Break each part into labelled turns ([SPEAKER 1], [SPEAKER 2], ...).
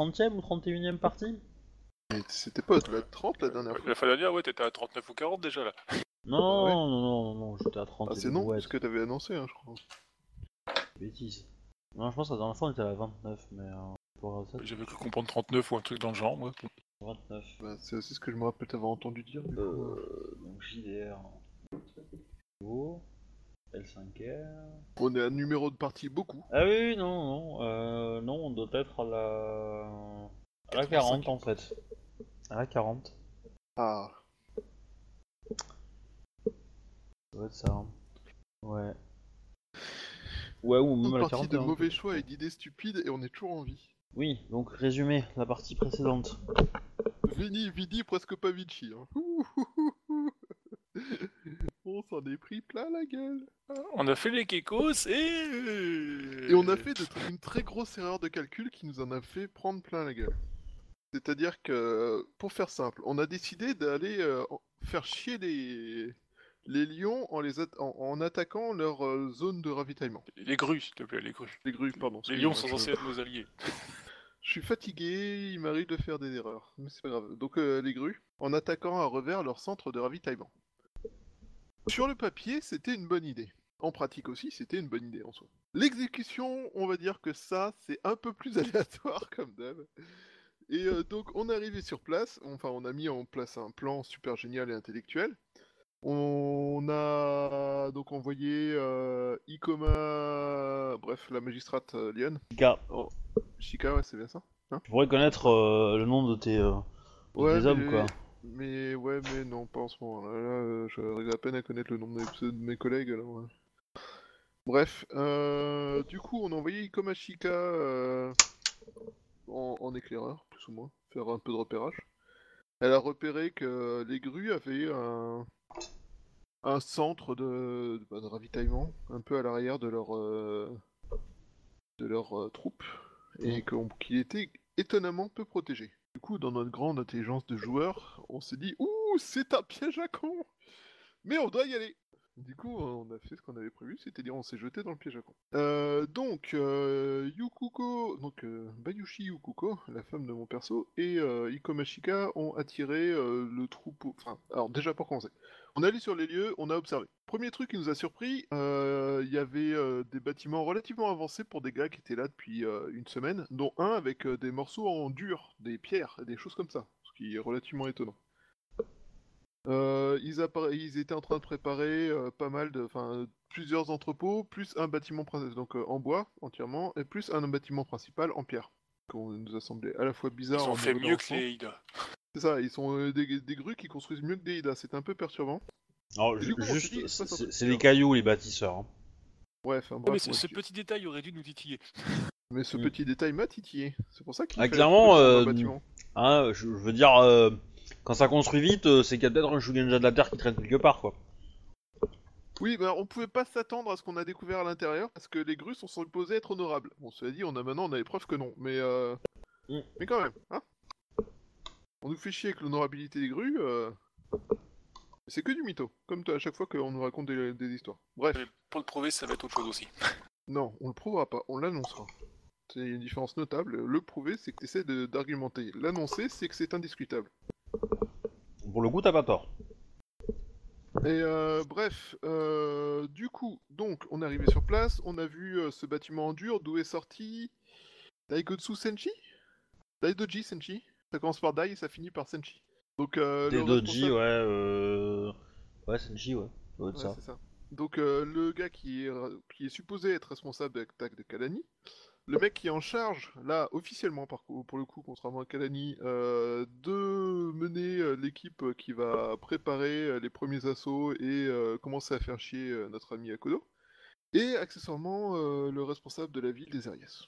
[SPEAKER 1] 30ème ou 31ème partie
[SPEAKER 2] Et C'était pas la 30 la dernière fois
[SPEAKER 3] La fin dernière, ouais, t'étais à 39 ou 40 déjà là.
[SPEAKER 1] non,
[SPEAKER 2] ouais.
[SPEAKER 1] non, non, non, non, j'étais à 30.
[SPEAKER 2] Ah, c'est non, ce que t'avais annoncé, hein, je crois.
[SPEAKER 1] Bêtise. Non, je pense que la dernière fois on était à 29, mais euh, pour ça,
[SPEAKER 3] J'avais cru comprendre 39 ou un truc dans le genre, moi.
[SPEAKER 1] 29.
[SPEAKER 2] Bah, c'est aussi ce que je me rappelle t'avoir entendu dire. du coup, euh.
[SPEAKER 1] Euh, donc JDR. Oh, L5R.
[SPEAKER 2] On est à numéro de partie beaucoup.
[SPEAKER 1] Ah oui, non, non, euh, non, on doit être à la... à la 40 en fait. À la 40.
[SPEAKER 2] Ah,
[SPEAKER 1] Ça doit être ça. hein. Ouais. Ouais, ou même
[SPEAKER 2] une
[SPEAKER 1] à la
[SPEAKER 2] partie
[SPEAKER 1] 40.
[SPEAKER 2] de mauvais choix et d'idées stupides et on est toujours en vie.
[SPEAKER 1] Oui, donc résumé, la partie précédente.
[SPEAKER 2] Vini, Vidi, presque pas Vici. Hein. On s'en est pris plein la gueule.
[SPEAKER 3] On a fait les Kekos et...
[SPEAKER 2] Et on a fait de- une très grosse erreur de calcul qui nous en a fait prendre plein la gueule. C'est-à-dire que, pour faire simple, on a décidé d'aller euh, faire chier les, les lions en, les at- en, en attaquant leur euh, zone de ravitaillement.
[SPEAKER 3] Les grues, s'il te plaît, les grues.
[SPEAKER 2] Les grues, pardon.
[SPEAKER 3] Les lions sont censés être nos alliés.
[SPEAKER 2] Je suis fatigué, il m'arrive de faire des erreurs, mais c'est pas grave. Donc euh, les grues, en attaquant à revers leur centre de ravitaillement. Sur le papier, c'était une bonne idée. En pratique aussi, c'était une bonne idée en soi. L'exécution, on va dire que ça, c'est un peu plus aléatoire comme d'hab. Et euh, donc on est arrivé sur place, enfin on a mis en place un plan super génial et intellectuel. On a donc envoyé euh, Ikoma, bref, la magistrate euh, Lyon. Chica, ouais, c'est bien ça
[SPEAKER 1] tu pourrais connaître euh, le nom de tes, euh, de
[SPEAKER 2] Ouais,
[SPEAKER 1] tes hommes,
[SPEAKER 2] mais-
[SPEAKER 1] quoi.
[SPEAKER 2] Mais ouais, mais non, pas en ce moment. Là, Là, euh, règle à peine à connaître le nom de mes, pseudo- de mes collègues. Alors, ouais. Bref, euh, du coup, on a envoyé Ikomashika euh, en, éclaireur, plus ou moins, faire un peu de repérage. Elle a repéré que les grues avaient un, centre bah, de ravitaillement, un peu à l'arrière de leur, de leur troupe, et qu'il était étonnamment peu protégé. Du coup, dans notre grande intelligence de joueur, on s'est dit Ouh, c'est un piège à con. Mais on doit y aller Du coup, on a fait ce qu'on avait prévu, c'est-à-dire on s'est jeté dans le piège à con. Euh, donc, euh, Yukuko, donc euh, Bayushi Yukuko, la femme de mon perso, et euh, Ikomashika ont attiré le troupeau. Enfin, alors déjà pour commencer, on est allé sur les lieux, on a observé. Premier truc qui nous a surpris, il y avait des bâtiments relativement avancés pour des gars qui étaient là depuis une semaine, dont un avec des morceaux en dur, des pierres, des choses comme ça, ce qui est relativement étonnant. Euh, ils, étaient en train de préparer euh, pas mal de, enfin, plusieurs entrepôts, plus un bâtiment principal, donc euh, en bois entièrement, et plus un bâtiment principal en pierre, qu'on nous a semblé à la fois bizarre.
[SPEAKER 3] Ils
[SPEAKER 2] en
[SPEAKER 3] ont fait mieux que les Ida.
[SPEAKER 2] C'est ça, ils sont euh, des, des grues qui construisent mieux que des Ida, c'est un peu perturbant.
[SPEAKER 1] Alors, ju-
[SPEAKER 2] coup,
[SPEAKER 1] juste, c'est
[SPEAKER 2] un
[SPEAKER 1] des cailloux, les bâtisseurs. hein.
[SPEAKER 2] Ouais, enfin
[SPEAKER 3] Ouais,
[SPEAKER 2] bref,
[SPEAKER 3] mais ce, petit détail aurait dû nous titiller.
[SPEAKER 2] mais ce
[SPEAKER 1] Mm.
[SPEAKER 2] petit détail m'a titillé, c'est pour ça qu'il
[SPEAKER 1] Ah, clairement,
[SPEAKER 2] la
[SPEAKER 1] euh,
[SPEAKER 2] bâtiment.
[SPEAKER 1] Hein, je, je veux dire, euh, quand ça construit vite, euh, c'est qu'il y a peut-être un Shugenja de la Terre qui traîne quelque part, quoi.
[SPEAKER 2] Oui, bah on pouvait pas s'attendre à ce qu'on a découvert à l'intérieur, parce que les grues sont supposées être honorables. Bon, cela dit, on a maintenant on a les preuves que non, mais euh...
[SPEAKER 1] Mm.
[SPEAKER 2] Mais quand même, hein On nous fait chier avec l'honorabilité des grues, euh... c'est que du mytho, comme à chaque fois qu'on nous raconte des, des histoires. Bref,
[SPEAKER 3] Mais pour le prouver, ça va être autre chose aussi.
[SPEAKER 2] non, on le prouvera pas, on l'annoncera. C'est une différence notable, le prouver c'est que tu essaies d'argumenter, l'annoncer c'est que c'est indiscutable.
[SPEAKER 1] Pour le coup, t'as pas tort.
[SPEAKER 2] Et euh, bref, euh, du coup, donc, on est arrivé sur place, on a vu euh, ce bâtiment en dur, d'où est sorti Daigotsu Senshi? Daidoji Senshi Ça commence par Dai et ça finit par Senshi. Donc, euh,
[SPEAKER 1] Des
[SPEAKER 2] le
[SPEAKER 1] Doji,
[SPEAKER 2] responsable-
[SPEAKER 1] ouais, euh... Ouais, Senji, ouais.
[SPEAKER 2] Ouais,
[SPEAKER 1] ça.
[SPEAKER 2] c'est ça. Donc, le gars qui est, qui est supposé être responsable de l'attaque de Kalani, le mec qui est en charge, là, officiellement, pour le coup, contrairement à Kalani, euh, de mener euh, l'équipe qui va préparer euh, les premiers assauts et commencer à faire chier notre ami Akodo, et accessoirement le responsable de la ville des Ariès.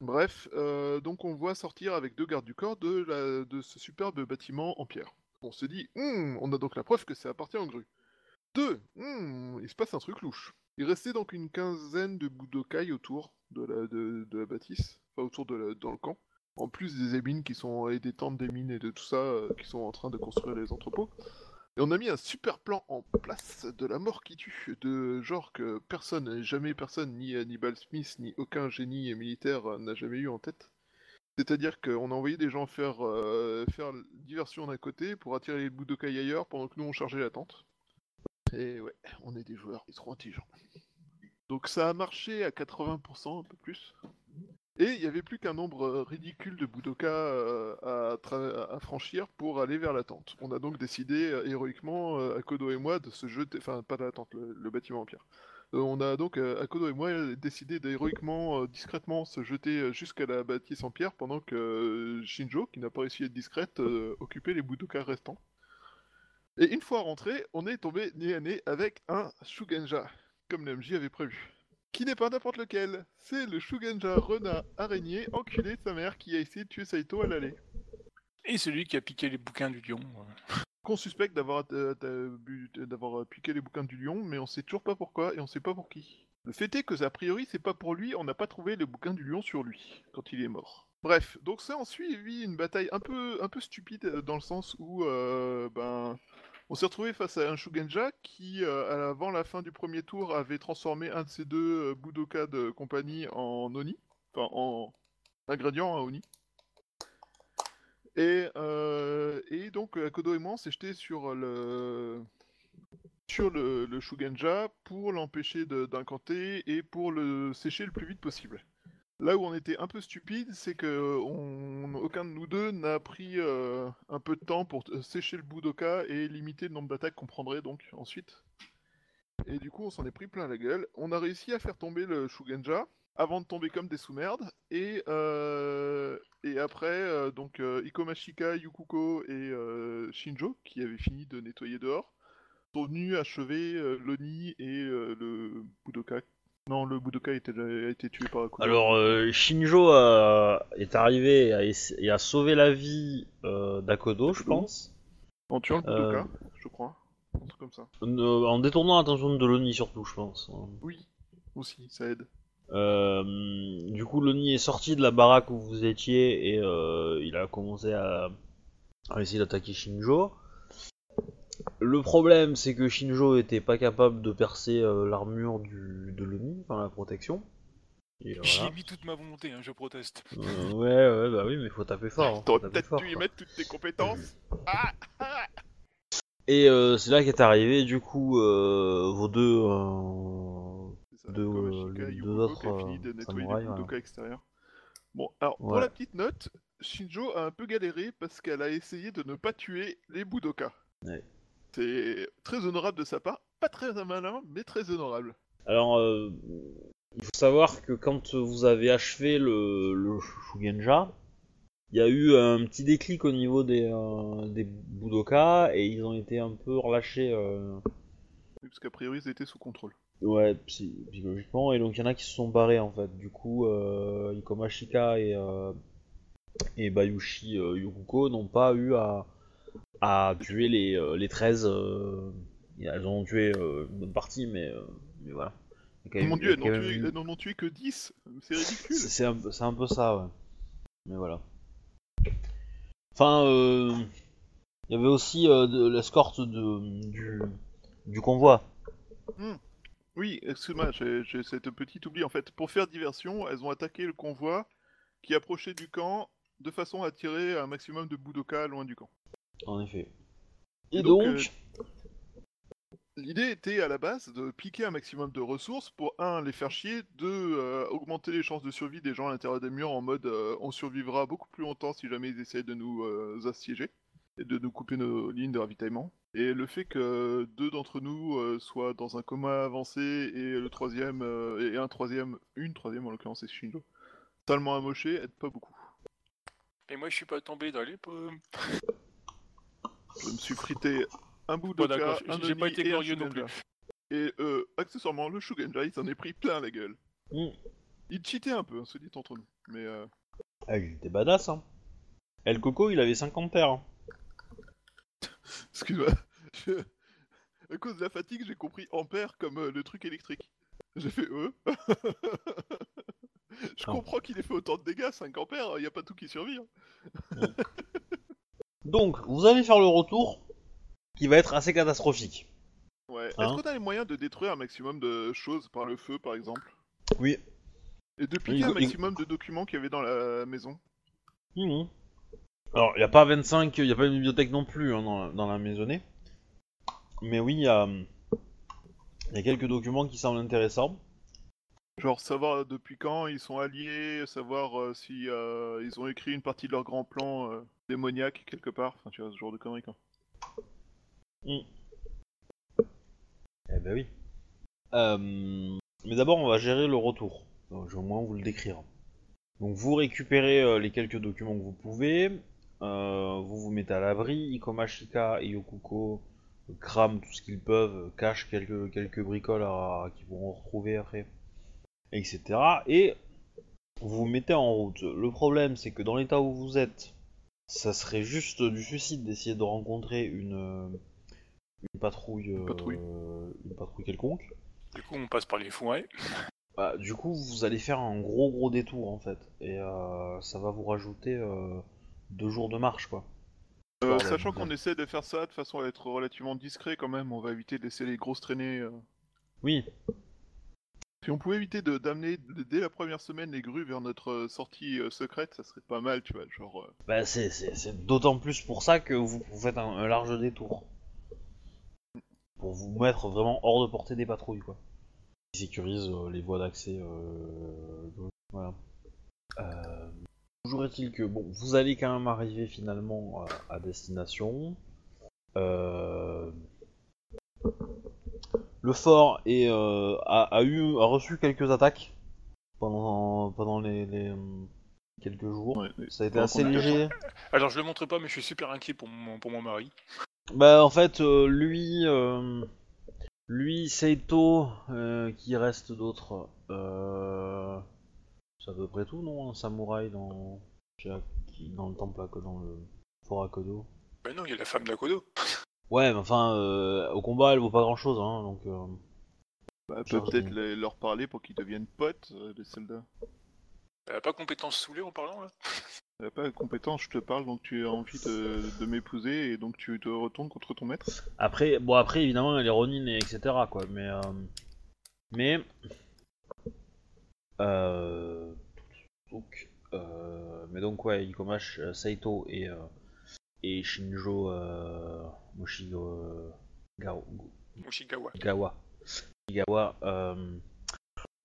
[SPEAKER 2] Bref, donc on voit sortir avec deux gardes du corps de, ce superbe bâtiment en pierre. On se dit, Hum, on a donc la preuve que ça appartient aux grues. Deux, hmm, il se passe un truc louche. Il restait donc une quinzaine de Budokai autour de la, de, la bâtisse, enfin autour de la- dans le camp. En plus des ébines qui sont, et des tentes des mines et de tout ça, euh, qui sont en train de construire les entrepôts. Et on a mis un super plan en place de la mort qui tue, de genre que personne, jamais personne, ni Hannibal Smith, ni aucun génie militaire n'a jamais eu en tête. C'est-à-dire qu'on a envoyé des gens faire, euh, faire diversion d'un côté pour attirer les Budokai ailleurs pendant que nous on chargeait la tente. Et ouais, on est des joueurs trop intelligents. Donc ça a marché à 80%, un peu plus. Et il n'y avait plus qu'un nombre euh, ridicule de Budoka euh, à, franchir pour aller vers la tente. On a donc décidé euh, héroïquement, euh, Akodo et moi, de se jeter, enfin pas la tente, le, bâtiment en pierre. On a donc, Akodo et moi, décidé d'héroïquement, discrètement se jeter jusqu'à la bâtisse en pierre pendant que Shinjo, qui n'a pas réussi à être discrète, occupait les Budoka restants. Et une fois rentré, on est tombé nez à nez avec un Shugenja, comme l'MJ avait prévu. Qui n'est pas n'importe lequel, c'est le Shugenja renard araignée enculé de sa mère qui a essayé de tuer Saito à l'aller.
[SPEAKER 3] Et celui qui a piqué les bouquins du lion.
[SPEAKER 2] Qu'on suspecte d'avoir euh, d'avoir euh, piqué les bouquins du lion, mais on sait toujours pas pourquoi et on sait pas pour qui. Le fait est que, a priori, c'est pas pour lui, on n'a pas trouvé le bouquin du lion sur lui, quand il est mort. Bref, donc ça en suivi une bataille un peu, un peu stupide euh, dans le sens où, euh, ben, on s'est retrouvé face à un Shugenja qui, euh, avant la fin du premier tour, avait transformé un de ses deux Budoka de compagnie en Oni, enfin en ingrédient à Oni. Et, donc Akodo et moi on s'est jeté sur le sur le, le pour l'empêcher d'incanter et pour le sécher le plus vite possible. Là où on était un peu stupide, c'est que aucun de nous deux n'a pris euh, un peu de temps pour euh, sécher le Budoka et limiter le nombre d'attaques qu'on prendrait donc ensuite. Et du coup, on s'en est pris plein la gueule. On a réussi à faire tomber le Shugenja avant de tomber comme des sous-merdes. Et, euh, et après, donc Ikomashika, Yukuko et Shinjo, qui avaient fini de nettoyer dehors, sont venus achever l'Oni et le Budoka. Non, le Budoka a été tué par Akudo.
[SPEAKER 1] Alors, euh, Shinjo a- est arrivé et a, essa- et a sauvé la vie euh, d'Akodo, je pense.
[SPEAKER 2] En tuant le
[SPEAKER 1] euh,
[SPEAKER 2] Budoka, je crois. Un truc comme ça.
[SPEAKER 1] Euh, en détournant l'attention de l'Oni surtout, je pense.
[SPEAKER 2] Oui, aussi, ça aide.
[SPEAKER 1] Euh, du coup, l'Oni est sorti de la baraque où vous étiez et euh, il a commencé à, à essayer d'attaquer Shinjo. Le problème, c'est que Shinjo était pas capable de percer euh, l'armure du, de l'Oni, enfin la protection. Et
[SPEAKER 3] J'y ai
[SPEAKER 1] voilà.
[SPEAKER 3] mis toute ma volonté, hein, je proteste.
[SPEAKER 1] Euh, ouais, ouais, bah oui, mais faut taper fort. hein, faut
[SPEAKER 2] T'aurais
[SPEAKER 1] taper
[SPEAKER 2] peut-être
[SPEAKER 1] fort,
[SPEAKER 2] dû y
[SPEAKER 1] quoi.
[SPEAKER 2] mettre toutes tes compétences. Ah, ah.
[SPEAKER 1] Et euh, c'est là qu'est arrivé, du coup, euh, vos deux. euh,
[SPEAKER 2] ça,
[SPEAKER 1] Deux, euh, autres,
[SPEAKER 2] a fini de nettoyer les. Bon, alors pour la petite note, Shinjo a un peu galéré parce qu'elle a essayé de ne pas tuer les Budoka.
[SPEAKER 1] Ouais.
[SPEAKER 2] C'est très honorable de sa part, pas très malin, mais très honorable.
[SPEAKER 1] Alors, euh, il faut savoir que quand vous avez achevé le, le Shugenja, il y a eu un petit déclic au niveau des, euh, des Budoka et ils ont été un peu relâchés. euh,
[SPEAKER 2] Oui, Parce qu'a priori, ils étaient sous contrôle.
[SPEAKER 1] Ouais, psy- psychologiquement, et donc il y en a qui se sont barrés en fait. Du coup, Ikomashika et, et Bayushi Yukuko n'ont pas eu à, à tuer les, euh, les 13. euh, elles ont tué euh, une bonne partie, mais, mais voilà. Même-
[SPEAKER 2] Mon dieu, elles n'en
[SPEAKER 1] même
[SPEAKER 2] tué- ont tué que 10 C'est ridicule
[SPEAKER 1] C'est un, un peu ça, ouais. Mais voilà. Enfin, il y avait aussi de- l'escorte du, du convoi.
[SPEAKER 2] Oui, excuse-moi, j'ai j'ai cette petite oubli. En fait, pour faire diversion, elles ont attaqué le convoi qui approchait du camp de façon à tirer un maximum de Budoka loin du camp.
[SPEAKER 1] En effet. Et
[SPEAKER 2] Donc,
[SPEAKER 1] donc,
[SPEAKER 2] euh, L'idée était à la base de piquer un maximum de ressources pour, un, les faire chier, deux, euh, augmenter les chances de survie des gens à l'intérieur des murs en mode euh, on survivra beaucoup plus longtemps si jamais ils essayent de nous euh, assiéger et de nous couper nos lignes de ravitaillement. Et le fait que deux d'entre nous euh, soient dans un coma avancé et le troisième euh, et un troisième, une troisième en l'occurrence c'est Shinjo, totalement amoché, aide pas beaucoup.
[SPEAKER 3] Et moi, je suis pas tombé dans les pommes.
[SPEAKER 2] Je me suis frité un bout
[SPEAKER 3] Bon,
[SPEAKER 2] de un
[SPEAKER 3] j'ai pas été glorieux non
[SPEAKER 2] Shugenja. Et euh, accessoirement, le Shugenja, il s'en est pris plein la gueule.
[SPEAKER 1] hmm,
[SPEAKER 2] Il cheatait un peu, hein, se dit entre nous. Mais euh,
[SPEAKER 1] ah, il était badass, hein. El Coco, il avait 50 terres. hein.
[SPEAKER 2] excuse-moi, je- à cause de la fatigue, j'ai compris ampère comme euh, le truc électrique. J'ai fait eux. je
[SPEAKER 1] Ah.
[SPEAKER 2] comprends qu'il ait fait autant de dégâts, 5 ampères, y a pas tout qui survit. hein.
[SPEAKER 1] Donc, vous allez faire le retour, qui va être assez catastrophique.
[SPEAKER 2] Ouais.
[SPEAKER 1] Hein
[SPEAKER 2] Est-ce qu'on a les moyens de détruire un maximum de choses par le feu, par exemple?
[SPEAKER 1] Oui.
[SPEAKER 2] Et de piquer
[SPEAKER 1] Il-
[SPEAKER 2] un
[SPEAKER 1] il-
[SPEAKER 2] maximum de documents qu'il y avait dans la maison?
[SPEAKER 1] Mhm. Alors, il n'y a pas 25, il n'y a pas une bibliothèque non plus hein, dans, dans la maisonnée. Mais oui, il y a, il y a quelques documents qui semblent intéressants.
[SPEAKER 2] Genre savoir depuis quand ils sont alliés, savoir si ils ont écrit une partie de leur grand plan démoniaque quelque part. Enfin, tu vois, ce genre de conneries quoi.
[SPEAKER 1] Eh ben oui. Mais d'abord, on va gérer le retour. Donc, je vais au moins vous le décrire. Donc, vous récupérez les quelques documents que vous pouvez. euh, vous vous mettez à l'abri. Ikomashika et Yokuko crament tout ce qu'ils peuvent, cachent quelques, quelques bricoles qu'ils pourront retrouver après, etc. Et vous vous mettez en route. Le problème, c'est que dans l'état où vous êtes, ça serait juste du suicide d'essayer de rencontrer une, une patrouille, euh, une patrouille quelconque.
[SPEAKER 3] Du coup, on passe par les fourrés.
[SPEAKER 1] Bah, du coup, vous allez faire un gros gros détour en fait, et euh, ça va vous rajouter euh, deux jours de marche quoi.
[SPEAKER 2] Euh, sachant qu'on essaie de faire ça de façon à être relativement discret quand même, on va éviter de laisser les grosses traînées. euh.
[SPEAKER 1] Oui,
[SPEAKER 2] Si on pouvait éviter d'amener dès la première semaine les grues vers notre euh, sortie euh, secrète, ça serait pas mal, tu vois. Genre, euh,
[SPEAKER 1] bah, c'est, d'autant plus pour ça que vous, vous faites un, large détour. Pour vous mettre vraiment hors de portée des patrouilles quoi. Qui sécurise euh, les voies d'accès. euh, voilà. Toujours est-il que bon, vous allez quand même arriver finalement à, à destination. Euh, Le fort est, euh, a, a eu, a reçu quelques attaques pendant, pendant les, les, quelques jours.
[SPEAKER 2] ouais.
[SPEAKER 1] Ça a été assez léger.
[SPEAKER 3] Alors, je le montre pas, mais je suis super inquiet pour mon, pour mon mari.
[SPEAKER 1] Bah en fait, euh, lui, euh, lui, Seito, euh, qui reste d'autres, c'est à peu près tout, non Un samouraï dans, dans le temple, à- dans le fort Akodo.
[SPEAKER 3] Ben non, il y a la femme d'Akodo.
[SPEAKER 1] Ouais, mais enfin, euh, au combat, elle vaut pas grand chose, hein, donc. euh,
[SPEAKER 2] Bah, peut-être les- leur parler pour qu'ils deviennent potes, euh, les soldats.
[SPEAKER 3] Elle a pas compétence saoulée en parlant là
[SPEAKER 2] T'as pas de compétence, je te parle, donc tu as envie de, de m'épouser et donc tu te retournes contre ton maître.
[SPEAKER 1] Après, bon après évidemment les Ronin et etc quoi, mais euh, mais euh, donc euh, mais donc ouais Ikomash, euh, Saito et euh, et Shinjo euh,
[SPEAKER 3] Moshigawa.
[SPEAKER 1] Gawa euh,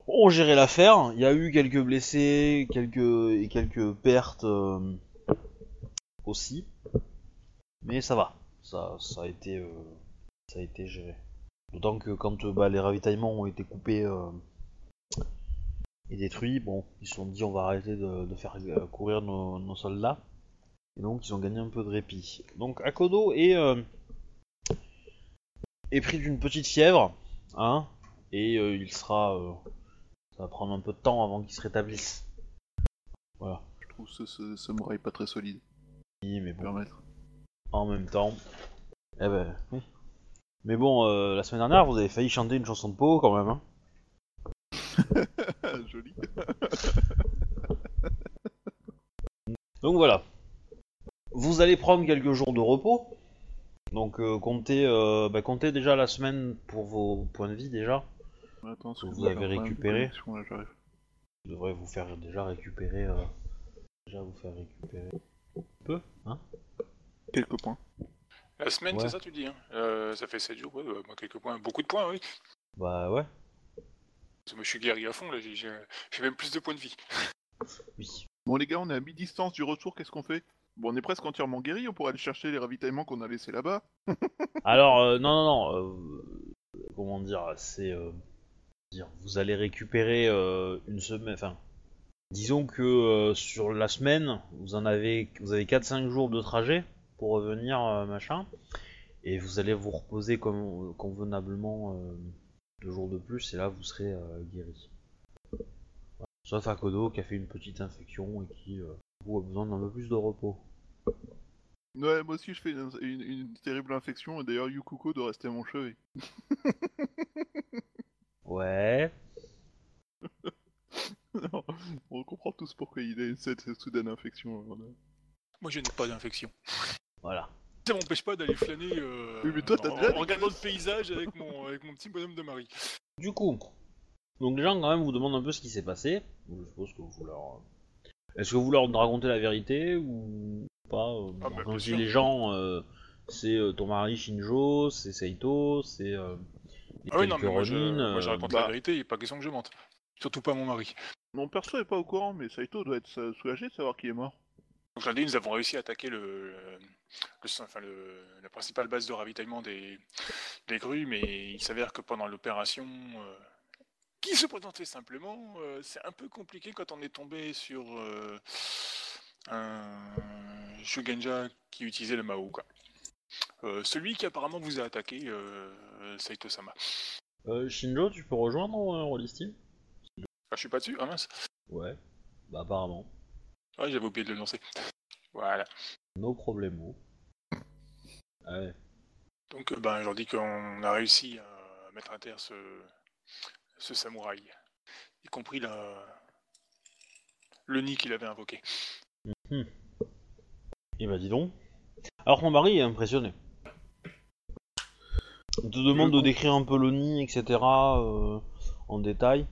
[SPEAKER 1] ont géré l'affaire. Il y a eu quelques blessés, quelques et quelques pertes euh, aussi, mais ça va. Ça, ça a été, euh, ça a été géré. D'autant que quand euh, bah, les ravitaillements ont été coupés et détruits, bon, ils se sont dit on va arrêter de, de faire courir nos, nos soldats. Et donc ils ont gagné un peu de répit. Donc Akodo est, euh, est pris d'une petite fièvre, hein, et euh, il sera, euh, ça va prendre un peu de temps avant qu'il se rétablisse. Voilà.
[SPEAKER 2] Je trouve ce, ce samouraï pas très solide.
[SPEAKER 1] Oui, mais bon.
[SPEAKER 2] Permettre.
[SPEAKER 1] En même temps. Eh ben, oui. Mais bon, euh, la semaine dernière, vous avez failli chanter une chanson de Po quand même. Hein.
[SPEAKER 2] Joli.
[SPEAKER 1] Donc voilà. Vous allez prendre quelques jours de repos. Donc euh, comptez, euh, bah, comptez déjà la semaine pour vos points de vie déjà.
[SPEAKER 2] Attends,
[SPEAKER 1] Vous
[SPEAKER 2] excuse-moi,
[SPEAKER 1] avez récupéré
[SPEAKER 2] là.
[SPEAKER 1] Vous devrez vous faire déjà récupérer. euh, déjà vous faire récupérer un peu, hein
[SPEAKER 2] Quelques points.
[SPEAKER 3] La semaine,
[SPEAKER 1] Ouais.
[SPEAKER 3] c'est ça tu dis hein Euh, Ça fait 7 jours, ouais, bah, moi, quelques points. Beaucoup de points, oui.
[SPEAKER 1] Bah ouais.
[SPEAKER 3] Parce que Moi, je suis guerrier à fond, là. j'ai même plus de points de vie.
[SPEAKER 1] Oui.
[SPEAKER 2] Bon les gars, on est à mi-distance du retour, qu'est-ce qu'on fait? Bon, on est presque entièrement guéri, on pourrait aller chercher les ravitaillements qu'on a laissés là-bas.
[SPEAKER 1] Alors, euh, non, non, non. euh, comment dire C'est. euh, vous allez récupérer euh, une semaine. Enfin, disons que euh, sur la semaine, vous en avez, vous avez 4-5 jours de trajet pour revenir, euh, machin. Et vous allez vous reposer convenablement euh, deux jours de plus, et là vous serez euh, guéri. Sauf Akodo qui a fait une petite infection et qui euh, a besoin d'un peu plus de repos.
[SPEAKER 2] Ouais, moi aussi je fais une, une- une terrible infection, et d'ailleurs Yukuko doit rester à mon chevet.
[SPEAKER 1] Ouais.
[SPEAKER 2] Non, on comprend tous pourquoi il a cette soudaine infection. voilà.
[SPEAKER 3] Moi, je n'ai pas d'infection.
[SPEAKER 1] Voilà.
[SPEAKER 3] Ça m'empêche pas d'aller flâner euh,
[SPEAKER 2] Oui, mais toi, t'as
[SPEAKER 3] en,
[SPEAKER 2] déjà
[SPEAKER 3] en regardant le paysage avec mon, avec mon petit bonhomme de mari.
[SPEAKER 1] Du coup, donc les gens quand même vous demandent un peu ce qui s'est passé. Je suppose que vous leur, Est-ce que vous leur racontez la vérité ou pas euh,
[SPEAKER 3] Ah, bah,
[SPEAKER 1] Quand
[SPEAKER 3] bien
[SPEAKER 1] je dis
[SPEAKER 3] sûr.
[SPEAKER 1] les gens, euh, c'est euh, ton mari Shinjo, c'est Saito, c'est euh, les
[SPEAKER 3] Ah oui, non, mais moi je,
[SPEAKER 1] Ronin,
[SPEAKER 3] moi, je raconte
[SPEAKER 2] bah.
[SPEAKER 3] la vérité, il n'est pas question que je mente. Surtout pas mon mari.
[SPEAKER 2] Mon perso est pas au courant, mais Saito doit être soulagé de savoir qu'il est mort.
[SPEAKER 3] Donc lundi, nous avons réussi à attaquer le, le- le- enfin, le- la principale base de ravitaillement des, des grues, mais il s'avère que pendant l'opération, euh, qui se présentait simplement, euh, c'est un peu compliqué quand on est tombé sur euh, un Shugenja qui utilisait le Mao. Quoi. Euh, celui qui apparemment vous a attaqué, euh, Saito-sama.
[SPEAKER 1] euh, Shinjo, tu peux rejoindre euh, Rollisteam
[SPEAKER 3] Ah, je suis pas dessus Ah mince
[SPEAKER 1] Ouais, bah apparemment.
[SPEAKER 3] Ouais, j'avais oublié de le lancer. Voilà.
[SPEAKER 1] No problemo. Ouais.
[SPEAKER 3] Donc, euh, ben, je leur dis qu'on a réussi à mettre à terre ce, ce samouraï, y compris la... le nid qu'il avait invoqué.
[SPEAKER 1] Et bah dis donc. Alors ton mari est impressionné. Il te demande de décrire un peu l'ONI, etc. euh, en détail.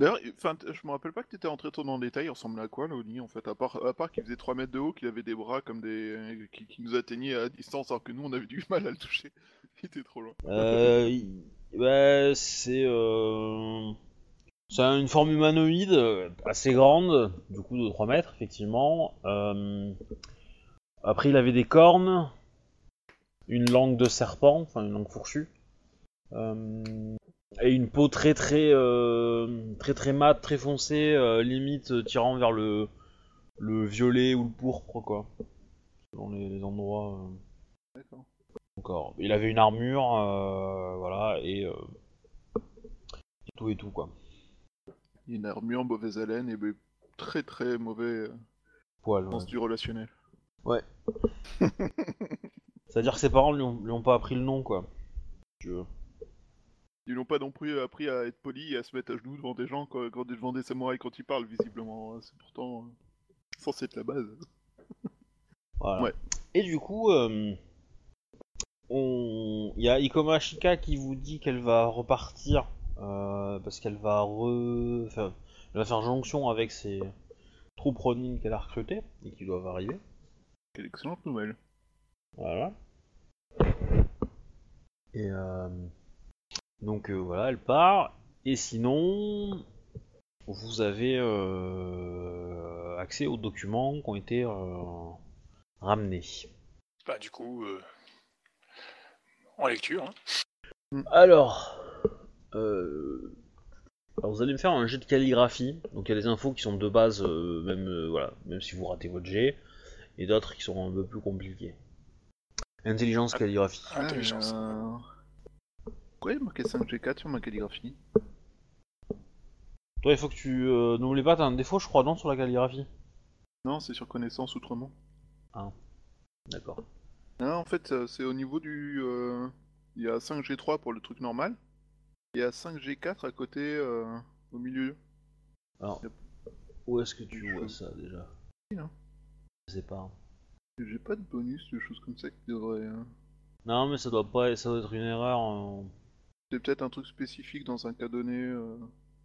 [SPEAKER 2] D'ailleurs, enfin, t- je me rappelle pas que t'étais rentré trop dans le détail, il ressemblait à quoi l'Oni en fait À part, à part qu'il faisait 3 mètres de haut, qu'il avait des bras comme des. qui, qui nous atteignaient à distance alors que nous on avait du mal à le toucher. Il était trop loin.
[SPEAKER 1] Euh, il- bah, c'est euh, c'est une forme humanoïde euh, assez grande, du coup de 3 mètres effectivement. Euh, après il avait des cornes, une langue de serpent, enfin une langue fourchue, Euh, et une peau très très euh, très très mate, très foncée, limite tirant vers le le violet ou le pourpre quoi, selon les, les endroits.
[SPEAKER 2] D'accord.
[SPEAKER 1] Encore. Il avait une armure, voilà, et, et tout et tout quoi.
[SPEAKER 2] Armure, mauvaise haleine et ben, très très mauvais euh,
[SPEAKER 1] Poil. ouais.
[SPEAKER 2] du relationnel.
[SPEAKER 1] C'est-à-dire que ses parents lui ont, lui ont pas appris le nom quoi. Si tu veux.
[SPEAKER 2] Ils n'ont pas non plus appris à être poli et à se mettre à genoux devant des gens, quand, quand devant des samouraïs quand ils parlent, visiblement. hein. C'est pourtant euh, censé être la base.
[SPEAKER 1] Voilà.
[SPEAKER 2] Ouais.
[SPEAKER 1] Et du coup, euh, on... il y a Ikoma Shika qui vous dit qu'elle va repartir parce qu'elle va re... enfin, elle va faire jonction avec ses troupes Ronin qu'elle a recrutées et qui doivent arriver.
[SPEAKER 2] Quelle excellente nouvelle.
[SPEAKER 1] Voilà. Et euh, donc euh, voilà, elle part. Et sinon, vous avez euh, accès aux documents qui ont été euh, ramenés.
[SPEAKER 3] Bah, du coup, euh, en lecture. hein.
[SPEAKER 1] Alors, euh, alors, vous allez me faire un jet de calligraphie. Donc il y a des infos qui sont de base, euh, même euh, voilà, même si vous ratez votre jet, et d'autres qui sont un peu plus compliqués. Intelligence,
[SPEAKER 3] Ah.
[SPEAKER 1] calligraphie.
[SPEAKER 3] Intelligence.
[SPEAKER 2] Euh... Pourquoi il y a marqué 5G4 sur ma calligraphie?
[SPEAKER 1] Toi, il faut que tu euh, n'oublie pas, t'as un défaut, je crois, non, sur la calligraphie?
[SPEAKER 2] Non, c'est sur connaissance outrement.
[SPEAKER 1] D'accord.
[SPEAKER 2] Non, en fait, c'est au niveau du. euh, Il y a 5G3 pour le truc normal. Il y a 5G4 à côté, euh, au milieu.
[SPEAKER 1] Alors,
[SPEAKER 2] Yep.
[SPEAKER 1] où est-ce que tu vois ça déjà?
[SPEAKER 2] Hein.
[SPEAKER 1] Je sais pas.
[SPEAKER 2] J'ai pas de bonus, de choses comme ça qui devraient. euh,
[SPEAKER 1] Non, mais ça doit pas, ça doit être une erreur. euh.
[SPEAKER 2] C'est peut-être un truc spécifique dans un cas donné. euh,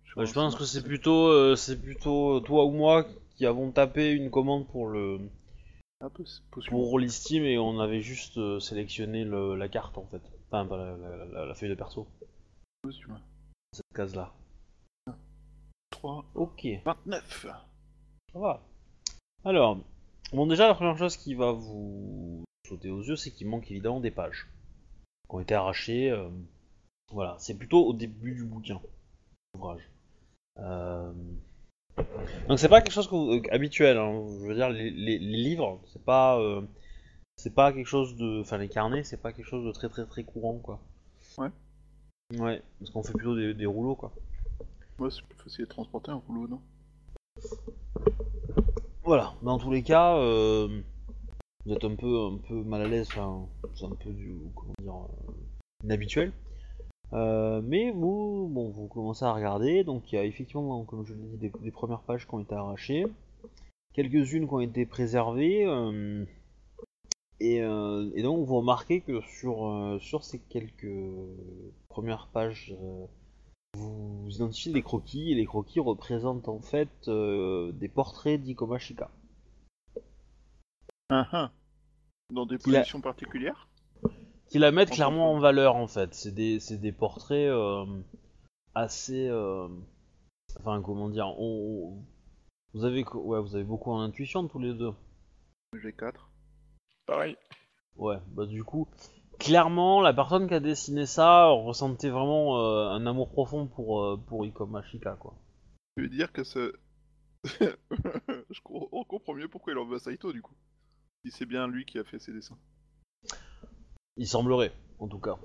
[SPEAKER 2] sur
[SPEAKER 1] Bah, je pense que c'est plutôt, euh, c'est plutôt toi ou moi qui avons tapé une commande pour le
[SPEAKER 2] possible.
[SPEAKER 1] pour l'Steam et on avait juste sélectionné le- la carte en fait. Enfin, pas la, la- la- la feuille de perso. Cette case là.
[SPEAKER 2] 3,
[SPEAKER 1] Ok.
[SPEAKER 2] 29.
[SPEAKER 1] Ça va. Alors, bon déjà la première chose qui va vous sauter aux yeux, c'est qu'il manque évidemment des pages qui ont été arrachées. euh, voilà, c'est plutôt au début du bouquin, l'ouvrage. Euh, Donc c'est pas quelque chose que vous- euh, habituel. hein. Je veux dire, les, les- les livres, c'est pas, euh, c'est pas quelque chose de, enfin les carnets, c'est pas quelque chose de très très très courant quoi.
[SPEAKER 2] Ouais.
[SPEAKER 1] Ouais, parce qu'on fait plutôt des, des rouleaux quoi.
[SPEAKER 2] Moi, c'est plus facile de transporter un rouleau, non?
[SPEAKER 1] Voilà, dans tous les cas, euh, vous êtes un peu, un peu mal à l'aise, enfin, c'est un peu du, comment dire, euh, inhabituel. Euh, mais vous, bon, vous commencez à regarder, donc il y a effectivement, comme je l'ai dit, des, des premières pages qui ont été arrachées, quelques-unes qui ont été préservées, et, euh, et donc vous remarquez que sur, euh, sur ces quelques premières pages euh, vous identifiez des croquis et les croquis représentent en fait des portraits d'Ikomashika.
[SPEAKER 2] Ah, ah. Dans des positions particulières
[SPEAKER 1] Qui la mettent
[SPEAKER 2] En
[SPEAKER 1] clairement en valeur en fait. C'est des, c'est des portraits assez. Enfin, comment dire on- Vous avez, ouais, vous avez beaucoup en intuition tous les deux.
[SPEAKER 2] J'ai 4.
[SPEAKER 3] Pareil.
[SPEAKER 1] Ouais, bah du coup, clairement, la personne qui a dessiné ça ressentait vraiment euh, un amour profond pour, euh, pour Ikomashika, quoi.
[SPEAKER 2] Tu veux dire que ce. Je com- on comprend mieux pourquoi il en veut à Saito du coup. Si c'est bien lui qui a fait ses dessins.
[SPEAKER 1] Il semblerait, en tout cas.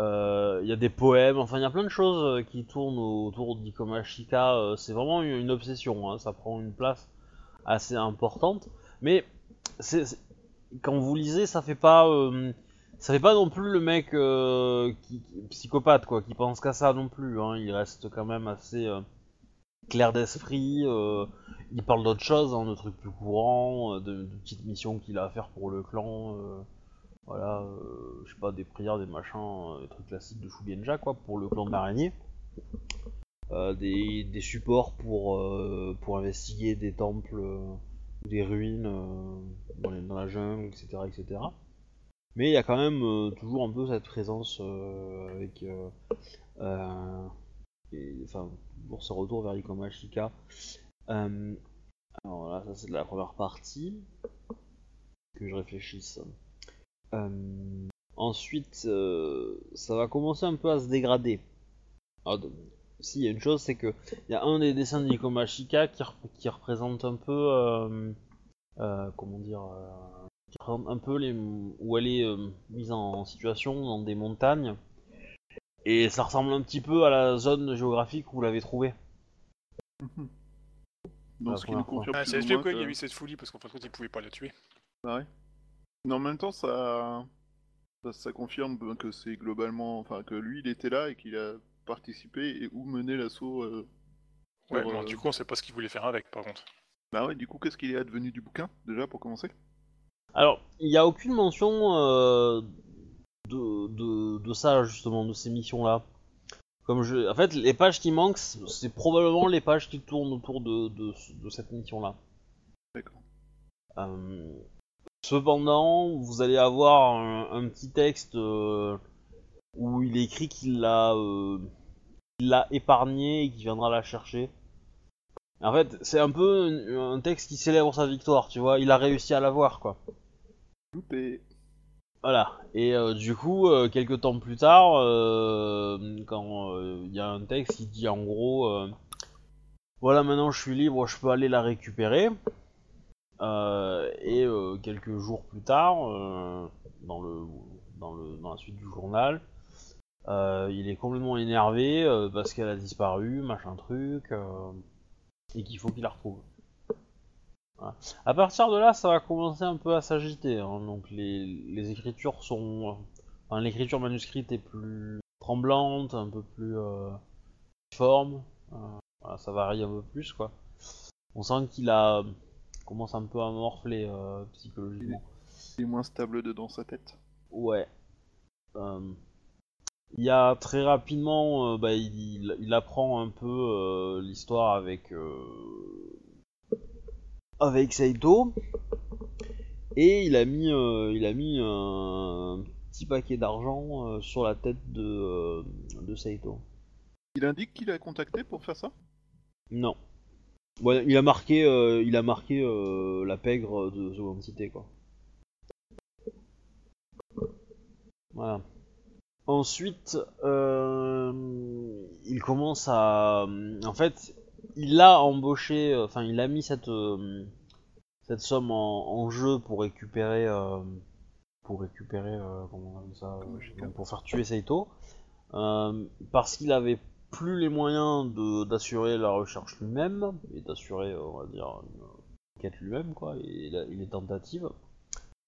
[SPEAKER 1] Euh, Il y a des poèmes, enfin il y a plein de choses euh, qui tournent autour d'Ikomashika. C'est vraiment une, une obsession, hein, ça prend une place assez importante. Mais c'est c'est- quand vous lisez, ça fait pas, euh, ça fait pas non plus le mec euh, psychopathe quoi, qui pense qu'à ça non plus. Hein. Il reste quand même assez euh, clair d'esprit. il parle d'autres choses, hein, de trucs plus courants, de, petites missions qu'il a à faire pour le clan. voilà, je sais pas, des prières, des machins, des trucs classiques de Shugenja, quoi, pour le clan de l'araignée. Des, des supports pour, pour investiguer des temples, des ruines euh, dans, la jungle, etc., etc. Mais il y a quand même euh, toujours un peu cette présence euh, avec... enfin, pour ce retour vers Ikomashika. Euh, alors là, ça c'est la première partie. Que je réfléchisse. Ensuite, ça va commencer un peu à se dégrader. Alors, de- si, il y a une chose, c'est que il y a un des dessins de Nikomashika qui, rep- qui représente un peu, euh, euh, comment dire, euh, qui représente un peu les, où elle est euh, mise en situation dans des montagnes. Et ça ressemble un petit peu à la zone géographique où vous l'avez trouvé.
[SPEAKER 2] Donc
[SPEAKER 1] La
[SPEAKER 2] ce qui nous confirme
[SPEAKER 3] Ah,
[SPEAKER 2] moins
[SPEAKER 3] pourquoi il y a eu cette folie, parce qu'en fin de compte, il pouvait pas la tuer.
[SPEAKER 2] Ah ouais. Mais en même temps, ça... ça, ça confirme que c'est globalement, enfin que lui, il était là et qu'il a participé et où menait l'assaut. euh,
[SPEAKER 3] Ouais,
[SPEAKER 2] sur,
[SPEAKER 3] bon,
[SPEAKER 2] euh,
[SPEAKER 3] du coup, on sait pas ce qu'il voulait faire avec, par contre.
[SPEAKER 2] Bah ouais. Du coup, qu'est-ce qu'il est advenu du bouquin déjà pour commencer?
[SPEAKER 1] Alors, il n'y a aucune mention euh, de, de, de ça, justement, de ces missions-là. Comme je... En fait, les pages qui manquent, c'est probablement les pages qui tournent autour de, de, de cette mission-là.
[SPEAKER 2] D'accord.
[SPEAKER 1] Euh, Cependant, vous allez avoir un, un petit texte euh, où il est écrit qu'il l'a euh, qu'il l'a épargné et qu'il viendra la chercher. En fait, c'est un peu un, texte qui célèbre sa victoire, tu vois. Il a réussi à l'avoir, quoi.
[SPEAKER 2] Loupé.
[SPEAKER 1] Voilà, et euh, du coup, euh, quelques temps plus tard, euh, quand il y a un texte qui dit en gros, voilà maintenant je suis libre, je peux aller la récupérer. Et quelques jours plus tard, dans, le, dans, le, dans la suite du journal, euh, il est complètement énervé euh, parce qu'elle a disparu, machin truc, euh, et qu'il faut qu'il la retrouve. Voilà. À partir de là, ça va commencer un peu à s'agiter. hein. Donc les, les écritures sont, enfin, l'écriture manuscrite est plus tremblante, un peu plus forme. Voilà, ça varie un peu plus quoi. On sent qu'il a commence un peu à morfler psychologiquement.
[SPEAKER 2] Il est moins stable dedans sa tête.
[SPEAKER 1] Ouais. Euh, il y a très rapidement, euh, bah, il, il apprend un peu euh, l'histoire avec euh, avec Saito et il a mis il a mis un petit paquet d'argent sur la tête de de Saito.
[SPEAKER 2] Il indique qu'il a contacté pour faire ça?
[SPEAKER 1] Non. Il a marqué euh, il a marqué euh, la pègre de cité quoi. Voilà. Ensuite, euh, il commence à, en fait, il a embauché, euh, enfin, il a mis cette euh, cette somme en, en jeu pour récupérer, euh, pour récupérer, comment on appelle ça, donc pour faire tuer Saito, parce qu'il avait plus les moyens de d'assurer la recherche lui-même et d'assurer, on va dire, une quête lui-même, quoi, et les tentatives,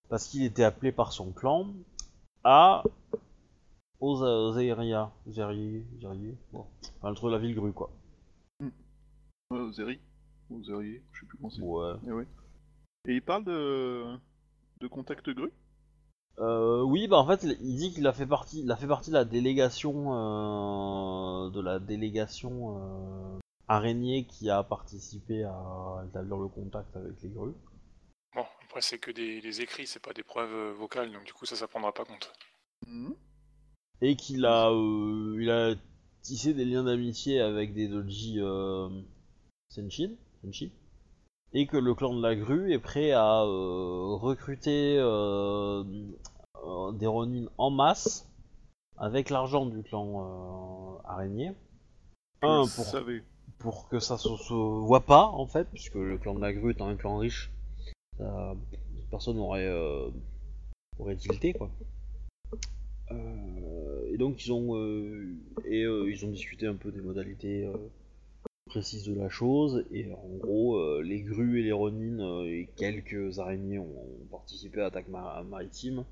[SPEAKER 1] parce qu'il était appelé par son clan à aux euh, Zairia, Zerier, Zerier, bon, enfin, entre la ville grue, quoi.
[SPEAKER 2] Ouais, aux Zeri. Aux Zerier, je sais plus comment c'est.
[SPEAKER 1] Ouais.
[SPEAKER 2] Eh ouais. Et il parle de... de contact grue?
[SPEAKER 1] Euh, oui, bah en fait, il dit qu'il a fait partie, il a fait partie de la délégation, euh, de la délégation euh, araignée qui a participé à établir le contact avec les grues.
[SPEAKER 3] Bon, après c'est que des, des écrits, c'est pas des preuves vocales, donc du coup ça, ça prendra pas compte.
[SPEAKER 2] Mhm.
[SPEAKER 1] Et qu'il a, euh, il a tissé des liens d'amitié avec des doji euh, Senshin, Senshi, et que le clan de la grue est prêt à euh, recruter euh, des Ronin en masse avec l'argent du clan araignée. Un, pour, que ça se, se voit pas en fait, puisque le clan de la grue est un clan riche, ça- personne n'aurait euh, aurait tilté quoi. Euh, et donc ils ont euh, et euh, ils ont discuté un peu des modalités précises de la chose et en gros les grues et les ronines euh, et quelques araignées ont, ont participé à l'attaque mar- maritime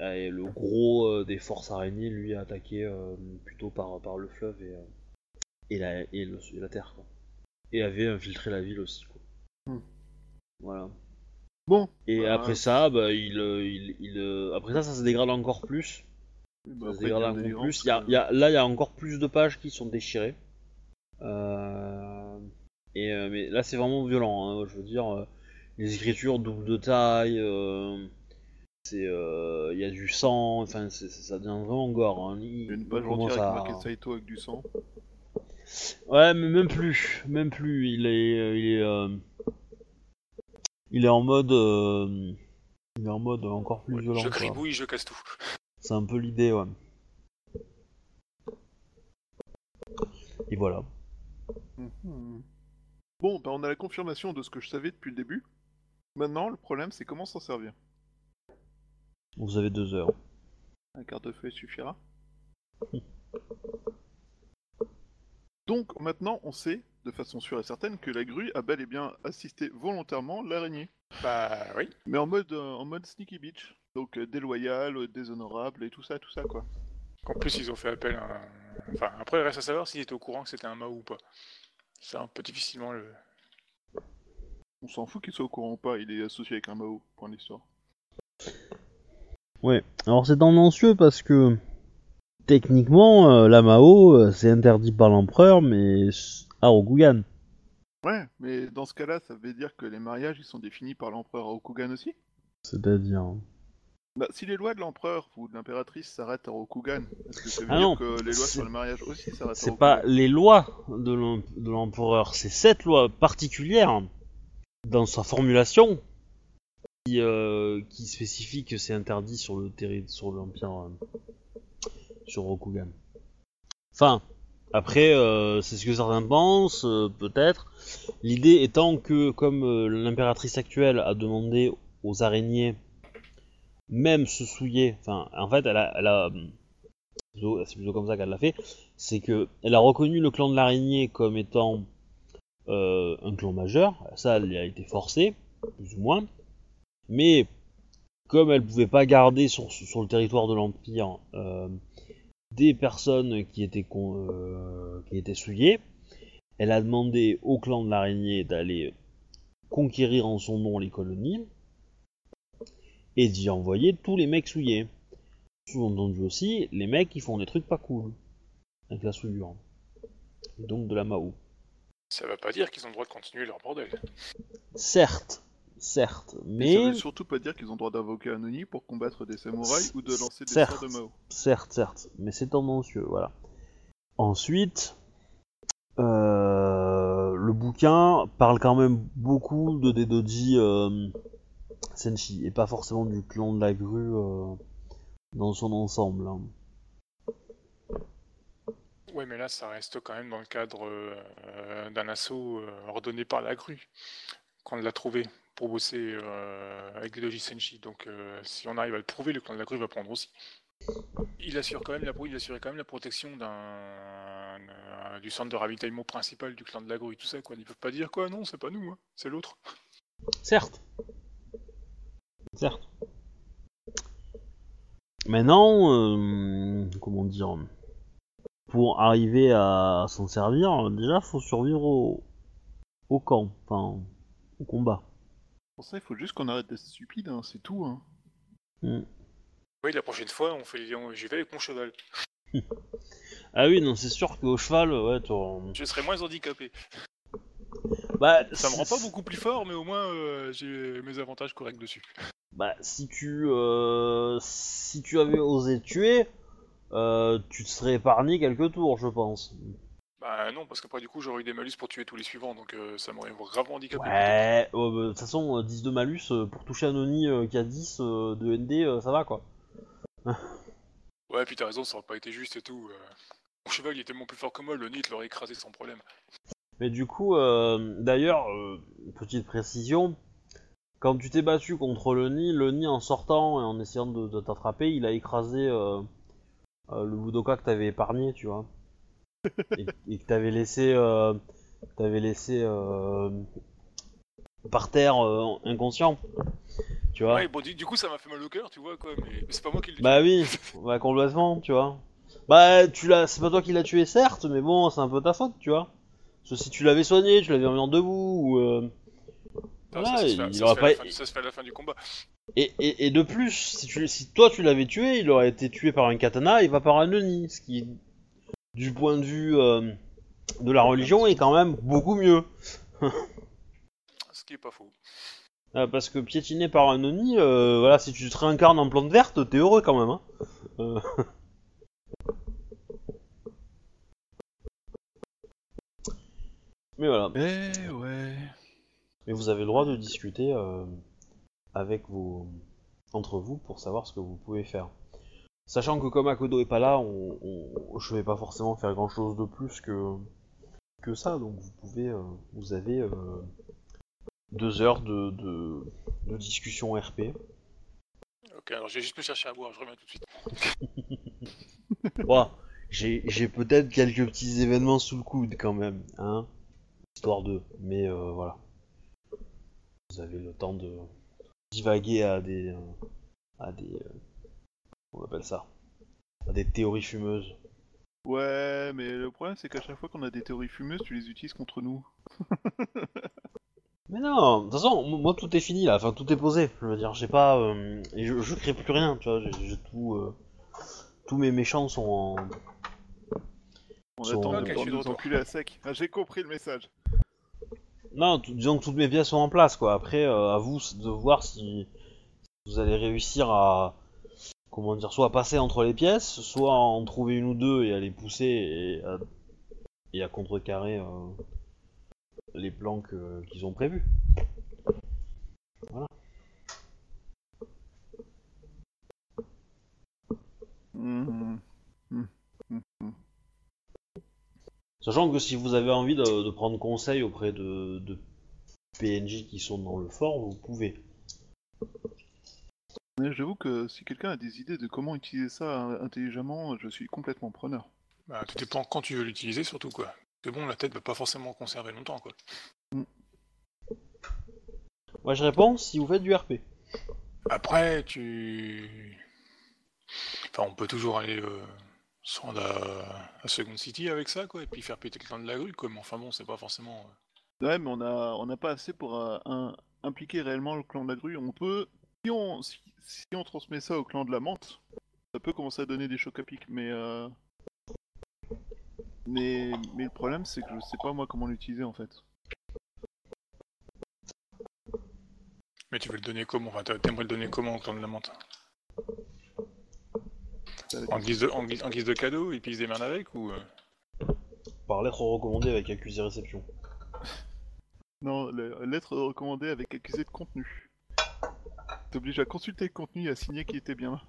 [SPEAKER 1] et le gros euh, des forces araignées lui a attaqué euh, plutôt par, par le fleuve et, euh, et, la, et, le- et la terre quoi. et avait infiltré la ville aussi quoi.
[SPEAKER 2] Hmm.
[SPEAKER 1] Voilà.
[SPEAKER 2] Bon.
[SPEAKER 1] Et
[SPEAKER 2] bah,
[SPEAKER 1] après ça, bah, il, euh, il, il, euh, après ça, ça se dégrade encore plus.
[SPEAKER 2] bah,
[SPEAKER 1] Ça se dégrade encore plus. Y a,
[SPEAKER 2] euh,
[SPEAKER 1] y a- là, il y a encore plus de pages qui sont déchirées. Euh, Et euh, mais là, c'est vraiment violent. hein, je veux dire, euh, les écritures double de taille. euh, c'est, euh, il y a du sang. Enfin, ça devient vraiment gore. hein. Il-
[SPEAKER 2] il y a une page entière
[SPEAKER 1] à-
[SPEAKER 2] avec marqué Saito avec du sang.
[SPEAKER 1] Ouais, mais même plus, même plus. Il est, euh, il est, euh, il est en mode, euh, il est en mode encore plus violent.
[SPEAKER 3] je
[SPEAKER 1] quoi.
[SPEAKER 3] gribouille, je casse tout.
[SPEAKER 1] C'est un peu l'idée, ouais. Et voilà.
[SPEAKER 2] Mhm. Bon, bah on a la confirmation de ce que je savais depuis le début. Maintenant, le problème, c'est comment s'en servir.
[SPEAKER 1] Vous avez deux heures.
[SPEAKER 2] Un quart de feuille suffira. Donc maintenant, on sait, de façon sûre et certaine, que la grue a bel et bien assisté volontairement l'araignée.
[SPEAKER 3] Bah oui.
[SPEAKER 2] Mais en mode, euh, en mode sneaky bitch. Donc euh, déloyal, euh, déshonorable et tout ça, tout ça quoi.
[SPEAKER 3] En plus, ils ont fait appel à. un- Enfin, après, il reste à savoir s'ils étaient au courant que c'était un Mao ou pas. Ça, on peut difficilement le.
[SPEAKER 2] On s'en fout qu'il soit au courant ou pas, il est associé avec un Mao, point d'histoire.
[SPEAKER 1] Ouais. Alors c'est tendancieux parce que techniquement, euh, la Mao, euh, c'est interdit par l'empereur, mais à Rokugan.
[SPEAKER 2] Ouais, mais dans ce cas-là, ça veut dire que les mariages, ils sont définis par l'empereur Rokugan aussi?
[SPEAKER 1] C'est-à-dire.
[SPEAKER 2] Bah, si les lois de l'empereur ou de l'impératrice s'arrêtent à Rokugan, est-ce que ça veut
[SPEAKER 1] Ah
[SPEAKER 2] dire
[SPEAKER 1] non,
[SPEAKER 2] que les lois
[SPEAKER 1] c'est-
[SPEAKER 2] sur le mariage aussi s'arrêtent à
[SPEAKER 1] C'est
[SPEAKER 2] Rokugan
[SPEAKER 1] pas les lois de l'em- de l'empereur, c'est cette loi particulière dans sa formulation qui, euh, qui spécifie que c'est interdit sur le terri- sur l'empire euh, sur Rokugan. Enfin, après euh, c'est ce que certains pensent, euh, peut-être. L'idée étant que comme euh, l'impératrice actuelle a demandé aux araignées même se souiller, enfin en fait elle a, plutôt- c'est plutôt comme ça qu'elle l'a fait, c'est que elle a reconnu le clan de l'araignée comme étant un clan majeur. Ça, elle a été forcée, plus ou moins. Mais comme elle pouvait pas garder sur, le territoire de l'empire des personnes qui étaient con- euh, qui étaient souillées, elle a demandé au clan de l'araignée d'aller conquérir en son nom les colonies et d'y envoyer tous les mecs souillés. Sous-entendu aussi, les mecs qui font des trucs pas cool avec la souillure. Et donc de la Mao.
[SPEAKER 3] Ça veut pas dire qu'ils ont le droit de continuer leur bordel.
[SPEAKER 1] Certes, certes,
[SPEAKER 2] Mais ça veut surtout pas dire qu'ils ont droit d'invoquer un Oni pour combattre des samouraïs ou de lancer des
[SPEAKER 1] Certes.
[SPEAKER 2] sorts de Mao.
[SPEAKER 1] certes, certes, mais c'est tendancieux, voilà. Ensuite, euh, le bouquin parle quand même beaucoup de Dedoji euh, Senshi et pas forcément du clan de la grue euh, dans son ensemble. hein.
[SPEAKER 3] Ouais, mais là, ça reste quand même dans le cadre euh, d'un assaut euh, ordonné par la grue quand on l'a trouvé pour bosser euh, avec des Doji Senshi. Donc, euh, si on arrive à le prouver, le clan de la grue va prendre aussi. Il assure quand même la, il assurait quand même la protection d'un euh, du centre de ravitaillement principal du clan de la grue, tout ça quoi. Ils peuvent pas dire quoi, non, c'est pas nous, hein, c'est l'autre.
[SPEAKER 1] Certes. Certes. Maintenant, comment dire, pour arriver à s'en servir, déjà faut survivre au, au camp, enfin au combat.
[SPEAKER 2] Pour ça, il faut juste qu'on arrête d'être stupide, hein, c'est tout. Hein.
[SPEAKER 3] Oui, la prochaine fois, on fait on- j'y vais avec mon cheval.
[SPEAKER 1] Ah oui, non, c'est sûr qu'au cheval, ouais, t'auras-
[SPEAKER 3] Je serai moins handicapé.
[SPEAKER 1] Bah,
[SPEAKER 3] Ça me rend
[SPEAKER 1] si-
[SPEAKER 3] pas beaucoup plus fort, mais au moins euh, j'ai mes avantages corrects dessus.
[SPEAKER 1] Bah, si tu, euh, si tu avais osé tuer, euh, tu te serais épargné quelques tours, je pense.
[SPEAKER 3] Bah non, parce qu'après du coup j'aurais eu des malus pour tuer tous les suivants, donc euh, ça m'aurait gravement handicapé.
[SPEAKER 1] Ouais, ouais, bah, de toute façon, euh, 10 de malus, euh, pour toucher un Oni euh, qui a 10 euh, de ND, euh, ça va quoi.
[SPEAKER 3] Ouais, puis t'as raison, ça aurait pas été juste et tout. euh. Mon cheval il est tellement plus fort que moi, le nid il l'aurait écrasé sans problème.
[SPEAKER 1] Mais du coup, euh, d'ailleurs, euh, petite précision, quand tu t'es battu contre le nid, le nid en sortant et en essayant de, de t'attraper, il a écrasé euh, euh, le Budoka que t'avais épargné, tu vois. Et, et que t'avais laissé, euh, t'avais laissé euh, par terre euh, inconscient. Tu vois
[SPEAKER 3] Ouais, bon, du, du coup ça m'a fait mal au cœur, tu vois quoi, mais, mais c'est pas moi qui l'ai
[SPEAKER 1] Bah oui, bah complètement, tu vois. Bah tu l'as, c'est pas toi qui l'as tué certes, mais bon, c'est un peu ta faute, tu vois. Parce que si tu l'avais soigné, tu l'avais remis en debout, ou voilà,
[SPEAKER 3] ça, se fait,
[SPEAKER 1] il
[SPEAKER 3] ça se
[SPEAKER 1] aurait
[SPEAKER 3] fait à
[SPEAKER 1] pas-
[SPEAKER 3] la fin, ça se fait à la fin du combat.
[SPEAKER 1] Et, et, et de plus, si, tu, si toi tu l'avais tué, il aurait été tué par un katana et pas par un Oni, ce qui, du point de vue euh, de la religion, est quand même beaucoup mieux.
[SPEAKER 3] Ce qui est pas faux.
[SPEAKER 1] Euh, parce que piétiné par un Oni, euh, voilà, si tu te réincarnes en plante verte, t'es heureux quand même. Hein. Euh. Mais voilà.
[SPEAKER 2] Eh ouais.
[SPEAKER 1] Mais vous avez le droit de discuter avec vos entre vous pour savoir ce que vous pouvez faire. Sachant que comme Akodo est pas là, on, on- je vais pas forcément faire grand chose de plus que que ça, donc vous pouvez, euh, vous avez euh, deux heures de, de, de discussion RP.
[SPEAKER 3] Ok, alors je vais juste me chercher à boire, je reviens tout de suite.
[SPEAKER 1] Ouah, j'ai j'ai peut-être quelques petits événements sous le coude quand même, hein, histoire de, mais euh, voilà. Vous avez le temps de divaguer à des, à des, euh, on appelle ça, des théories fumeuses.
[SPEAKER 2] Ouais, mais le problème c'est qu'à chaque fois qu'on a des théories fumeuses, tu les utilises contre nous.
[SPEAKER 1] Mais non, de toute façon, moi tout est fini là, enfin tout est posé. Je veux dire, j'ai pas, euh, et je, je crée plus rien, tu vois, j'ai tout, euh, tous mes méchants sont en,
[SPEAKER 2] On
[SPEAKER 1] Sont-
[SPEAKER 2] attend
[SPEAKER 1] Ok,
[SPEAKER 2] de
[SPEAKER 3] je suis de
[SPEAKER 2] nous à sec. Ah, J'ai compris le message.
[SPEAKER 1] Non, disons que toutes mes pièces sont en place, quoi. Après, euh, à vous de voir si vous allez réussir à, comment dire, soit à passer entre les pièces, soit à en trouver une ou deux et à les pousser et à, et à contrecarrer euh, les plans qu'ils ont prévus.
[SPEAKER 2] Mhm.
[SPEAKER 1] Sachant que si vous avez envie de, de prendre conseil auprès de, de PNJ qui sont dans le fort, vous pouvez.
[SPEAKER 2] J'avoue que si quelqu'un a des idées de comment utiliser ça euh, intelligemment, je suis complètement preneur.
[SPEAKER 3] Bah, tout dépend quand tu veux l'utiliser surtout quoi. C'est bon, la tête va pas forcément conserver longtemps quoi.
[SPEAKER 1] Moi je réponds si vous faites du RP.
[SPEAKER 3] Après, tu. Enfin, on peut toujours aller euh, se rendre à, à Second City avec ça, quoi, et puis faire péter le clan de la grue, quoi. Mais enfin bon, c'est pas forcément. euh,
[SPEAKER 2] Ouais, mais on a, on n'a pas assez pour euh, un- impliquer réellement le clan de la grue. On peut, si on, si, si on transmet ça au clan de la menthe, ça peut commencer à donner des chocs à pic, mais, euh, mais, mais le problème c'est que je sais pas moi comment l'utiliser en fait.
[SPEAKER 3] Mais tu veux le donner comment? Enfin, t'a- t'aimerais le donner comment au clan de la menthe? En guise, de, en, guise, en guise de cadeau, et puis ils se démerdent avec, ou. euh,
[SPEAKER 1] Par lettre recommandée avec accusé réception.
[SPEAKER 2] Non, lettre recommandée avec accusé de contenu. T'obliges à consulter le contenu et à signer qu'il était bien.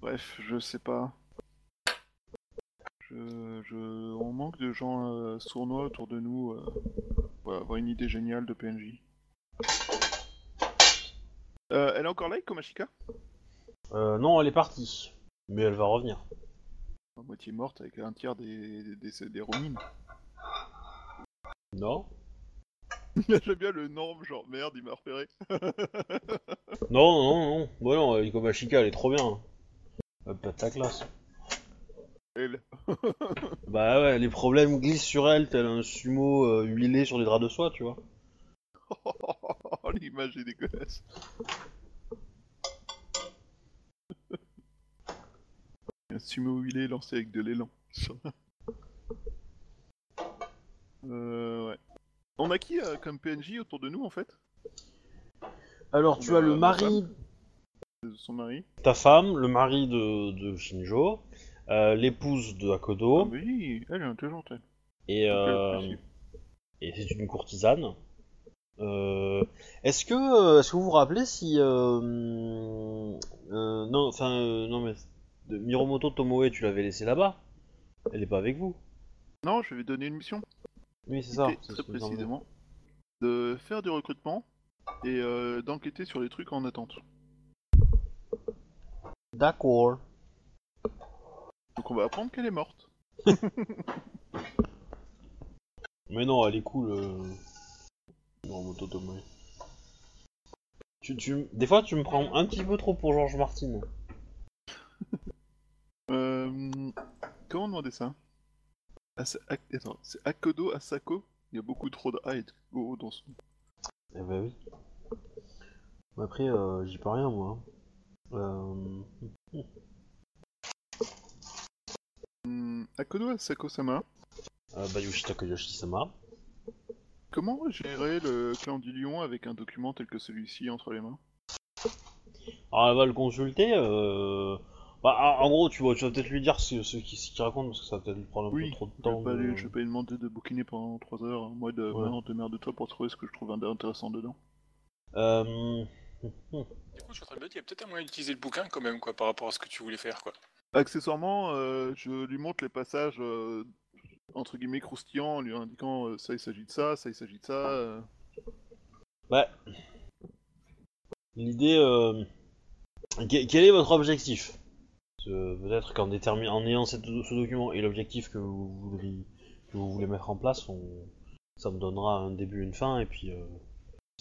[SPEAKER 2] Bref, je sais pas. Je, je... On manque de gens euh, sournois autour de nous euh, pour avoir une idée géniale de PNJ. Euh, elle est encore là, Komashika?
[SPEAKER 1] Euh, non, elle est partie. Mais elle va revenir.
[SPEAKER 2] À moitié morte avec un tiers des, des.
[SPEAKER 1] Non
[SPEAKER 2] J'aime bien le norme, genre merde, il m'a repéré.
[SPEAKER 1] Non, non, non. Bon, non, euh, Ikomashika, elle est trop bien. Elle pète sa classe.
[SPEAKER 2] Elle.
[SPEAKER 1] Bah ouais, les problèmes glissent sur elle, tel un sumo euh, huilé sur des draps de soie, tu vois.
[SPEAKER 2] Oh, L'image est dégueulasse. Un sumo huilé lancé avec de l'élan. euh, ouais. On a qui euh, comme PNJ autour de nous en fait?
[SPEAKER 1] Alors, tu as le mari,
[SPEAKER 2] Son mari
[SPEAKER 1] ta femme, le mari de, de Shinjo, euh, l'épouse de
[SPEAKER 2] Ah
[SPEAKER 1] Akodo,
[SPEAKER 2] Oui, elle est intelligente. Elle.
[SPEAKER 1] et,
[SPEAKER 2] Ok,
[SPEAKER 1] euh, et c'est une courtisane. Euh, est-ce que, est-ce que vous vous rappelez si, euh, euh, non, enfin, euh, non mais, de Miromoto Tomoe, tu l'avais laissé là-bas? Elle est pas avec vous?
[SPEAKER 2] Non, je vais donner une mission.
[SPEAKER 1] Oui, c'est ça.
[SPEAKER 2] Très précisément. De faire du recrutement et euh, d'enquêter sur les trucs en attente.
[SPEAKER 1] D'accord.
[SPEAKER 2] Donc on va apprendre qu'elle est morte.
[SPEAKER 1] Mais non, elle est cool. Euh... Tomoe. Tu, tu, des fois, tu me prends un petit peu trop pour George Martin.
[SPEAKER 2] Euh, comment demander ça? Asa- Attends, c'est Akodo Asako? Il y a beaucoup trop de A et de O dans son.
[SPEAKER 1] Eh ben oui. Après, euh, j'y peux rien, moi. Euh...
[SPEAKER 2] Hmm, Akodo Asako-sama,
[SPEAKER 1] Euh, Bayushi Takayoshi-sama.
[SPEAKER 2] comment gérer le clan du lion avec un document tel que celui-ci entre les mains?
[SPEAKER 1] Alors, elle va le consulter. Euh... Bah, en gros, tu, vois, tu vas peut-être lui dire ce, ce qu'il ce qu'il raconte parce que ça va peut-être lui prendre un
[SPEAKER 2] Oui,
[SPEAKER 1] peu trop de
[SPEAKER 2] je vais,
[SPEAKER 1] temps.
[SPEAKER 2] pas
[SPEAKER 1] de-
[SPEAKER 2] lui, je vais pas lui demander de bouquiner pendant 3 heures. Moi, de
[SPEAKER 1] Ouais.
[SPEAKER 2] maintenant, démerde-toi pour trouver ce que je trouve intéressant dedans.
[SPEAKER 1] Euh...
[SPEAKER 3] Du coup, je suis en train de me dire, il y a peut-être un moyen d'utiliser le bouquin quand même, quoi, par rapport à ce que tu voulais faire, quoi.
[SPEAKER 2] Accessoirement, euh, je lui montre les passages euh, entre guillemets croustillants en lui indiquant euh, ça il s'agit de ça, ça il s'agit de ça. euh.
[SPEAKER 1] Ouais. L'idée... Euh... que- Quel est votre objectif? Euh, Peut-être qu'en détermin- en ayant cette- ce document et l'objectif que vous voudriez, que vous voulez mettre en place, on... ça me donnera un début, une fin, et puis. Euh...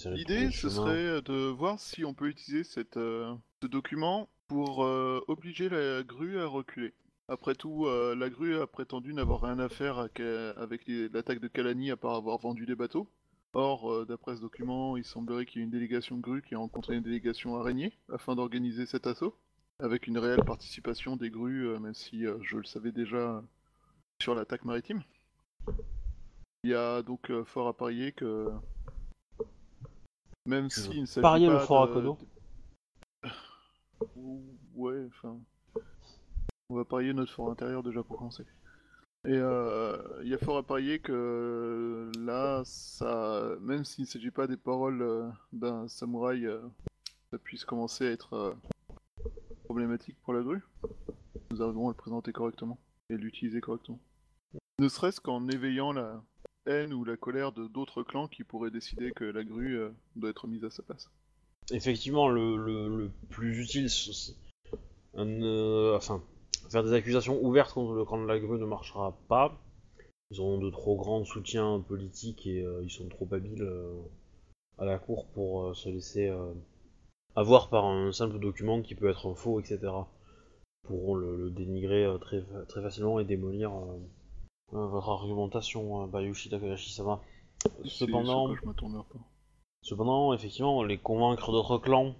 [SPEAKER 2] L'idée ce serait de voir si on peut utiliser cette, euh, ce document pour euh, obliger la grue à reculer. Après tout, euh, la grue a prétendu n'avoir rien à faire avec l'attaque de Kalani à part avoir vendu des bateaux. Or, euh, d'après ce document, il semblerait qu'il y ait une délégation grue qui a rencontré une délégation araignée afin d'organiser cet assaut, avec une réelle participation des grues, euh, même si euh, je le savais déjà sur l'attaque maritime. Il y a donc euh, fort à parier que même
[SPEAKER 1] veux
[SPEAKER 2] s'il ne s'agit
[SPEAKER 1] parier le fort à Kodo
[SPEAKER 2] Ouais, enfin. On va parier notre fort intérieur déjà pour commencer. Et euh, il y a fort à parier que là, ça, même s'il ne s'agit pas des paroles euh, d'un samouraï, euh, ça puisse commencer à être euh, problématique pour la grue. Nous arriverons à le présenter correctement et l'utiliser correctement. Ne serait-ce qu'en éveillant la haine ou la colère de d'autres clans qui pourraient décider que la grue euh, doit être mise à sa place.
[SPEAKER 1] Effectivement, le, plus utile, c'est- un, euh, enfin, faire des accusations ouvertes contre le camp de la grue ne marchera pas. Ils ont de trop grands soutiens politiques et euh, ils sont trop habiles à la cour pour se laisser avoir par un simple document qui peut être un faux, etc. Pourront le, le dénigrer euh, très, très facilement et démolir euh, euh, votre argumentation, euh, Bayushi Takahashi-sama. Cependant,
[SPEAKER 2] ce que je m'attendais pas.
[SPEAKER 1] Cependant, effectivement, les convaincre d'autres clans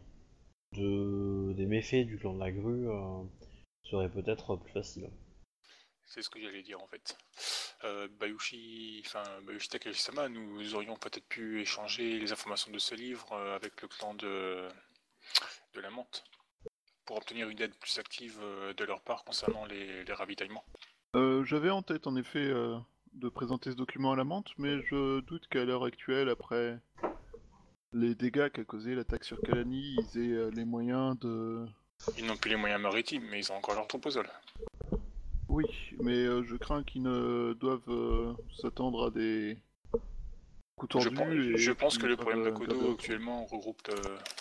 [SPEAKER 1] de... des méfaits du clan de la grue euh, serait peut-être plus facile.
[SPEAKER 3] C'est ce que j'allais dire en fait. Euh, Bayushi, enfin Bayushi Takashi-sama, nous aurions peut-être pu échanger les informations de ce livre euh, avec le clan de, de la Menthe pour obtenir une aide plus active euh, de leur part concernant les, les ravitaillements.
[SPEAKER 2] Euh, J'avais en tête en effet euh, de présenter ce document à la menthe, mais je doute qu'à l'heure actuelle, après les dégâts qu'a causé l'attaque sur Kalani, ils aient euh, les moyens de.
[SPEAKER 3] Ils n'ont plus les moyens maritimes, mais ils ont encore leur troposol.
[SPEAKER 2] Oui, mais euh, je crains qu'ils ne doivent s'attendre à des
[SPEAKER 3] Je, pense-
[SPEAKER 2] et
[SPEAKER 3] je pense que le problème d'Akodo
[SPEAKER 2] garder-
[SPEAKER 3] actuellement regroupe.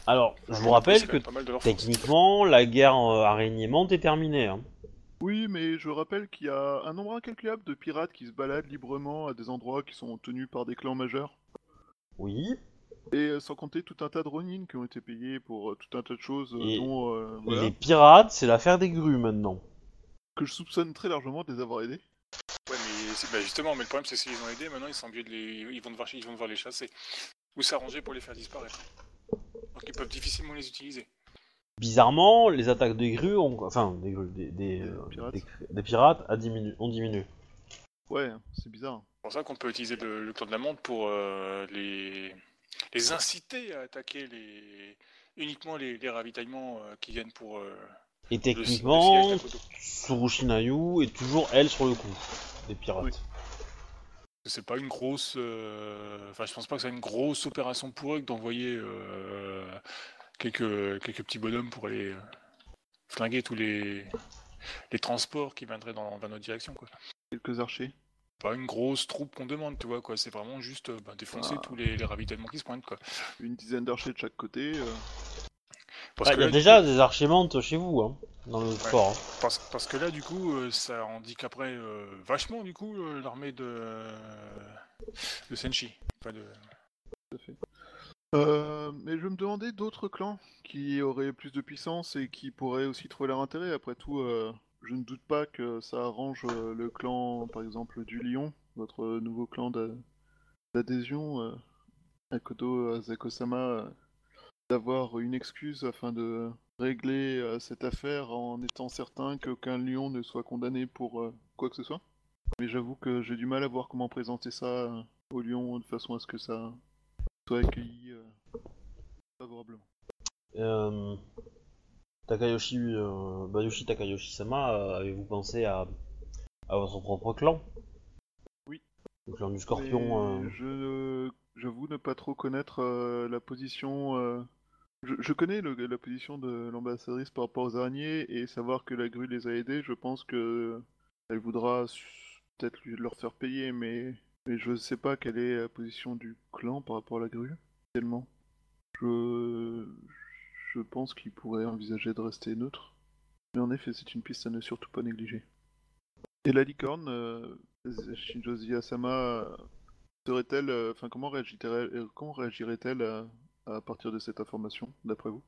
[SPEAKER 1] Alors, je vous rappelle que
[SPEAKER 3] de
[SPEAKER 1] techniquement, la guerre euh, araignée-mante est terminée. hein.
[SPEAKER 2] Oui, mais je rappelle qu'il y a un nombre incalculable de pirates qui se baladent librement à des endroits qui sont tenus par des clans majeurs.
[SPEAKER 1] Oui,
[SPEAKER 2] Et euh, sans compter tout un tas de Ronin qui ont été payés pour euh, tout un tas de choses,
[SPEAKER 1] Et
[SPEAKER 2] dont euh, voilà,
[SPEAKER 1] les pirates, c'est l'affaire des grues maintenant.
[SPEAKER 2] que je soupçonne très largement de les avoir aidés.
[SPEAKER 3] Bah, justement, mais le problème c'est que s'ils ont aidés, maintenant ils sont obligés de les. Ils vont devoir, ils vont devoir les chasser. Ou s'arranger pour les faire disparaître. qui peuvent difficilement les utiliser.
[SPEAKER 1] Bizarrement, les attaques des grues, ont... enfin des grues, des, des,
[SPEAKER 2] Des pirates.
[SPEAKER 1] des- des pirates a diminu- ont diminué.
[SPEAKER 2] Ouais, c'est bizarre.
[SPEAKER 3] C'est pour ça qu'on peut utiliser le, le clan de la montre pour euh, les, les inciter à attaquer les, uniquement les, les ravitaillements euh, qui viennent pour euh,
[SPEAKER 1] Et techniquement,
[SPEAKER 3] siège d'Akodo.
[SPEAKER 1] Surushinayu est toujours elle sur le coup des pirates.
[SPEAKER 2] Oui.
[SPEAKER 3] C'est pas une grosse. euh, Enfin, je pense pas que c'est une grosse opération pour eux que d'envoyer euh, quelques, quelques petits bonhommes pour aller euh, flinguer tous les, les transports qui viendraient dans, dans notre direction, quoi.
[SPEAKER 2] Quelques archers.
[SPEAKER 3] Pas une grosse troupe qu'on demande, tu vois, quoi. C'est vraiment juste bah, défoncer
[SPEAKER 2] Ah.
[SPEAKER 3] tous les, les ravitaillements qui se pointent, quoi.
[SPEAKER 2] Une dizaine d'archers de chaque côté. euh,
[SPEAKER 3] Parce,
[SPEAKER 1] Ah,
[SPEAKER 3] que
[SPEAKER 1] Il y a
[SPEAKER 3] là,
[SPEAKER 1] déjà des archimantes chez vous, hein, dans le fort. hein.
[SPEAKER 3] parce, parce que là, du coup, euh, ça handicaperait euh, vachement, du coup, euh, l'armée de, de Senshi. Pas de...
[SPEAKER 2] fait. Euh, mais je me demandais d'autres clans qui auraient plus de puissance et qui pourraient aussi trouver leur intérêt. Après tout, euh, je ne doute pas que ça arrange euh, le clan, par exemple, du Lion, votre nouveau clan d'a- d'adhésion, euh, Akodo Azako-sama, euh, d'avoir une excuse afin de régler euh, cette affaire en étant certain qu'aucun lion ne soit condamné pour euh, quoi que ce soit. Mais j'avoue que j'ai du mal à voir comment présenter ça euh, au lion de façon à ce que ça soit accueilli favorablement.
[SPEAKER 1] Takayoshi, Bayushi Takayoshi-sama, avez-vous pensé à, à votre propre clan?
[SPEAKER 2] Oui.
[SPEAKER 1] Le clan du scorpion. Euh,
[SPEAKER 2] Je j'avoue ne pas trop connaître euh, la position. Je, connais la position de l'ambassadrice par rapport aux araignées et savoir que la grue les a aidés. Je pense que elle voudra peut-être leur faire payer, mais mais je sais pas quelle est la position du clan par rapport à la grue. Tellement. Je pense qu'il pourrait envisager de rester neutre. Mais en effet, c'est une piste à ne surtout pas négliger. Et la licorne, euh, Shinjozi Asama, euh, serait-elle, euh, enfin comment réagirait- comment réagirait-elle à partir de cette information, d'après vous?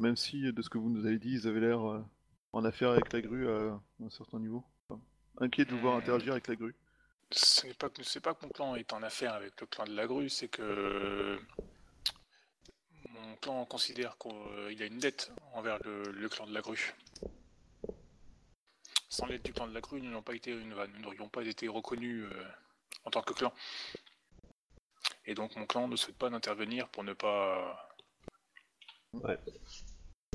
[SPEAKER 2] Même si, de ce que vous nous avez dit, ils avaient l'air euh, en affaire avec la grue à un certain niveau. Enfin, inquiets de vous voir
[SPEAKER 3] Hmm.
[SPEAKER 2] interagir avec la grue.
[SPEAKER 3] Ce n'est pas que c'est pas que mon clan est en affaire avec le clan de la grue, c'est que mon clan considère qu'il a une dette envers le, le clan de la grue. Sans l'aide du clan de la grue, nous n'aurions pas été, nous nous n'aurions pas été reconnus euh, en tant que clan. Et donc mon clan ne souhaite pas d'intervenir pour ne pas.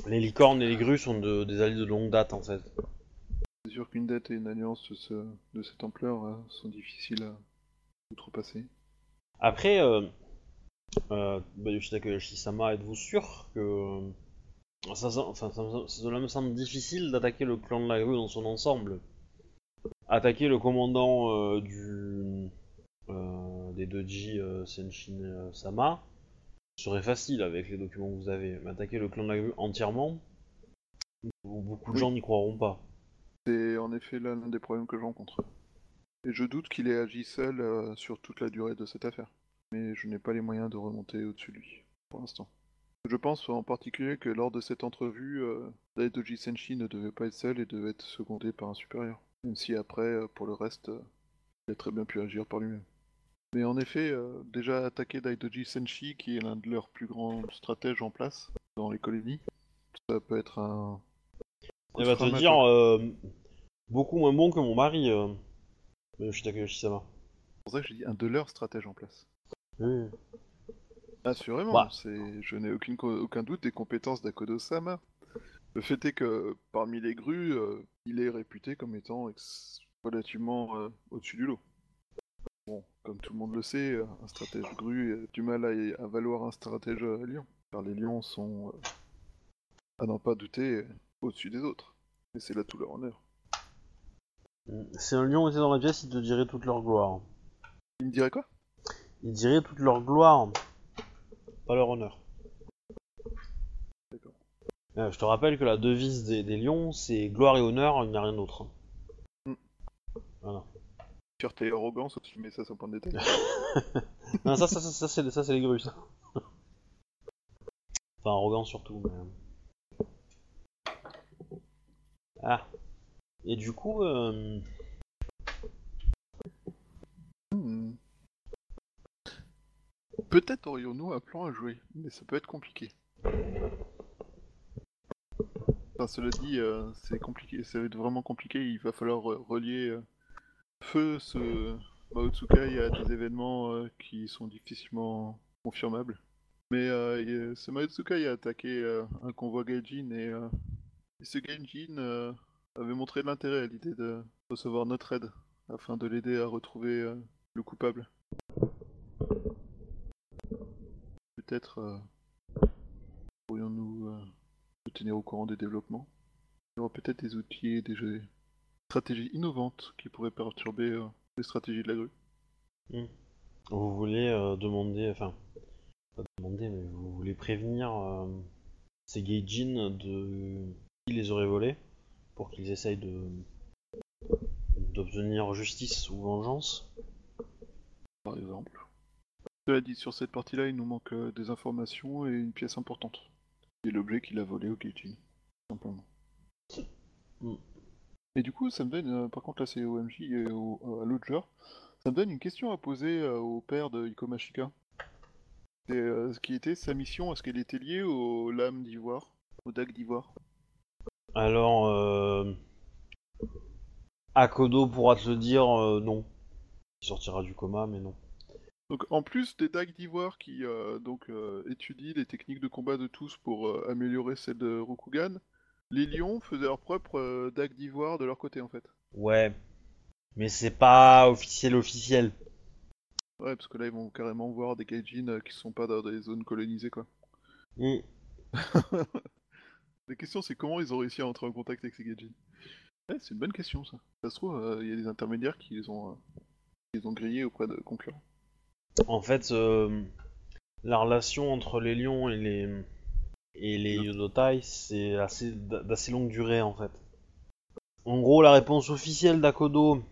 [SPEAKER 1] Les licornes et les grues sont de- des alliés de longue date en fait.
[SPEAKER 2] C'est sûr qu'une dette et une alliance de, ce- de cette ampleur euh, sont difficiles à outrepasser.
[SPEAKER 1] Après, euh, euh, Takayoshi-sama, êtes-vous sûr que. euh, Ça, ça- enfin, ça, me- cela me semble difficile d'attaquer le clan de la grue dans son ensemble. Attaquer le commandant euh, du, euh, des Doji euh, Senshin euh, Sama serait facile avec les documents que vous avez. Mais attaquer le clan de la grue entièrement, beaucoup de
[SPEAKER 2] Oui.
[SPEAKER 1] gens n'y croiront pas.
[SPEAKER 2] C'est en effet là l'un des problèmes que je rencontre. Et je doute qu'il ait agi seul euh, sur toute la durée de cette affaire. Mais je n'ai pas les moyens de remonter au-dessus de lui, pour l'instant. Je pense en particulier que lors de cette entrevue, euh, Daidoji Senshi ne devait pas être seul et devait être secondé par un supérieur. Même si après, pour le reste, il a très bien pu agir par lui-même. Mais en effet, euh, déjà attaquer Daidoji Senshi, qui est l'un de leurs plus grands stratèges en place dans les colonies, ça peut être un...
[SPEAKER 1] Elle va te dire euh, beaucoup moins bon que mon mari, euh, Bayushi Takayoshi-sama.
[SPEAKER 2] C'est pour ça que j'ai dit un de leurs stratèges en place.
[SPEAKER 1] Oui.
[SPEAKER 2] Assurément,
[SPEAKER 1] Bah.
[SPEAKER 2] c'est... je n'ai aucune aucun doute des compétences d'Akodo-sama. Le fait est que parmi les grues, euh, il est réputé comme étant ex- relativement euh, au-dessus du lot. Bon, comme tout le monde le sait, un stratège grue a du mal à, à valoir un stratège lion, car les lions sont, euh, à n'en pas douter, au-dessus des autres. Et c'est là tout leur honneur.
[SPEAKER 1] Si un lion était dans la pièce, il te dirait toute leur gloire.
[SPEAKER 2] Il me dirait quoi?
[SPEAKER 1] Il dirait toute leur gloire, pas leur honneur.
[SPEAKER 2] D'accord.
[SPEAKER 1] Euh, je te rappelle que la devise des, des lions, c'est gloire et honneur, il n'y a rien d'autre.
[SPEAKER 2] Fierté et arrogance, tu mets ça sur point de détail.
[SPEAKER 1] Non, ça, ça, ça, ça, c'est ça, c'est les grues, ça. Enfin, arrogant surtout, mais... Ah. Et du coup, euh...
[SPEAKER 2] Hmm. Peut-être aurions-nous un plan à jouer, mais ça peut être compliqué. Enfin, cela dit, euh, c'est compliqué, ça va être vraiment compliqué. Il va falloir euh, relier euh, feu ce Mao Tsukai à des événements euh, qui sont difficilement confirmables. Mais euh, il- ce Mao Tsukai a attaqué euh, un convoi Gaijin et, ce Gaijin avait montré de l'intérêt à l'idée de recevoir notre aide afin de l'aider à retrouver le coupable. Peut-être pourrions-nous nous tenir au courant des développements. Il y aura peut-être des outils et des jeux- stratégies innovantes qui pourraient perturber euh, les stratégies de la grue.
[SPEAKER 1] Vous voulez euh, demander, enfin, pas demander, mais vous voulez prévenir euh, ces Gaijin de qui les aurait volés pour qu'ils essayent de d'obtenir justice ou vengeance?
[SPEAKER 2] par exemple. Cela dit, sur cette partie-là, il nous manque des informations et une pièce importante. C'est l'objet qu'il a volé au Gaijin, simplement.
[SPEAKER 1] Mm.
[SPEAKER 2] Et du coup, ça me donne, euh, par contre là c'est au MJ et au- euh, à l'autre joueur, ça me donne une question à poser euh, au père de Iko Mashika. C'est euh, ce qui était sa mission, est-ce qu'elle était liée aux lames d'ivoire, aux dagues d'ivoire?
[SPEAKER 1] Alors, euh, Akodo pourra te le dire, euh, non. Il sortira du coma, mais non.
[SPEAKER 2] Donc en plus des dagues d'ivoire qui euh, donc euh, étudient les techniques de combat de tous pour euh, améliorer celles de Rokugan, les lions faisaient leur propre euh, dague d'ivoire de leur côté en fait.
[SPEAKER 1] Ouais, mais c'est pas officiel officiel.
[SPEAKER 2] Ouais, parce que là ils vont carrément voir des gaijin euh, qui sont pas dans des zones colonisées quoi.
[SPEAKER 1] Mm.
[SPEAKER 2] La question c'est comment ils ont réussi à entrer en contact avec ces gaijin. Ouais, c'est une bonne question ça. Ça se trouve, euh, il y a des intermédiaires qui les ont, euh, qui les ont grillés auprès de concurrents.
[SPEAKER 1] En fait, euh, la relation entre les lions et les et les Yodotai, c'est assez d'assez longue durée en fait. En gros, la réponse officielle d'Akodo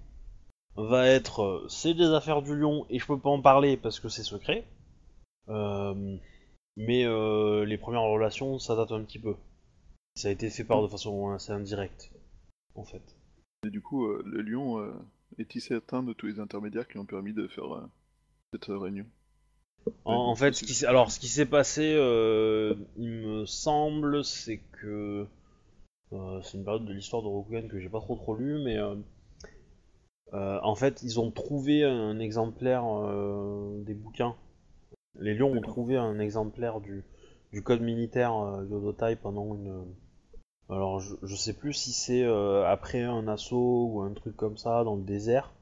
[SPEAKER 1] va être euh, c'est des affaires du lion et je peux pas en parler parce que c'est secret. Euh, mais euh, les premières relations, ça date un petit peu. Ça a été fait par de façon assez indirecte, en fait.
[SPEAKER 2] Et du coup, euh, le lion euh, est tissé atteint de tous les intermédiaires qui ont permis de faire euh, cette réunion?
[SPEAKER 1] En, fait, ce qui alors ce qui s'est passé, euh, il me semble, c'est que euh, c'est une période de l'histoire de Rokugan que j'ai pas trop trop lu, mais euh, en fait, ils ont trouvé un exemplaire des bouquins. Les Lions ont trouvé un exemplaire du, du code militaire Yodotai pendant une. Alors, je, je sais plus si c'est euh, après un assaut ou un truc comme ça dans le désert,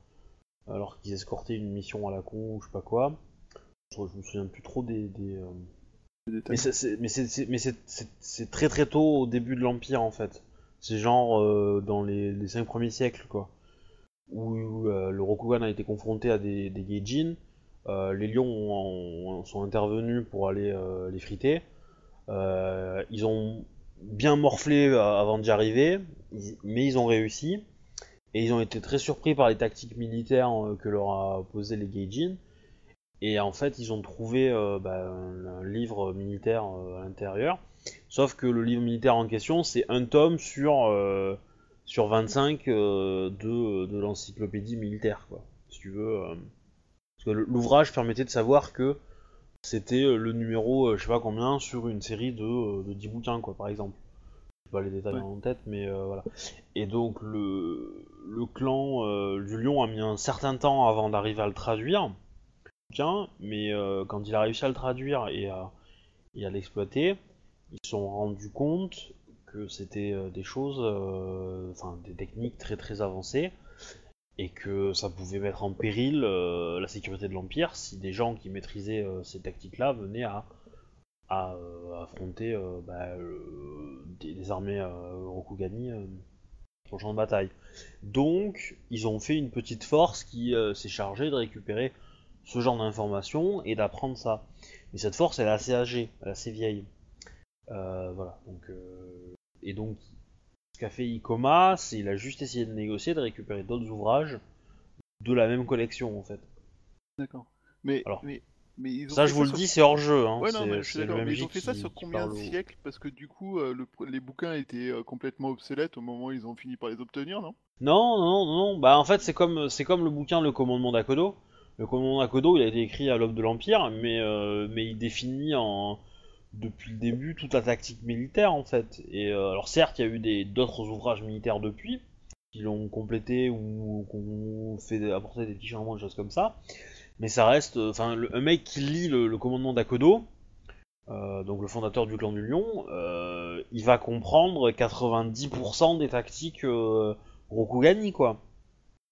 [SPEAKER 1] alors qu'ils escortaient une mission à la con ou je sais pas quoi. Je, me souviens plus trop des. des. Mais c'est- très très tôt au début de l'Empire en fait. C'est genre euh, dans les, les 5 premiers siècles quoi. Où euh, le Rokugan a été confronté à des, des Gaijin. Euh, les lions ont- ont- sont intervenus pour aller les friter. Ils ont bien morflé avant d'y arriver, mais ils ont réussi. Et ils ont été très surpris par les tactiques militaires que leur a posé les Gaijin. Et en fait, ils ont trouvé euh, bah, un, un livre militaire euh, à l'intérieur. Sauf que le livre militaire en question, c'est un tome sur, euh, sur 25 euh, de, de l'encyclopédie militaire, quoi. Si tu veux. Parce que l'ouvrage permettait de savoir que c'était le numéro, je sais pas combien, sur une série de, de 10 bouquins, quoi, par exemple. Je sais pas les détails
[SPEAKER 2] Ouais.
[SPEAKER 1] en tête, mais voilà. Et donc, le, le clan du lion a mis un certain temps avant d'arriver à le traduire bouquin, mais euh, quand il a réussi à le traduire et à, l'exploiter, ils se sont rendus compte que c'était euh, des choses, euh, enfin des techniques très très avancées, et que ça pouvait mettre en péril la sécurité de l'Empire si des gens qui maîtrisaient ces tactiques-là venaient à, affronter bah, des, des armées Rokugani sur champ de bataille. Donc, ils ont fait une petite force qui s'est chargée de récupérer ce genre d'informations et d'apprendre ça. Mais cette force, elle est assez âgée, elle est assez vieille. Euh, voilà. Donc, euh, et donc, ce qu'a fait Ikoma, c'est il a juste essayé de négocier, de récupérer d'autres ouvrages de la même collection, en fait.
[SPEAKER 2] D'accord. Mais,
[SPEAKER 1] Alors,
[SPEAKER 2] mais, mais ils ont
[SPEAKER 1] Ça, je vous le
[SPEAKER 2] sur-
[SPEAKER 1] dis, c'est hors jeu. Hein.
[SPEAKER 2] Ouais, non, mais je suis d'accord. Mais ils ont fait ça sur combien de siècles? Parce que du coup, euh, le les bouquins étaient complètement obsolètes au moment où ils ont fini par les obtenir, non?
[SPEAKER 1] Non, non, non, non. Bah, en fait, c'est comme, c'est comme le bouquin Le Commandement d'Akodo. Le Commandement d'Akodo, il a été écrit à l'aube de l'Empire, mais, euh, il définit depuis le début toute la tactique militaire en fait. Et euh, alors certes, il y a eu d'autres ouvrages militaires depuis qui l'ont complété ou qu'on fait apporter des petits changements, des choses comme ça. Mais ça reste, enfin, un mec qui lit le, commandement d'Akodo, euh, donc le fondateur du clan du Lion, il va comprendre 90% des tactiques Rokugani quoi.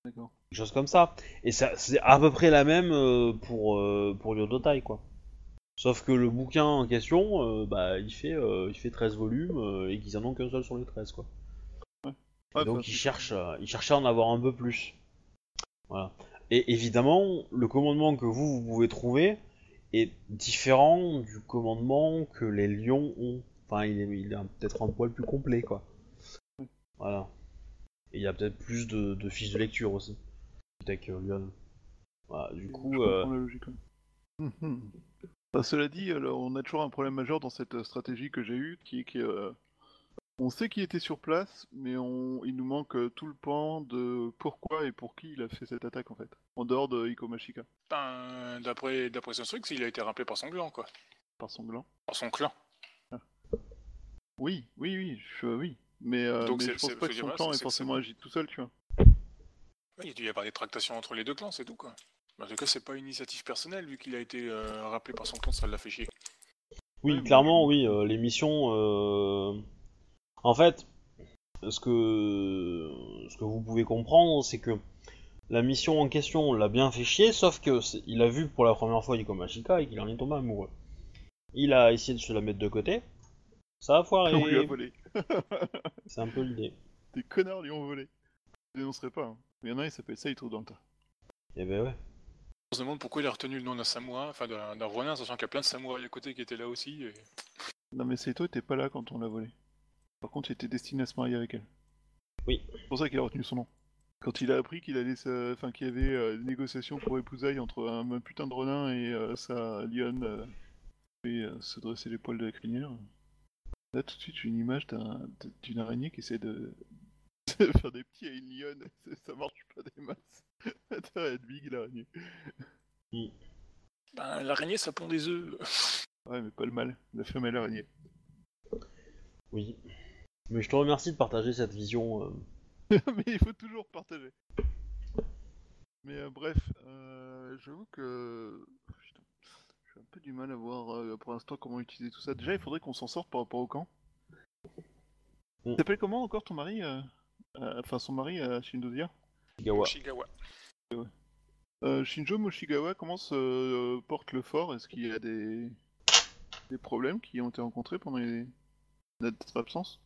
[SPEAKER 2] D'accord.
[SPEAKER 1] Des choses comme ça. Et ça, c'est à peu près la même euh, pour, euh, pour Yodotai, quoi. Sauf que le bouquin en question, euh, bah, il fait, euh, il fait 13 volumes euh, et qu'ils en ont qu'un seul sur les 13, quoi.
[SPEAKER 2] Ouais,
[SPEAKER 1] donc ils cherchent, ils cherchent à en avoir un peu plus. Voilà. Et évidemment, le commandement que vous, vous pouvez trouver est différent du commandement que les lions ont. Enfin, il est, il est peut-être un poil plus complet, quoi. Voilà. Et il y a peut-être plus de, de fiches de lecture aussi. Que Lyon. Voilà, du
[SPEAKER 2] Je
[SPEAKER 1] coup, euh,
[SPEAKER 2] la logique, ouais. Mhm. Bah, cela dit, alors, on a toujours un problème majeur dans cette euh, stratégie que j'ai eue, qui est que euh, on sait qu'il était sur place, mais on... il nous manque euh, tout le pan de pourquoi et pour qui il a fait cette attaque en fait, en dehors de Iko Mashika,
[SPEAKER 3] Ben, d'après d'après son truc, il a été rappelé par son clan, quoi.
[SPEAKER 2] par son gland.
[SPEAKER 3] Par son clan.
[SPEAKER 2] Oui, oui, oui, je... oui. Mais, euh,
[SPEAKER 3] Donc
[SPEAKER 2] mais
[SPEAKER 3] c'est-
[SPEAKER 2] je pense pas que son clan
[SPEAKER 3] c'est-
[SPEAKER 2] forcément agi tout seul, tu vois.
[SPEAKER 3] Il a dû y avoir des tractations entre les deux clans, c'est tout, quoi. En tout cas, c'est pas une initiative personnelle, vu qu'il a été euh, rappelé par son clan, ça l'a fait chier.
[SPEAKER 1] oui, clairement, oui, euh, les missions. euh, En fait, ce que, ce que vous pouvez comprendre, c'est que la mission en question l'a bien fait chier, sauf que il a vu pour la première fois Iko Mashika et qu'il en est tombé amoureux. Il a essayé de se la mettre de côté. Ça a foiré.
[SPEAKER 2] On lui a volé.
[SPEAKER 1] C'est un peu l'idée.
[SPEAKER 2] Des connards lui ont volé. Je dénoncerai pas. Hein. Il y en a un, il s'appelle Saito dans le tas.
[SPEAKER 1] Et ben ouais.
[SPEAKER 3] On se demande pourquoi il a retenu le nom d'un samouraï, enfin d'un ronin, sachant qu'il y a plein de samouraïs à côté qui étaient là aussi. et-
[SPEAKER 2] Non mais Saito était pas là quand on l'a volé. Par contre, il était destiné à se marier avec elle.
[SPEAKER 1] Oui.
[SPEAKER 2] C'est pour ça qu'il a retenu son nom. Quand il a appris qu'il allait, enfin qu'il y avait euh, des négociations pour épousailles entre un, un putain de renin et euh, sa lionne, euh, et euh, se dresser les poils de la crinière. Là, tout de suite, j'ai une image d'un- d'une araignée qui essaie de... faire des petits à une lionne. C'est- Ça marche pas des masses. Doit être big l'araignée.
[SPEAKER 3] Ben, l'araignée, ça pond des œufs.
[SPEAKER 2] Ouais, mais pas le mal. La femelle araignée.
[SPEAKER 1] Oui. Mais je te remercie de partager cette vision. euh,
[SPEAKER 2] mais il faut toujours partager. Mais euh, bref, euh, j'avoue que putain, j'ai un peu du mal à voir euh, pour l'instant comment utiliser tout ça. Déjà, il faudrait qu'on s'en sorte par rapport au camp.
[SPEAKER 1] Mm.
[SPEAKER 2] T'appelles comment encore ton mari euh, Enfin, son mari à Shindodia
[SPEAKER 1] Gawa.
[SPEAKER 3] Shigawa.
[SPEAKER 2] euh, Shinjo Moshigawa, comment se euh, porte le fort? Est-ce qu'il y a des... des problèmes qui ont été rencontrés pendant les... notre absence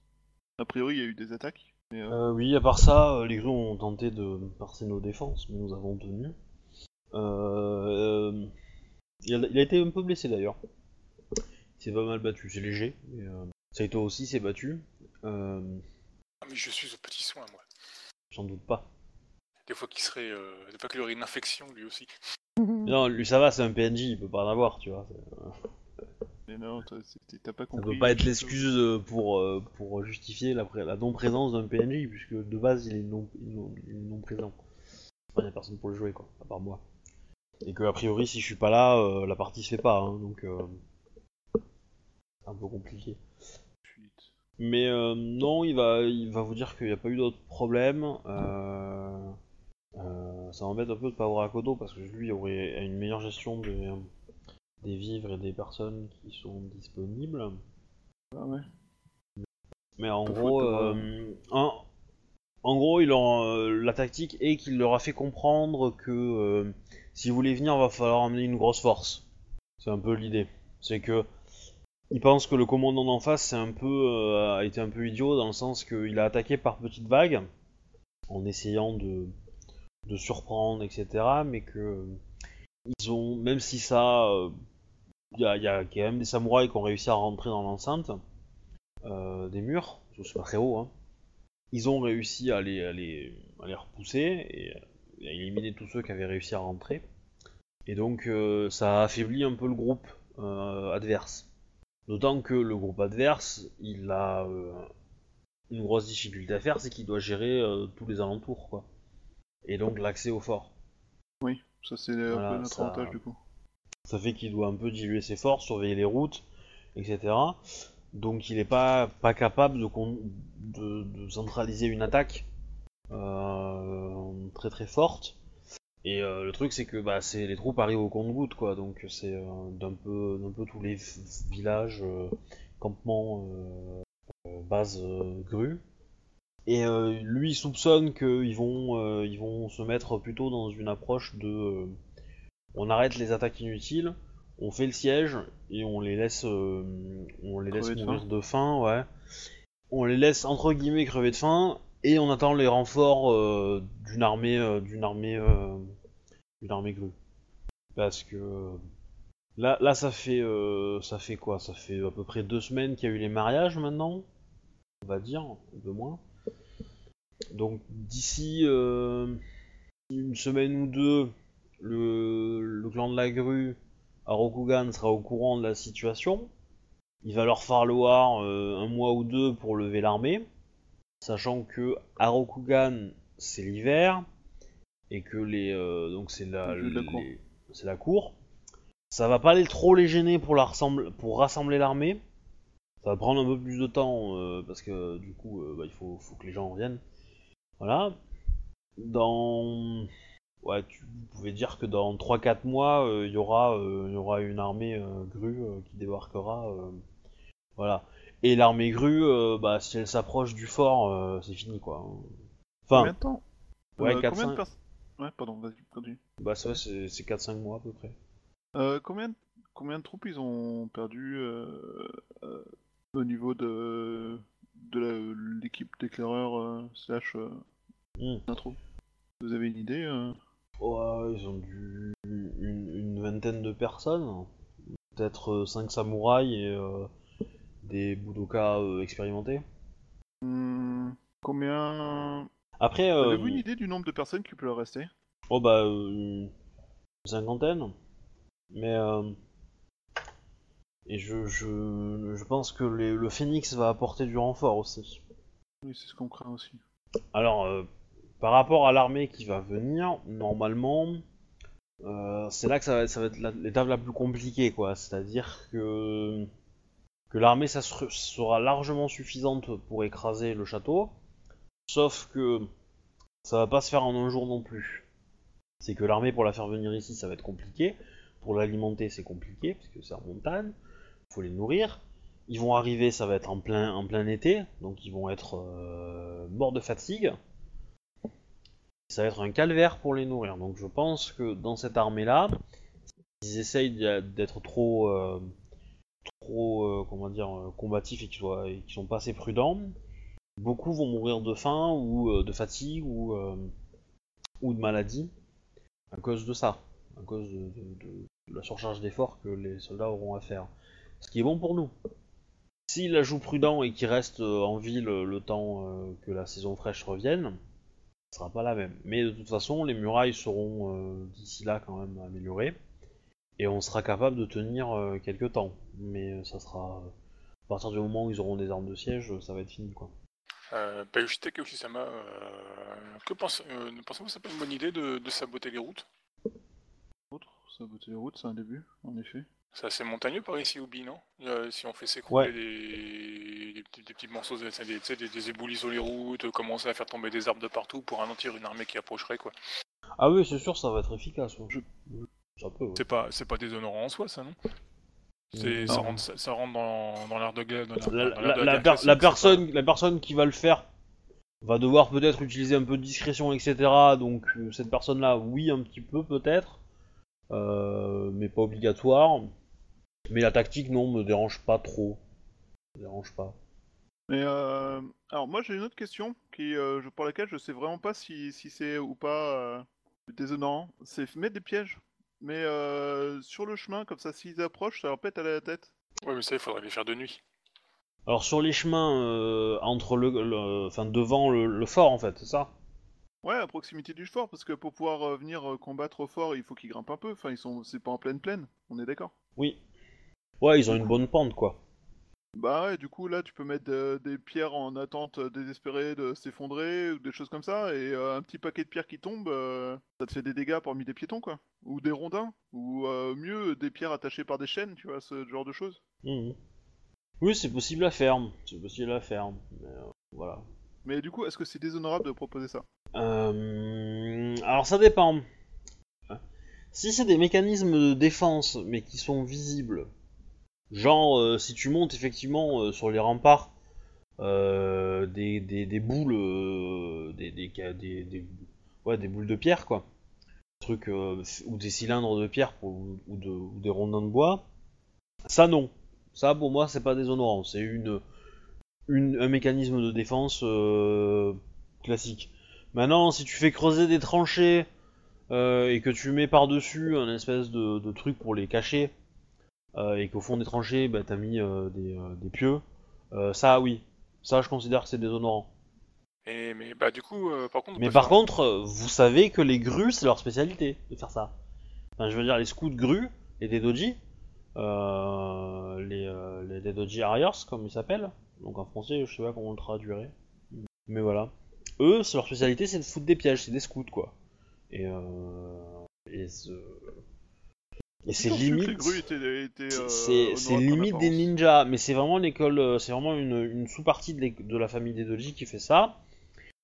[SPEAKER 2] A priori, il y a eu des attaques. Mais, euh,
[SPEAKER 1] Euh, oui, à part ça, euh, les gros ont tenté de passer nos défenses, mais nous avons tenu. Euh, euh, il, a, il a été un peu blessé d'ailleurs. Il s'est pas mal battu, c'est léger. Mais, euh, Saito aussi s'est battu. Euh,
[SPEAKER 3] mais je suis au petit soin, moi.
[SPEAKER 1] J'en doute pas.
[SPEAKER 3] Des fois qu'il serait. euh, Des fois qu'il aurait une infection, lui aussi.
[SPEAKER 1] Non, lui ça va, c'est un PNJ, il peut pas en avoir, tu vois. C'est-
[SPEAKER 2] mais non, t'as pas
[SPEAKER 1] Ça
[SPEAKER 2] compris.
[SPEAKER 1] peut pas être l'excuse euh, pour, euh, pour justifier la, la non-présence d'un PNJ, puisque de base il est non, non, non présent. Enfin, y a personne pour le jouer, quoi, à part moi. Et que, a priori, si je suis pas là, euh, la partie se fait pas, hein, donc euh, c'est un peu compliqué. Mais euh, non, il va, il va vous dire qu'il n'y a pas eu d'autres problèmes. Euh, euh, ça m'embête un peu de pas avoir Akodo parce que lui aurait une meilleure gestion des, des vivres et des personnes qui sont disponibles.
[SPEAKER 2] Ah ouais.
[SPEAKER 1] Mais en gros, en, en gros, il euh, la tactique est qu'il leur a fait comprendre que euh, s'ils voulaient venir, va falloir amener une grosse force. C'est un peu l'idée. C'est que il pense que le commandant d'en face euh, a été un peu idiot dans le sens qu'il a attaqué par petites vagues en essayant de, surprendre, etc. Mais que ils ont, même si ça, euh, il y, a, quand même des samouraïs qui ont réussi à rentrer dans l'enceinte euh, des murs, c'est pas très haut, hein. ils ont réussi à les, repousser et à éliminer tous ceux qui avaient réussi à rentrer. Et donc ça a affaibli un peu le groupe adverse. D'autant que le groupe adverse, il a euh, une grosse difficulté à faire, c'est qu'il doit gérer euh, tous les alentours, quoi. Et donc l'accès au fort.
[SPEAKER 2] Oui, ça c'est un
[SPEAKER 1] Voilà,
[SPEAKER 2] peu notre
[SPEAKER 1] ça-
[SPEAKER 2] avantage du coup.
[SPEAKER 1] Ça fait qu'il doit un peu diluer ses forces, surveiller les routes, etc. Donc il n'est pas, pas capable de, con- de, de centraliser une attaque euh, très très forte. Et euh, le truc c'est que bah, c'est les troupes arrivent au compte-goutte quoi, donc c'est euh, d'un peu, d'un peu tous les villages, euh, campements, bases grues. Et lui il soupçonne qu'ils vont, ils vont se mettre plutôt dans une approche de on arrête les attaques inutiles, on fait le siège et on les laisse, on les laisse
[SPEAKER 2] de
[SPEAKER 1] mourir de faim, ouais. On les laisse entre guillemets crever de faim et on attend les renforts euh, d'une armée, euh, d'une armée, euh, d'une armée grue. Parce que là, ça fait, ça fait quoi? Ça fait à peu près deux semaines qu'il y a eu les mariages maintenant, on va dire, peu moins. Donc d'ici une semaine ou deux, le, le clan de la grue à Rokugan sera au courant de la situation. Il va leur falloir un mois ou deux pour lever l'armée, sachant que à Rokugan c'est l'hiver et que les euh, donc c'est la,
[SPEAKER 2] Le cour.
[SPEAKER 1] les- c'est la cour. Ça va pas aller trop les gêner pour la rassemble- pour rassembler l'armée. Ça va prendre un peu plus de temps euh, parce que du coup euh, bah, il faut, faut que les gens reviennent. Voilà. Dans ouais, tu vous pouvez dire que dans 3-4 mois, il y aura il y aura une armée grue qui débarquera. voilà. Et l'armée grue, euh, bah, si elle s'approche du fort, euh, c'est fini quoi. Enfin,
[SPEAKER 2] Combien de temps
[SPEAKER 1] ouais,
[SPEAKER 2] Euh,
[SPEAKER 1] 4,
[SPEAKER 2] combien de
[SPEAKER 1] 5,
[SPEAKER 2] pers- Ouais, pardon, vas-y, continue.
[SPEAKER 1] bah, ça, c'est c'est 4-5 mois à peu près.
[SPEAKER 2] Euh, combien, combien de troupes ils ont perdu euh, euh, au niveau de, de l'équipe d'éclaireurs euh, slash euh,
[SPEAKER 1] Hmm.
[SPEAKER 2] intro Vous avez une idée euh?
[SPEAKER 1] Ouais, ils ont dû une, une vingtaine de personnes, peut-être 5 samouraïs et euh, des budokas euh, expérimentés.
[SPEAKER 2] Hmm, Combien
[SPEAKER 1] Après, euh,
[SPEAKER 2] Avez-vous une idée du nombre de personnes qui peuvent rester?
[SPEAKER 1] Oh bah euh, une cinquantaine, mais et je, je, je pense que les- le phénix va apporter du renfort aussi.
[SPEAKER 2] Oui, c'est ce qu'on craint aussi.
[SPEAKER 1] Alors, euh, par rapport à l'armée qui va venir, normalement, euh, c'est là que ça va, ça va être la- l'étape la plus compliquée, quoi. C'est-à-dire que, que l'armée sera largement suffisante pour écraser le château, sauf que ça va pas se faire en un jour non plus. C'est que l'armée, pour la faire venir ici, ça va être compliqué. Pour l'alimenter, c'est compliqué, parce que c'est en montagne. faut les nourrir. Ils vont arriver, ça va être en plein, été, donc ils vont être euh, morts de fatigue. Ça va être un calvaire pour les nourrir. Donc je pense que dans cette armée-là, ils essayent d'être trop, euh, trop, euh, comment dire, euh, combatifs et soient, et qu'ils sont pas assez prudents. Beaucoup vont mourir de faim ou euh, de fatigue ou, de maladie à cause de ça, à cause de, la surcharge d'efforts que les soldats auront à faire. Ce qui est bon pour nous. S'ils la jouent prudent et qu'ils restent euh, en ville le temps que la saison fraîche revienne, ce sera pas la même. Mais de toute façon, les murailles seront d'ici là quand même améliorées. Et on sera capable de tenir quelques temps. Mais euh, ça sera. euh, à partir du moment où ils auront des armes de siège, ça va être fini quoi.
[SPEAKER 3] Euh, Bayushitake Oshisama, euh, que pense, euh, ne pensez-vous que c'est pas une bonne idée de, de saboter les routes?
[SPEAKER 2] Autre, saboter les routes, c'est un début, en effet.
[SPEAKER 3] C'est assez montagneux par ici, Ubi, non? Euh, Si on fait s'écrouler
[SPEAKER 1] Ouais.
[SPEAKER 3] des, des, petits- des petits morceaux, de- des, tu sais, des, des éboulis sur les routes, euh, commencer à faire tomber des arbres de partout pour ralentir une armée qui approcherait, quoi.
[SPEAKER 1] Ah oui, c'est sûr, ça va être efficace. ouais.
[SPEAKER 2] Je-
[SPEAKER 1] Ça peut. ouais.
[SPEAKER 3] C'est pas, c'est pas déshonorant en soi, ça, Non? Ça, rentre, ça, ça rentre dans, dans l'art de guerre.
[SPEAKER 1] La, per- personne, la personne qui va le faire va devoir peut-être utiliser un peu de discrétion, etc. Donc euh, cette personne-là, oui, un petit peu peut-être, euh, mais pas obligatoire. Mais la tactique, non, me dérange pas trop. Me dérange pas.
[SPEAKER 2] Mais euh, alors moi j'ai une autre question qui, euh, je- pour laquelle je sais vraiment pas si, si c'est ou pas euh, déshonorant. C'est mettre des pièges. Mais euh, sur le chemin, comme ça, s'ils approchent, ça leur pète à la tête.
[SPEAKER 3] Ouais, mais ça, il faudrait les faire de nuit.
[SPEAKER 1] Alors sur les chemins euh, entre le, le- enfin devant le, le fort en fait, c'est ça?
[SPEAKER 2] Ouais, à proximité du fort, parce que pour pouvoir euh, venir euh, combattre au fort, il faut qu'ils grimpent un peu. Enfin, ils sont, c'est pas en pleine plaine. On est d'accord?
[SPEAKER 1] Oui. Ouais, ils ont une bonne pente quoi.
[SPEAKER 2] Bah ouais, du coup là tu peux mettre euh, des pierres en attente euh, désespérée de s'effondrer ou des choses comme ça et euh, un petit paquet de pierres qui tombe, euh, ça te fait des dégâts parmi des piétons quoi. Ou des rondins, ou mieux des pierres attachées par des chaînes, tu vois, ce genre de choses.
[SPEAKER 1] Mhm. Oui, c'est possible à faire. C'est possible à faire. Mais, euh, voilà.
[SPEAKER 2] Mais du coup, est-ce que c'est déshonorable de proposer ça?
[SPEAKER 1] Euh, alors ça dépend. Si c'est des mécanismes de défense, mais qui sont visibles, genre euh, si tu montes effectivement euh, sur les remparts euh, des, boules, des, des, ouais, des boules de pierre quoi, trucs euh, ou des cylindres de pierre ou, de, ou des rondins de bois, ça non. Ça pour moi c'est pas déshonorant, c'est un mécanisme de défense classique. Maintenant, si tu fais creuser des tranchées et que tu mets par-dessus un espèce de, truc pour les cacher, et qu'au fond des tranchées, bah, t'as mis euh, des, euh, des pieux, euh, ça oui. Ça, je considère que c'est déshonorant.
[SPEAKER 3] Et, mais bah du coup, euh, par contre... on
[SPEAKER 1] Mais par
[SPEAKER 3] faire-
[SPEAKER 1] contre, euh, vous savez que les grues, c'est leur spécialité de faire ça. Enfin, je veux dire, les scouts grues, les Dedoji, euh, les, euh, les Dedoji Harriers, comme ils s'appellent. Donc en français, je sais pas comment on le traduirait. Mais voilà. Eux, leur spécialité, c'est de foutre des pièges, c'est des scouts, quoi. Et, euh, et, et c'est limite. C'est-
[SPEAKER 2] euh,
[SPEAKER 1] limite des ninjas, mais c'est vraiment l'école, euh, c'est vraiment une, une sous-partie de, la famille des Doji qui fait ça.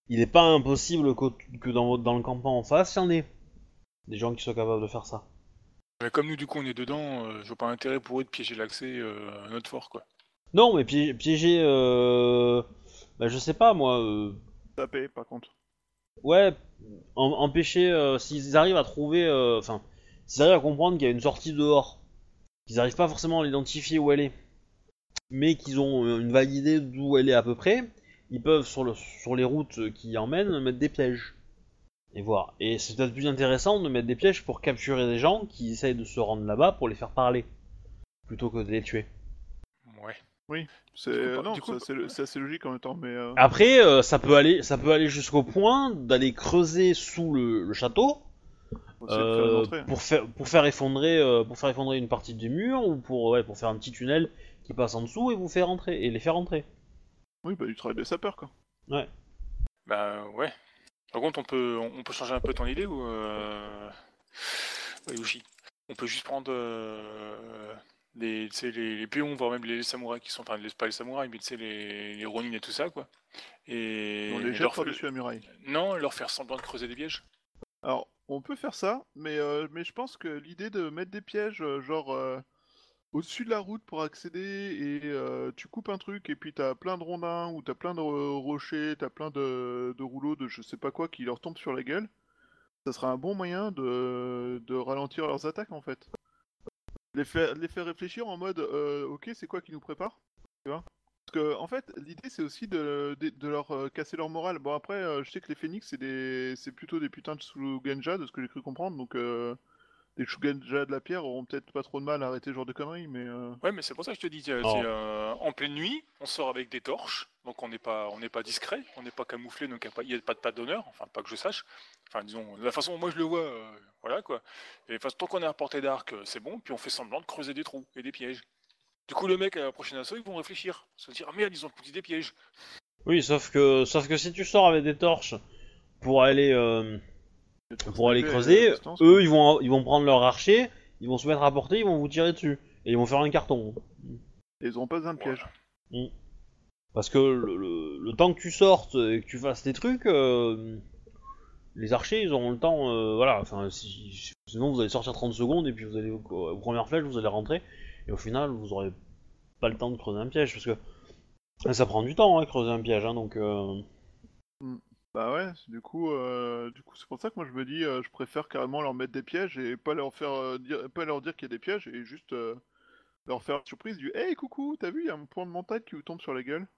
[SPEAKER 1] Il n'est pas impossible que dans, votre- dans le campement en face, il y en ait des gens qui soient capables de faire ça.
[SPEAKER 3] Mais comme nous, du coup, on est dedans, euh, je vois pas intérêt pour eux de piéger l'accès euh, à notre fort, quoi.
[SPEAKER 1] Non, mais pié- piéger, euh, bah, je sais pas moi,
[SPEAKER 2] Tapé, par contre.
[SPEAKER 1] ouais, em- empêcher, s'ils arrivent à trouver, enfin, s'ils arrivent à comprendre qu'il y a une sortie dehors, qu'ils n'arrivent pas forcément à l'identifier où elle est, mais qu'ils ont euh, une vague idée d'où elle est à peu près, ils peuvent sur, le, sur les routes qui y emmènent mettre des pièges. Et voir. Et c'est peut-être plus intéressant de mettre des pièges pour capturer des gens qui essayent de se rendre là-bas pour les faire parler, plutôt que de les tuer.
[SPEAKER 3] Ouais.
[SPEAKER 2] C'est
[SPEAKER 3] coup,
[SPEAKER 2] euh, c'est c'est assez logique en même temps, mais euh,
[SPEAKER 1] Après, euh, ça peut aller, ça peut aller jusqu'au point d'aller creuser sous le, le château
[SPEAKER 2] faire
[SPEAKER 1] euh, pour faire pour faire effondrer euh, pour faire effondrer une partie du mur ou pour ouais, pour faire un petit tunnel qui passe en dessous et vous faire entrer et les faire entrer.
[SPEAKER 2] Oui, bah du travail des sapeurs quoi.
[SPEAKER 3] Bah ouais. Par contre, on peut, on peut changer un peu ton idée ou... Euh... Ouais, Yoshi? On peut juste prendre euh, les, tu sais, les, les péons, voire même les, samouraïs qui sont... Enfin, les, pas les samouraïs, mais tu sais, les, les ronin et tout ça, quoi. Et...
[SPEAKER 2] On les jette
[SPEAKER 3] leur-
[SPEAKER 2] par-dessus la muraille.
[SPEAKER 3] Non, leur faire semblant de creuser des pièges.
[SPEAKER 2] Alors, on peut faire ça, mais, euh, mais je pense que l'idée de mettre des pièges, euh, genre euh, au-dessus de la route pour accéder, et tu coupes un truc, et puis t'as plein de rondins, ou t'as plein de rochers, t'as plein de, rouleaux, de je sais pas quoi, qui leur tombent sur la gueule, ça sera un bon moyen de, de ralentir leurs attaques en fait. Les faire, les faire réfléchir en mode, ok, c'est quoi qui nous prépare que, en fait, l'idée c'est aussi de, de, de leur euh, casser leur morale. Bon, après, euh, je sais que les phénix, c'est des, c'est plutôt des putains de Shugenja, de ce que j'ai cru comprendre, donc euh, les Shugenja de la pierre auront peut-être pas trop de mal à arrêter ce genre de conneries, mais. euh,
[SPEAKER 3] Ouais, mais c'est pour ça que je te dis, c'est
[SPEAKER 1] Oh.
[SPEAKER 3] euh, en pleine nuit, on sort avec des torches, donc on n'est pas, on n'est pas discret, on n'est pas camouflé, donc il n'y a pas de pas d'honneur, enfin pas que je sache. Enfin disons, de la façon dont moi je le vois, euh, voilà quoi. Et de toute façon, tant qu'on est à portée d'arc, c'est bon, puis on fait semblant de creuser des trous et des pièges. Du coup, le mec à la prochaine assaut, ils vont réfléchir, se dire ah merde, ils ont foutu des pièges.
[SPEAKER 1] Oui, sauf que sauf que si tu sors avec des torches pour aller euh, pour aller creuser,
[SPEAKER 2] distance,
[SPEAKER 1] eux ils vont ils vont prendre leur archer, ils vont se mettre à portée, ils vont vous tirer dessus et ils vont faire un carton.
[SPEAKER 2] Et ils auront pas besoin de pièges.
[SPEAKER 3] Voilà.
[SPEAKER 1] Parce que le, le- le temps que tu sortes et que tu fasses tes trucs, euh, les archers ils auront le temps, euh, voilà, enfin si, sinon vous allez sortir 30 secondes et puis vous allez aux, aux premières flèches, vous allez rentrer et au final vous aurez pas le temps de creuser un piège parce que ça prend du temps hein, creuser un piège, hein, donc euh,
[SPEAKER 2] Bah ouais, du coup, euh, du coup, c'est pour ça que moi je me dis, euh, je préfère carrément leur mettre des pièges et pas leur faire euh, dire, pas leur dire qu'il y a des pièges et juste euh, leur faire une surprise du Hey coucou, t'as vu, il y a un point de montagne qui vous tombe sur la gueule.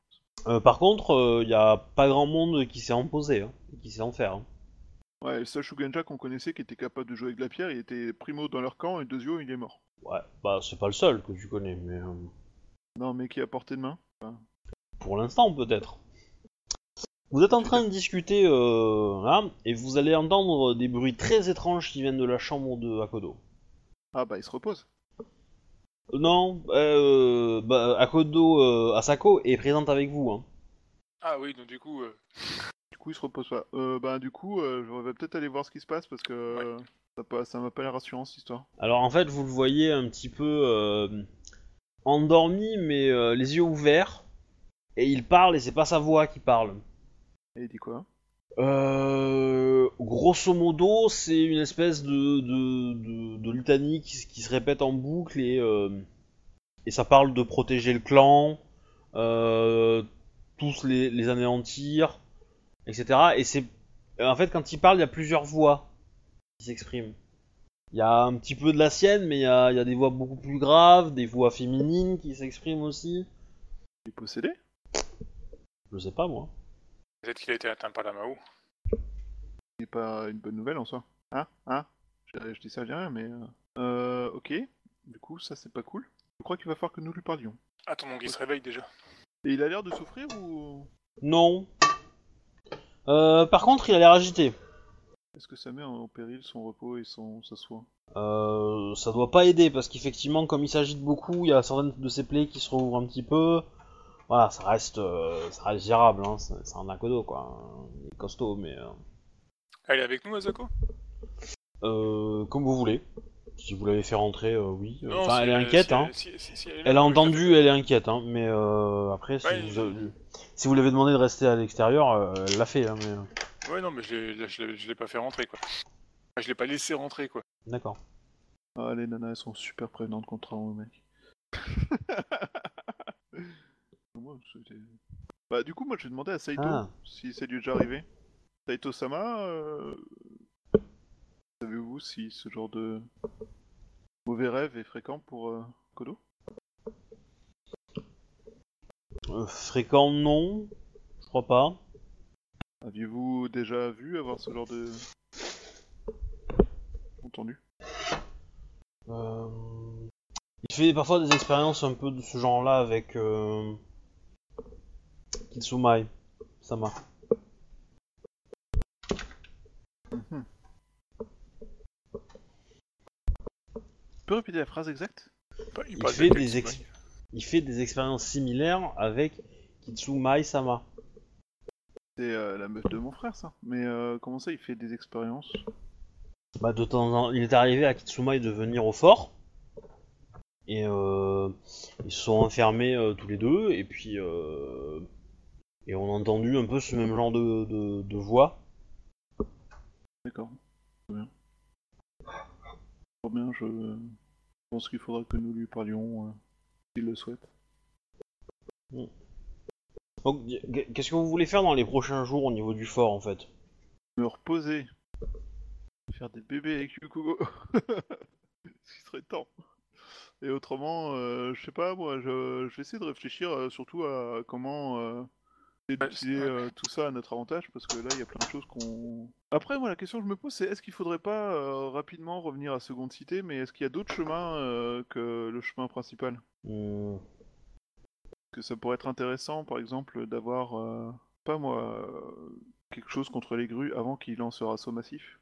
[SPEAKER 1] euh, par contre il y a pas grand monde qui s'est imposé, hein, qui sait en faire. hein.
[SPEAKER 2] Ouais, le seul Shugenja qu'on connaissait qui était capable de jouer avec de la pierre, il était primo dans leur camp et Dezio il est mort.
[SPEAKER 1] Ouais, bah c'est pas le seul que tu connais, mais euh,
[SPEAKER 2] Non, mais qui a portée de main
[SPEAKER 1] pour l'instant peut-être. Vous êtes en train de discuter euh, là, et vous allez entendre des bruits très étranges qui viennent de la chambre de Akodo.
[SPEAKER 2] Ah bah il se repose.
[SPEAKER 1] Euh, Non, euh, bah, Akodo euh, Asako est présente avec vous. Hein.
[SPEAKER 3] Ah oui, donc du coup, euh,
[SPEAKER 2] coup il se repose pas. Euh, bah du coup, euh, je vais peut-être aller voir ce qui se passe parce que euh, ça, m'a pas l'air rassurant cette histoire.
[SPEAKER 1] Alors en fait, vous le voyez un petit peu, euh, endormi mais les yeux ouverts et il parle et c'est pas sa voix qui parle.
[SPEAKER 2] Et il dit quoi?
[SPEAKER 1] Euh, grosso modo, c'est une espèce de, de, de, de litanie qui, se répète en boucle et, euh, et ça parle de protéger le clan, euh, tous les, les anéantir, etc. Et c'est en fait quand il parle, il y a plusieurs voix qui s'expriment. Il y a un petit peu de la sienne, mais il y a, il y a des voix beaucoup plus graves, des voix féminines qui s'expriment aussi.
[SPEAKER 2] Il est possédé?
[SPEAKER 1] Je sais pas moi.
[SPEAKER 3] Peut-être qu'il a été atteint par la Mao.
[SPEAKER 2] C'est pas une bonne nouvelle en soi. Hein? Hein? Je, je dis ça, je dis rien, mais... Euh, euh, ok. Du coup, ça c'est pas cool. Je crois qu'il va falloir que nous lui parlions.
[SPEAKER 3] Attendons qu'il se réveille déjà.
[SPEAKER 2] Et il a l'air de souffrir ou...
[SPEAKER 1] Non. Euh, par contre, il a l'air agité.
[SPEAKER 2] Est-ce que ça met en péril son repos et son, sa soin
[SPEAKER 1] Euh, ça doit pas aider parce qu'effectivement, comme il s'agite beaucoup, il y a certaines de ses plaies qui se rouvrent un petit peu. Voilà, ça reste, euh, ça reste gérable, hein. c'est c'est un Akodo quoi. Il est costaud, mais euh,
[SPEAKER 3] Elle est avec nous, Azako
[SPEAKER 1] euh, comme vous voulez. Si vous l'avez fait rentrer, euh, oui. Euh,
[SPEAKER 3] Non,
[SPEAKER 1] Enfin, elle est inquiète, hein.
[SPEAKER 3] elle,
[SPEAKER 1] a entendu, elle est inquiète, hein. Mais euh, après, si
[SPEAKER 3] Ouais,
[SPEAKER 1] vous,
[SPEAKER 3] je-
[SPEAKER 1] euh, si vous l'avez demandé de rester à l'extérieur, euh, elle l'a fait, hein, mais.
[SPEAKER 3] Ouais, non, mais je l'ai- pas fait rentrer, quoi. Enfin, je l'ai pas laissé rentrer, quoi.
[SPEAKER 1] D'accord.
[SPEAKER 2] Ah, les nanas, elles sont super prévenantes contre un mec. Bah, du coup, moi, je vais demander à Saito
[SPEAKER 1] Ah.
[SPEAKER 2] si ça lui est déjà arrivé. Saito-sama, euh... savez-vous si ce genre de mauvais rêve est fréquent pour euh, Kodo?
[SPEAKER 1] Euh, fréquent, non. Je crois pas.
[SPEAKER 2] Aviez-vous déjà vu avoir ce genre de... Entendu?
[SPEAKER 1] Euh, Il fait parfois des expériences un peu de ce genre-là avec. Kitsumai Sama.
[SPEAKER 2] Mhm. Peux répéter la phrase exacte?
[SPEAKER 3] Bah,
[SPEAKER 1] Il
[SPEAKER 3] de
[SPEAKER 1] fait des
[SPEAKER 3] type,
[SPEAKER 1] ex-
[SPEAKER 3] ouais.
[SPEAKER 1] Il fait des expériences similaires avec Kitsumai Sama.
[SPEAKER 2] C'est euh, la meuf de mon frère, ça. Mais euh, comment ça, il fait des expériences?
[SPEAKER 1] Bah de temps en temps, il est arrivé à Kitsumai de venir au fort. Et euh, ils se sont enfermés euh, tous les deux et puis euh, et on a entendu un peu ce même genre de, de, de voix.
[SPEAKER 2] D'accord. Très bien. Bien, je pense qu'il faudra que nous lui parlions, euh, s'il le souhaite.
[SPEAKER 1] Donc qu'est-ce que vous voulez faire dans les prochains jours au niveau du fort en fait?
[SPEAKER 2] Me reposer. Faire des bébés avec Yukugo. Ce serait temps. Et autrement, euh, je sais pas, moi, je, je vais essayer de réfléchir euh, surtout à comment euh, d'utiliser euh, tout ça à notre avantage, parce que là, il y a plein de choses qu'on... Après, moi, la question que je me pose, c'est est-ce qu'il faudrait pas euh, rapidement revenir à Seconde Cité, mais est-ce qu'il y a d'autres chemins euh, que le chemin principal?
[SPEAKER 1] Hmm,
[SPEAKER 2] que ça pourrait être intéressant, par exemple, d'avoir, euh, pas moi, euh, quelque chose contre les grues avant qu'ils lancent leur assaut massif?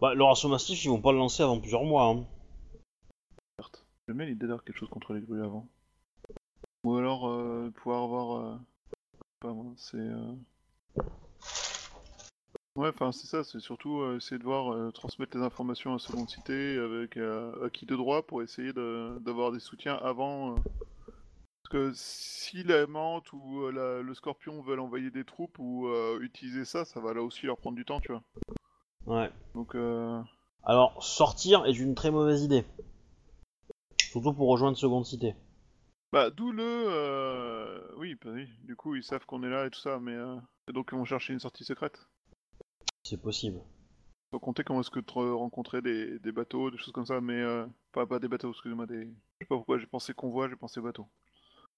[SPEAKER 1] Bah leur assaut massif ils vont pas le lancer avant plusieurs mois. Hein.
[SPEAKER 2] Certes. J'aime bien l'idée d'avoir quelque chose contre les grues avant. Ou alors euh, pouvoir avoir, euh, pas moi, c'est. euh, Ouais, enfin c'est ça, c'est surtout euh, essayer de voir euh, transmettre les informations à Seconde Cité avec euh, acquis de droit pour essayer de- d'avoir des soutiens avant. Parce que si la menthe ou la- le scorpion veulent envoyer des troupes ou utiliser ça, ça va là aussi leur prendre du temps, tu vois.
[SPEAKER 1] Ouais.
[SPEAKER 2] Donc euh...
[SPEAKER 1] Alors sortir est une très mauvaise idée. Surtout pour rejoindre Seconde Cité.
[SPEAKER 2] Bah, d'où le. euh, Oui, bah oui, du coup, ils savent qu'on est là et tout ça, mais. euh, et donc, ils vont chercher une sortie secrète.
[SPEAKER 1] C'est possible.
[SPEAKER 2] Faut compter comment est-ce que tu rencontrer des, des bateaux, des choses comme ça, mais. Euh... Pas, pas des bateaux, excusez-moi, des. Je sais pas pourquoi j'ai pensé convoi, j'ai pensé bateau.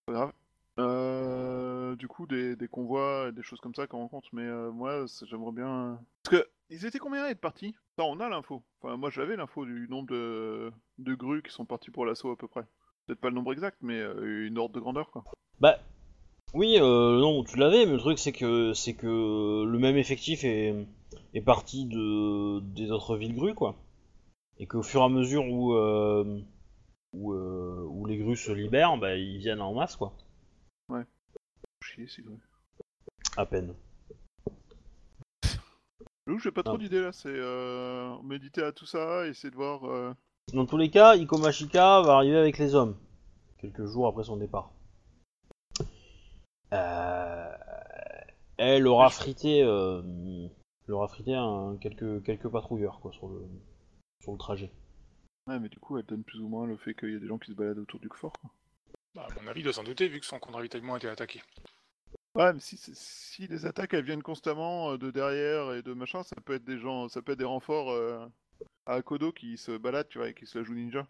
[SPEAKER 2] Pas grave. Euh, du coup, des, des convois, et des choses comme ça qu'on rencontre, mais euh, moi, j'aimerais bien. Parce que, ils étaient combien à être partis? Ça, on a l'info. Enfin, moi, j'avais l'info du nombre de, de grues qui sont partis pour l'assaut à peu près. Peut-être pas le nombre exact, mais euh, une ordre de grandeur, quoi.
[SPEAKER 1] Bah oui, euh, non, tu l'avais, mais le truc c'est que c'est que le même effectif est, est parti de des autres villes grues quoi, et qu'au fur et à mesure où euh, où, euh, où les grues se libèrent, bah ils viennent en masse quoi,
[SPEAKER 2] Chier, c'est vrai.
[SPEAKER 1] à peine.
[SPEAKER 2] J'avoue, j'ai pas trop
[SPEAKER 1] Ah.
[SPEAKER 2] d'idées là, c'est euh, méditer à tout ça, essayer de voir.
[SPEAKER 1] Dans tous les cas, Iko Mashika va arriver avec les hommes, quelques jours après son départ. Euh, elle aura frité, euh, elle aura frité un, quelques, quelques patrouilleurs quoi, sur, le, sur le trajet.
[SPEAKER 2] Ouais, mais du coup, elle donne plus ou moins le fait qu'il y a des gens qui se baladent autour du fort. Quoi.
[SPEAKER 3] Bah, à mon avis, il doit s'en douter vu que son camp de ravitaillement a été attaqué.
[SPEAKER 2] Ouais, mais si, si les attaques elles viennent constamment euh, de derrière et de machin, ça peut être des gens, ça peut être des renforts euh, à Kodo qui se baladent, tu vois, et qui se la jouent ninja.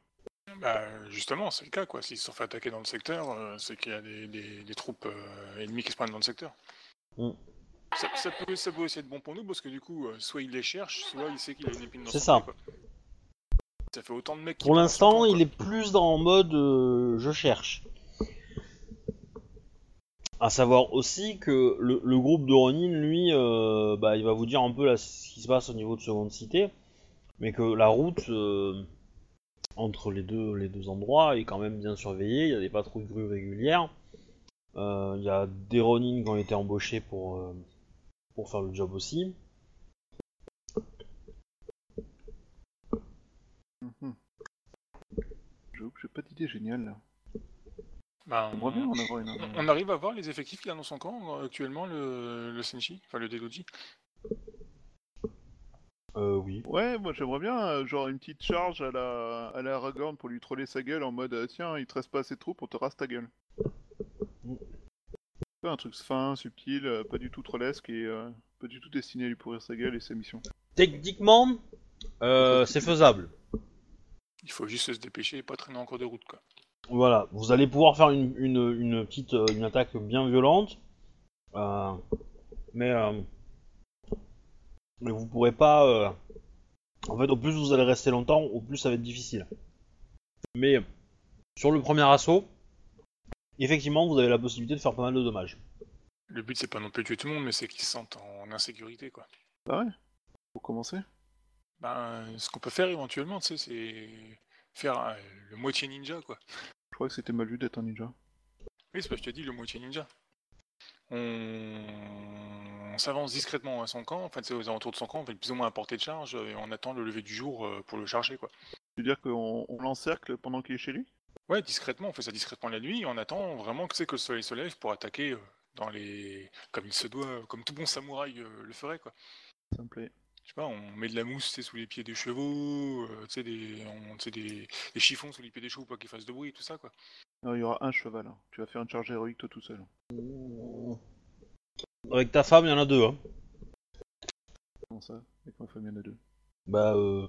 [SPEAKER 3] Bah, justement, c'est le cas, quoi. S'ils se sont fait attaquer dans le secteur, euh, c'est qu'il y a des, des- des troupes euh, ennemies qui se prennent dans le secteur.
[SPEAKER 1] Mm.
[SPEAKER 3] Ça, ça peut, ça peut aussi être bon pour nous, parce que du coup, euh, soit il les cherche, soit il sait qu'il a une épine dans
[SPEAKER 1] C'est ça.
[SPEAKER 3] pied, quoi. Ça fait autant de mecs qui
[SPEAKER 1] Pour l'instant, il est plus dans le mode euh, je cherche. À savoir aussi que le, le groupe de Ronin, lui, euh, bah, il va vous dire un peu là, ce qui se passe au niveau de Seconde Cité, mais que la route euh, entre les deux, les deux endroits est quand même bien surveillée, il y a des patrouilles grues régulières, Euh, il y a des Ronin qui ont été embauchés pour, euh, pour faire le job aussi.
[SPEAKER 2] Mhm. J'avoue que j'ai pas d'idée géniale là.
[SPEAKER 3] Bah,
[SPEAKER 2] J'aimerais bien en avoir une.
[SPEAKER 3] on, arrive à voir les effectifs qu'il a dans son camp euh, actuellement, le, le Senshi, enfin le Dedoji.
[SPEAKER 1] Euh, oui.
[SPEAKER 2] Ouais, moi j'aimerais bien euh, genre une petite charge à la à la Aragorn pour lui troller sa gueule en mode euh, tiens, il te reste pas assez de troupes, on te rase ta gueule.
[SPEAKER 1] Mm.
[SPEAKER 2] Pas un truc fin, subtil, euh, pas du tout trollesque et euh, pas du tout destiné à lui pourrir sa gueule et sa mission.
[SPEAKER 1] Techniquement, euh, c'est faisable.
[SPEAKER 3] Il faut juste se dépêcher et pas traîner en cours de route, quoi.
[SPEAKER 1] Voilà, vous allez pouvoir faire une, une, une petite une attaque bien violente, euh, mais euh, mais vous pourrez pas. euh, en fait, au plus vous allez rester longtemps, au plus ça va être difficile. Mais sur le premier assaut, effectivement, vous avez la possibilité de faire pas mal de dommages.
[SPEAKER 3] Le but, c'est pas non plus de tuer tout le monde, mais c'est qu'ils se sentent en insécurité, quoi.
[SPEAKER 2] Bah ouais, pour commencer.
[SPEAKER 3] Ben, ce qu'on peut faire éventuellement, tu sais, c'est faire euh, le moitié ninja, quoi.
[SPEAKER 2] Je crois que c'était mal vu d'être un ninja.
[SPEAKER 3] Oui, c'est pas que je te dis, le moitié ninja. On, on s'avance discrètement à son camp, en fait, c'est aux alentours de son camp, on fait plus ou moins à portée de charge, et on attend le lever du jour euh, pour le charger, quoi.
[SPEAKER 2] Tu veux dire qu'on on l'encercle pendant qu'il est chez lui?
[SPEAKER 3] Ouais, discrètement, on fait ça discrètement la nuit, et on attend vraiment que, c'est que le soleil se lève pour attaquer euh, dans les... comme il se doit, comme tout bon samouraï euh, le ferait, quoi.
[SPEAKER 2] Ça me plaît.
[SPEAKER 3] Je sais pas, on met de la mousse sous les pieds des chevaux, euh, tu sais, des, on- tu sais, des, des chiffons sous les pieds des chevaux pour pas qu'ils fassent de bruit, tout ça, quoi.
[SPEAKER 2] Non, il y aura un cheval. hein. Tu vas faire une charge héroïque toi tout seul.
[SPEAKER 1] Avec ta femme, il y en a deux. Hein.
[SPEAKER 2] Comment ça Avec ma femme, il y en a deux.
[SPEAKER 1] Bah, euh,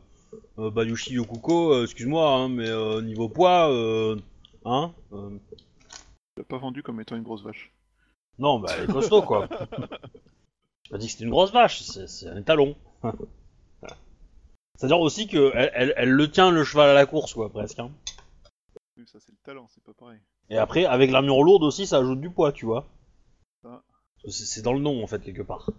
[SPEAKER 1] euh, Bayushi Yokuko, euh, excuse-moi, hein, mais euh, niveau poids, euh, hein,
[SPEAKER 2] Tu l'as pas vendu comme étant une grosse vache.
[SPEAKER 1] non, bah, elle est costaud quoi. J'ai pas dit que c'était une grosse vache, c'est c'est un étalon. C'est-à-dire aussi que elle, elle- elle le tient le cheval à la course, quoi, presque. Hein.
[SPEAKER 2] Oui, ça c'est le talent, c'est pas pareil.
[SPEAKER 1] Et après, avec l'armure lourde aussi, ça ajoute du poids, tu vois. C'est dans le nom, en fait, quelque part.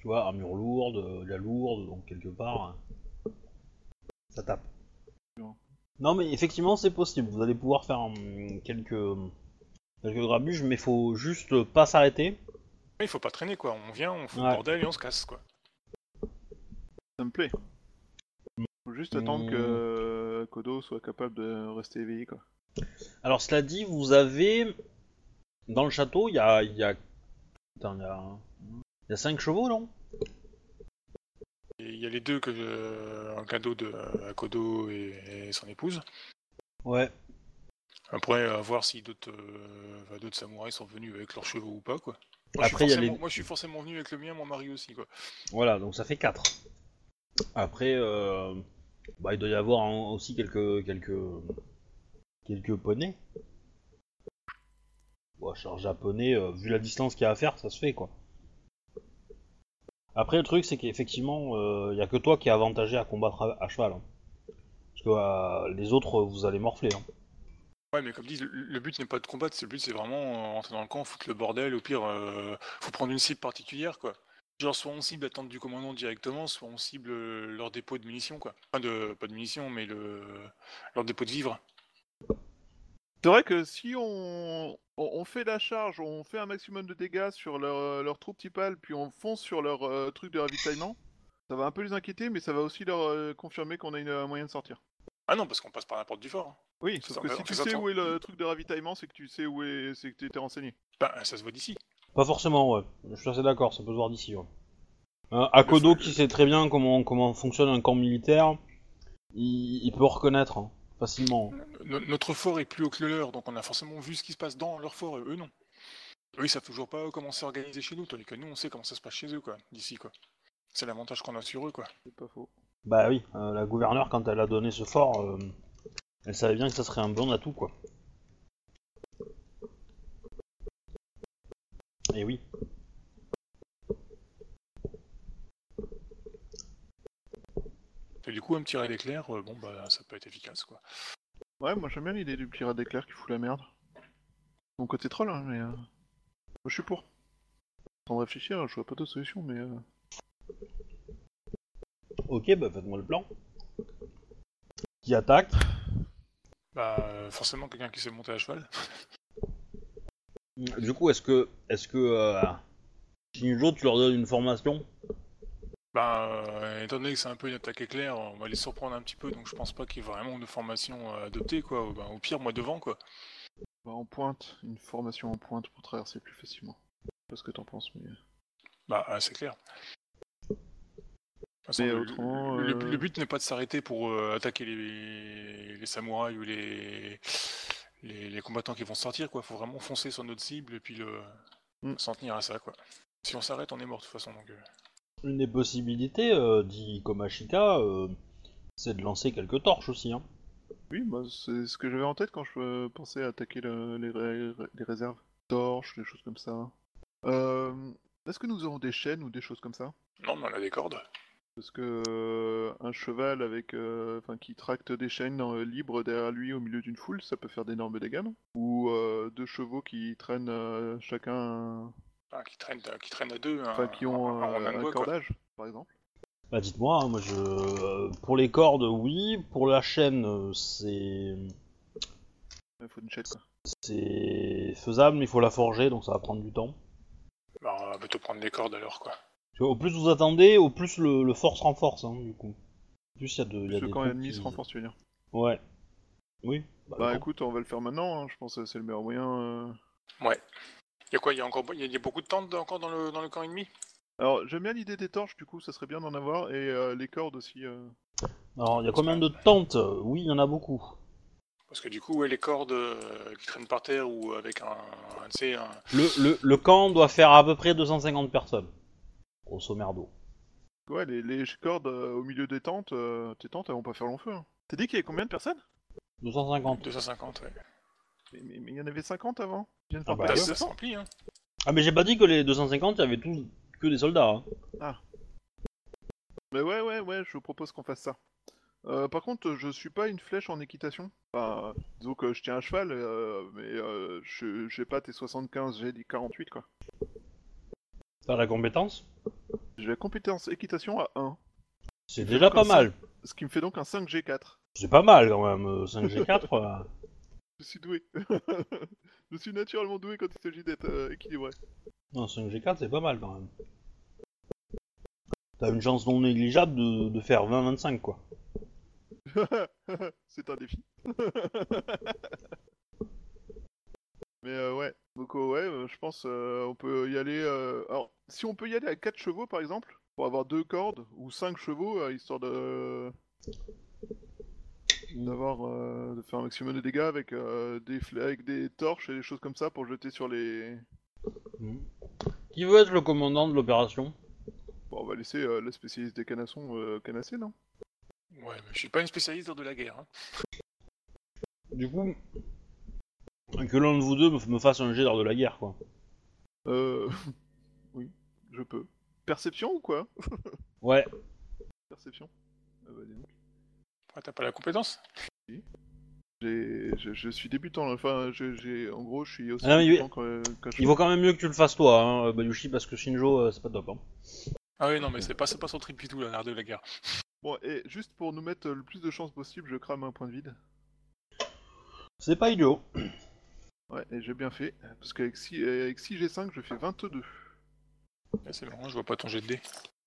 [SPEAKER 1] Tu vois, armure lourde, euh, la lourde, donc quelque part, euh, ça tape.
[SPEAKER 2] Non.
[SPEAKER 1] Mais effectivement, c'est possible. Vous allez pouvoir faire hum, quelques, quelques grabuges, mais faut juste pas s'arrêter.
[SPEAKER 3] Il faut pas traîner, quoi. On vient, on fout
[SPEAKER 1] Ouais.
[SPEAKER 3] le bordel et on se casse, quoi.
[SPEAKER 2] Ça me plaît. Faut juste attendre que euh, Kodo soit capable de rester éveillé quoi.
[SPEAKER 1] Alors, cela dit, vous avez. Dans le château, il y a. Il y a. Il y a. Il y a 5 chevaux, non?
[SPEAKER 3] Il y a les deux que euh, un cadeau de à Kodo et, et son épouse.
[SPEAKER 1] Ouais.
[SPEAKER 3] Après, à voir si d'autres euh, enfin, d'autres samouraïs sont venus avec leurs chevaux ou pas, quoi. Moi,
[SPEAKER 1] Après,
[SPEAKER 3] je
[SPEAKER 1] y
[SPEAKER 3] suis
[SPEAKER 1] a les-
[SPEAKER 3] forcément- moi, je suis forcément venu avec le mien, mon mari aussi, quoi.
[SPEAKER 1] Voilà, donc ça fait 4. Après, euh, bah, il doit y avoir aussi quelques, quelques, quelques poneys. Bon, charge japonais, euh, vu la distance qu'il y a à faire, ça se fait quoi. Après, le truc, c'est qu'effectivement, il y a que toi qui est avantagé à combattre à, cheval. hein. Parce que euh, les autres, vous allez morfler. hein.
[SPEAKER 3] Ouais, mais comme dit, le, le but n'est pas de combattre, le but c'est vraiment euh, rentrer dans le camp, foutre le bordel, au pire, euh, faut prendre une cible particulière, quoi. Genre, soit on cible la tente du commandant directement, soit on cible euh, leur dépôt de munitions, quoi. Enfin, de, pas de munitions, mais le, leur dépôt de vivres.
[SPEAKER 2] C'est vrai que si on... on on fait la charge, on fait un maximum de dégâts sur leur, euh, leur troupe typale, puis on fonce sur leur euh, truc de ravitaillement, ça va un peu les inquiéter, mais ça va aussi leur euh, confirmer qu'on a une, un moyen de sortir.
[SPEAKER 3] Ah non, parce qu'on passe par la porte du fort. hein.
[SPEAKER 2] Oui, sauf
[SPEAKER 3] Ça,
[SPEAKER 2] que si tu sais où est le truc de ravitaillement, c'est que tu sais où est, c'est que tu étais renseigné.
[SPEAKER 3] Bah, ça se voit d'ici.
[SPEAKER 1] Pas forcément, ouais. Je suis assez d'accord, ça peut se voir d'ici, ouais. Euh, Akodo, qui sait très bien comment, comment fonctionne un camp militaire, il, il peut reconnaître hein, facilement.
[SPEAKER 3] No- notre fort est plus haut que le leur, donc on a forcément vu ce qui se passe dans leur fort, et eux non. Eux ils savent toujours pas comment c'est organisé chez nous, tandis que nous on sait comment ça se passe chez eux, quoi, d'ici, quoi. C'est l'avantage qu'on a sur eux, quoi.
[SPEAKER 2] C'est pas faux.
[SPEAKER 1] Bah oui, euh, la gouverneure, quand elle a donné ce fort, euh, elle savait bien que ça serait un bon atout, quoi. Et oui.
[SPEAKER 3] Et du coup, un petit raid d'éclair, euh, bon bah ça peut être efficace, quoi.
[SPEAKER 2] Ouais, moi j'aime bien l'idée du petit rat d'éclair qui fout la merde. Mon côté troll, hein, mais. euh, Moi je suis pour. Sans réfléchir, je vois pas d'autre solution, mais. euh,
[SPEAKER 1] Ok, bah faites-moi le plan. Qui attaque?
[SPEAKER 3] Bah, forcément quelqu'un qui sait monter à cheval.
[SPEAKER 1] Du coup, est-ce que, est-ce que euh, Shinjo, tu leur donnes une formation?
[SPEAKER 3] Bah, euh, étant donné que c'est un peu une attaque éclair, on va les surprendre un petit peu, donc je pense pas qu'il y ait vraiment de formation à adopter, quoi. Bah, au pire, moi devant, quoi.
[SPEAKER 2] Bah, en pointe, une formation en pointe pour traverser plus facilement. Je sais pas ce que t'en penses, mais.
[SPEAKER 3] Bah, euh, c'est clair. Façon,
[SPEAKER 2] Mais
[SPEAKER 3] le,
[SPEAKER 2] autrement,
[SPEAKER 3] le-
[SPEAKER 2] euh,
[SPEAKER 3] le but n'est pas de s'arrêter pour euh, attaquer les, les samouraïs ou les, les, les combattants qui vont sortir, quoi. Faut vraiment foncer sur notre cible et puis le...
[SPEAKER 2] Mm.
[SPEAKER 3] s'en tenir à ça, quoi. Si on s'arrête, on est mort de toute façon, donc...
[SPEAKER 1] Une des possibilités, euh, dit Komashika, euh, c'est de lancer quelques torches aussi. Hein.
[SPEAKER 2] Oui, bah, c'est ce que j'avais en tête quand je euh, pensais à attaquer le- les, ré- les réserves. Torches, des choses comme ça. Euh, Est-ce que nous aurons des chaînes ou des choses comme ça?
[SPEAKER 3] Non, mais on a des cordes.
[SPEAKER 2] Parce que euh, un cheval avec, euh, enfin, qui tracte des chaînes euh, libres derrière lui au milieu d'une foule, ça peut faire d'énormes dégâts, non? Ou euh, deux chevaux qui traînent euh, chacun, un-
[SPEAKER 3] Ah, qui, traînent, qui traînent à deux,
[SPEAKER 2] enfin,
[SPEAKER 3] un,
[SPEAKER 2] qui ont
[SPEAKER 3] un- un
[SPEAKER 2] euh, un
[SPEAKER 3] quoi.
[SPEAKER 2] cordage, par exemple.
[SPEAKER 1] Bah dites-moi, hein, moi je, euh, pour les cordes, oui. Pour la chaîne, euh, c'est,
[SPEAKER 2] Il faut une chaîne, quoi.
[SPEAKER 1] c'est faisable, mais il faut la forger, donc ça va prendre du temps.
[SPEAKER 3] Bah, on va plutôt prendre des cordes alors, quoi.
[SPEAKER 1] Au plus vous attendez, au plus le, le force renforce, hein, du coup. En plus il y a de, il y a
[SPEAKER 2] Ce
[SPEAKER 1] des
[SPEAKER 2] camp ennemi
[SPEAKER 1] qui-
[SPEAKER 2] se renforce, tu veux dire.
[SPEAKER 1] Ouais. Oui. Bah,
[SPEAKER 2] Bah écoute, on va le faire maintenant, hein, je pense que c'est le meilleur moyen. euh.
[SPEAKER 3] Il y a quoi Il y a encore il y a, il y a beaucoup de tentes encore dans le, dans le camp ennemi?
[SPEAKER 2] Alors, j'aime bien l'idée des torches, du coup, ça serait bien d'en avoir, et euh, les cordes aussi. euh.
[SPEAKER 1] Alors il y a combien de tentes? Oui, il y en a beaucoup.
[SPEAKER 3] Parce que du coup, ouais, les cordes euh, qui traînent par terre ou avec un, un, tu sais, un,
[SPEAKER 1] Le, le, le camp doit faire à peu près 250 personnes. Grosso merdo.
[SPEAKER 2] Ouais, les, les cordes euh, au milieu des tentes, euh, tes tentes, elles vont pas faire long feu. Hein. T'as dit qu'il y avait combien de personnes?
[SPEAKER 1] 250.
[SPEAKER 3] 250, ouais.
[SPEAKER 2] Mais, il y en avait 50 avant Je viens de
[SPEAKER 1] Ah bah,
[SPEAKER 3] ça,
[SPEAKER 1] ouais.
[SPEAKER 3] ça se
[SPEAKER 2] 200.
[SPEAKER 3] remplit, hein.
[SPEAKER 1] Ah mais j'ai pas dit que les 250, il y avait tous que des soldats. hein.
[SPEAKER 2] Mais ouais, ouais, ouais, je propose qu'on fasse ça. Euh, par contre, je suis pas une flèche en équitation. Enfin, disons que je tiens un cheval, euh, mais euh, je j'ai pas tes 75, j'ai dit 48 quoi.
[SPEAKER 1] T'as la compétence?
[SPEAKER 2] J'ai la compétence équitation à 1,
[SPEAKER 1] C'est déjà pas mal.
[SPEAKER 2] ce qui me fait donc un 5G4.
[SPEAKER 1] C'est pas mal quand même. euh, 5G4. euh.
[SPEAKER 2] Je suis doué. je suis naturellement doué quand il s'agit d'être euh, équilibré.
[SPEAKER 1] Non, 5G4 c'est pas mal quand même. T'as une chance non négligeable de, de faire 20-25 quoi.
[SPEAKER 2] C'est un défi. Mais euh, ouais, donc euh, ouais, je pense on peut y aller. Alors, si on peut y aller à 4 chevaux par exemple, pour avoir deux cordes ou 5 chevaux, histoire de d'avoir euh, de faire un maximum de dégâts avec euh, des avec des torches et des choses comme ça pour jeter sur les.
[SPEAKER 1] Mhm. Qui veut être le commandant de l'opération?
[SPEAKER 2] Bon, on va laisser euh, le spécialiste des canassons euh, canasser, non?
[SPEAKER 3] Ouais, mais je suis pas une spécialiste de la guerre. Hein.
[SPEAKER 1] Du coup, que l'un de vous deux me, me fasse un jet d'art de la guerre quoi.
[SPEAKER 2] Euh. oui, je peux. Perception ou quoi?
[SPEAKER 1] Ouais.
[SPEAKER 2] Perception. Ah bah, dis donc.
[SPEAKER 3] Ouais, T'as pas la compétence
[SPEAKER 2] J'ai- Je, je suis débutant, enfin, je- j'ai, en gros, je suis aussi
[SPEAKER 1] Ah,
[SPEAKER 2] débutant que, que je
[SPEAKER 1] Il vaut quand même mieux que tu le fasses toi, hein, Bayushi, parce que Shinjo euh, c'est pas top. Hein.
[SPEAKER 3] Ah oui, non, mais c'est pas, c'est pas son trip du tout, l'art de la guerre.
[SPEAKER 2] Bon, et juste pour nous mettre le plus de chances possible, je crame un point de vide.
[SPEAKER 1] C'est pas idiot.
[SPEAKER 2] Ouais, et j'ai bien fait, parce qu'avec 6, avec 6G5, je fais 22.
[SPEAKER 3] Ouais, c'est marrant, je vois pas ton jet de dés.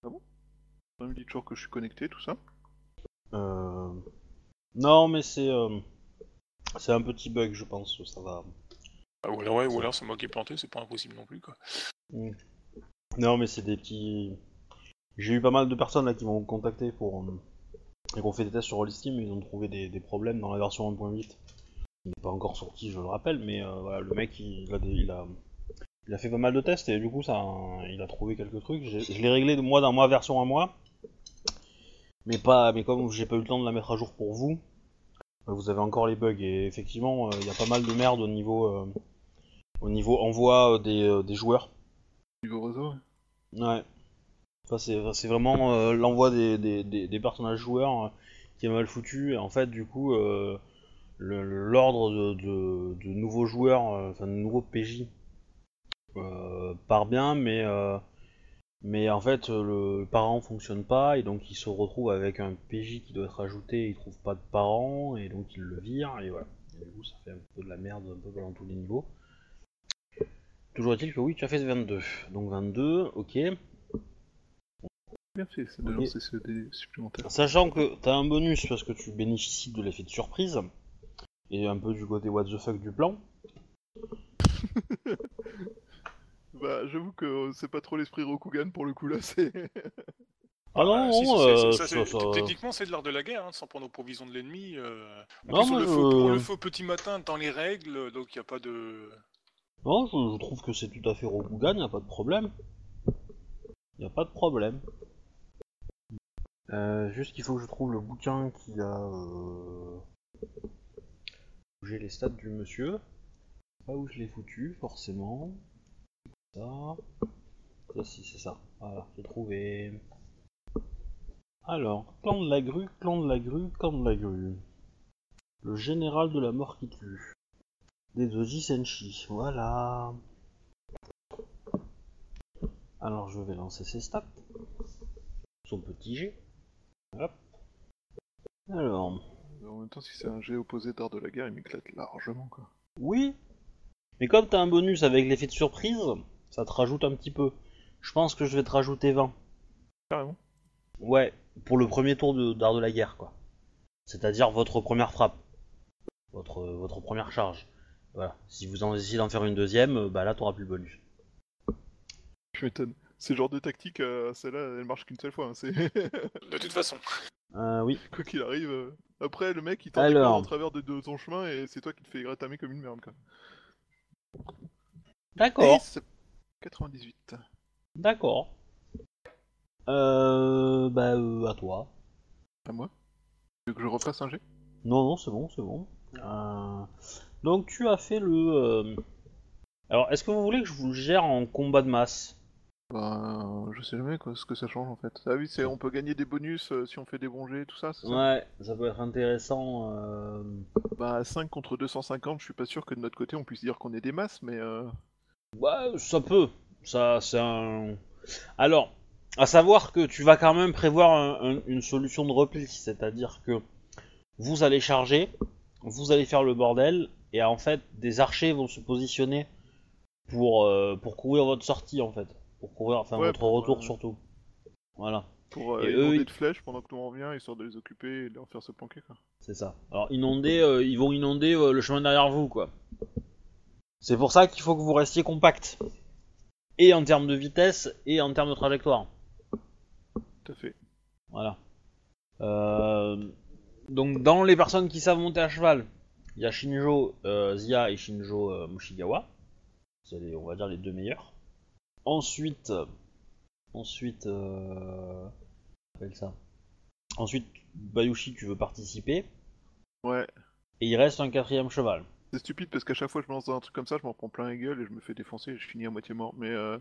[SPEAKER 2] Ça me dit toujours que je suis connecté, tout ça.
[SPEAKER 1] Euh... Non, mais c'est. euh, C'est un petit bug, je pense. Ça va.
[SPEAKER 3] Ah, ou alors, ouais, ou alors c'est moi qui ai planté, c'est pas impossible non plus, quoi.
[SPEAKER 1] Non, mais c'est des petits. J'ai eu pas mal de personnes là qui m'ont contacté pour. euh, et qu'on fait des tests sur Rollistim, ils ont trouvé des, des problèmes dans la version 1.8. Il n'est pas encore sorti, je le rappelle, mais euh, voilà, le mec il a, des- il, a, il a fait pas mal de tests et du coup ça, il a trouvé quelques trucs. Je l'ai réglé de moi dans ma version à moi, mais pas, mais comme j'ai pas eu le temps de la mettre à jour pour vous, euh, vous avez encore les bugs et effectivement euh, il y a pas mal de merde au niveau, euh, au niveau envoi euh, des, euh, des joueurs.
[SPEAKER 2] Niveau réseau, ouais.
[SPEAKER 1] C'est c'est vraiment euh, l'envoi des, des, des, personnages joueurs euh, qui est mal foutu. Et en fait, du coup, euh, l'ordre de, de, de nouveaux joueurs, euh, enfin de nouveaux PJ, euh, part bien, mais, euh, mais en fait, le, le parent fonctionne pas. Et donc, il se retrouve avec un PJ qui doit être ajouté. Et il trouve pas de parent. Et donc, il le vire. Et voilà. Et du coup, ça fait un peu de la merde un peu dans tous les niveaux. Toujours est-il que oui, tu as fait 22. Donc 22, ok.
[SPEAKER 2] Bien fait, c'est de lancer ce dé supplémentaire.
[SPEAKER 1] Sachant que t'as un bonus parce que tu bénéficies de l'effet de surprise et un peu du côté what the fuck du plan.
[SPEAKER 2] Bah, j'avoue que euh, c'est pas trop l'esprit Rokugan pour le coup là, c'est.
[SPEAKER 1] Ah non,
[SPEAKER 3] Ah,
[SPEAKER 1] non, euh,
[SPEAKER 3] ça,
[SPEAKER 1] ça-
[SPEAKER 3] c'est-
[SPEAKER 1] ça-
[SPEAKER 3] Techniquement, c'est de l'art de la guerre, hein, de s'en prendre aux provisions de l'ennemi. euh.
[SPEAKER 1] Non,
[SPEAKER 3] plus, on
[SPEAKER 1] moi,
[SPEAKER 3] le, fait, au- on
[SPEAKER 1] euh,
[SPEAKER 3] le fait au petit matin dans les règles, donc il n'y a pas de.
[SPEAKER 1] non, je, je trouve que c'est tout à fait Rokugan, y a pas de problème. Y a pas de problème. Euh, juste qu'il faut que je trouve le bouquin qui a. Euh... J'ai les stats du monsieur. Pas où je l'ai foutu, forcément. Ça. Ça, si, c'est ça. Voilà, j'ai trouvé. Alors, clan de la grue, clan de la grue, clan de la grue. Le général de la mort qui tue. Des Doji Senshi, voilà. Alors je vais lancer ses stats. Son petit G. Hop. Alors,
[SPEAKER 2] En même temps, si c'est un jet opposé d'art de la guerre, il m'éclate largement quoi.
[SPEAKER 1] oui. Mais comme t'as un bonus avec l'effet de surprise, ça te rajoute un petit peu. Je pense que je vais te rajouter 20.
[SPEAKER 2] Carrément.
[SPEAKER 1] Ouais, pour le premier tour de- d'art de la guerre, quoi. C'est-à-dire votre première frappe. Votre, votre première charge. Voilà. Si vous en décidez d'en faire une deuxième, euh, bah là t'auras plus le bonus.
[SPEAKER 2] Je m'étonne. C'est genre de tactique, euh, celle-là, elle marche qu'une seule fois. hein, c'est
[SPEAKER 3] De toute façon.
[SPEAKER 1] Euh, oui.
[SPEAKER 2] quoi qu'il arrive. euh, Après, le mec, il t'en
[SPEAKER 1] Alors.
[SPEAKER 2] au travers de, de ton chemin et c'est toi qui te fais gratamer comme une merde quoi.
[SPEAKER 1] D'accord.
[SPEAKER 2] Et c'est 98.
[SPEAKER 1] D'accord. Euh, bah, euh, à toi.
[SPEAKER 2] À moi Tu veux que je refasse un jet?
[SPEAKER 1] Non, non, c'est bon, c'est bon. Euh, Donc, tu as fait le. euh, Alors, est-ce que vous voulez que je vous le gère en combat de masse?
[SPEAKER 2] Ben, je sais jamais quoi, ce que ça change en fait. Ah oui, c'est on peut gagner des bonus euh, si on fait des bons jets, tout ça, c'est ça?
[SPEAKER 1] Ouais, ça peut être intéressant. euh,
[SPEAKER 2] Bah, 5 contre 250, je suis pas sûr que de notre côté on puisse dire qu'on est des masses, mais euh...
[SPEAKER 1] Ouais, ça peut. Ça, c'est un. Alors, à savoir que tu vas quand même prévoir un- un- une solution de repli, c'est-à-dire que vous allez charger, vous allez faire le bordel, et en fait, des archers vont se positionner pour, euh, pour couvrir votre sortie, en fait. Pour couvrir, enfin,
[SPEAKER 2] Ouais,
[SPEAKER 1] votre
[SPEAKER 2] pour,
[SPEAKER 1] retour
[SPEAKER 2] euh,
[SPEAKER 1] surtout. Voilà,
[SPEAKER 2] pour euh,
[SPEAKER 1] Et
[SPEAKER 2] inonder de flèches pendant que nous on revient, histoire de les occuper et de leur faire se planquer quoi.
[SPEAKER 1] c'est ça. Alors, inonder, euh, ils vont inonder euh, le chemin derrière vous, quoi. C'est pour ça qu'il faut que vous restiez compact. Et en termes de vitesse, et en termes de trajectoire.
[SPEAKER 2] Tout à fait.
[SPEAKER 1] Voilà. Euh, donc dans les personnes qui savent monter à cheval, il y a Shinjo euh, Zia et Shinjo euh, Mushigawa. C'est les- on va dire les deux meilleurs. Ensuite, ensuite, appelle ça? Ensuite, Bayushi, tu veux participer.
[SPEAKER 2] Ouais.
[SPEAKER 1] Et il reste un quatrième cheval.
[SPEAKER 2] C'est stupide parce qu'à chaque fois que je me lance dans un truc comme ça, je m'en prends plein la gueule et je me fais défoncer et je finis à moitié mort. Mais euh...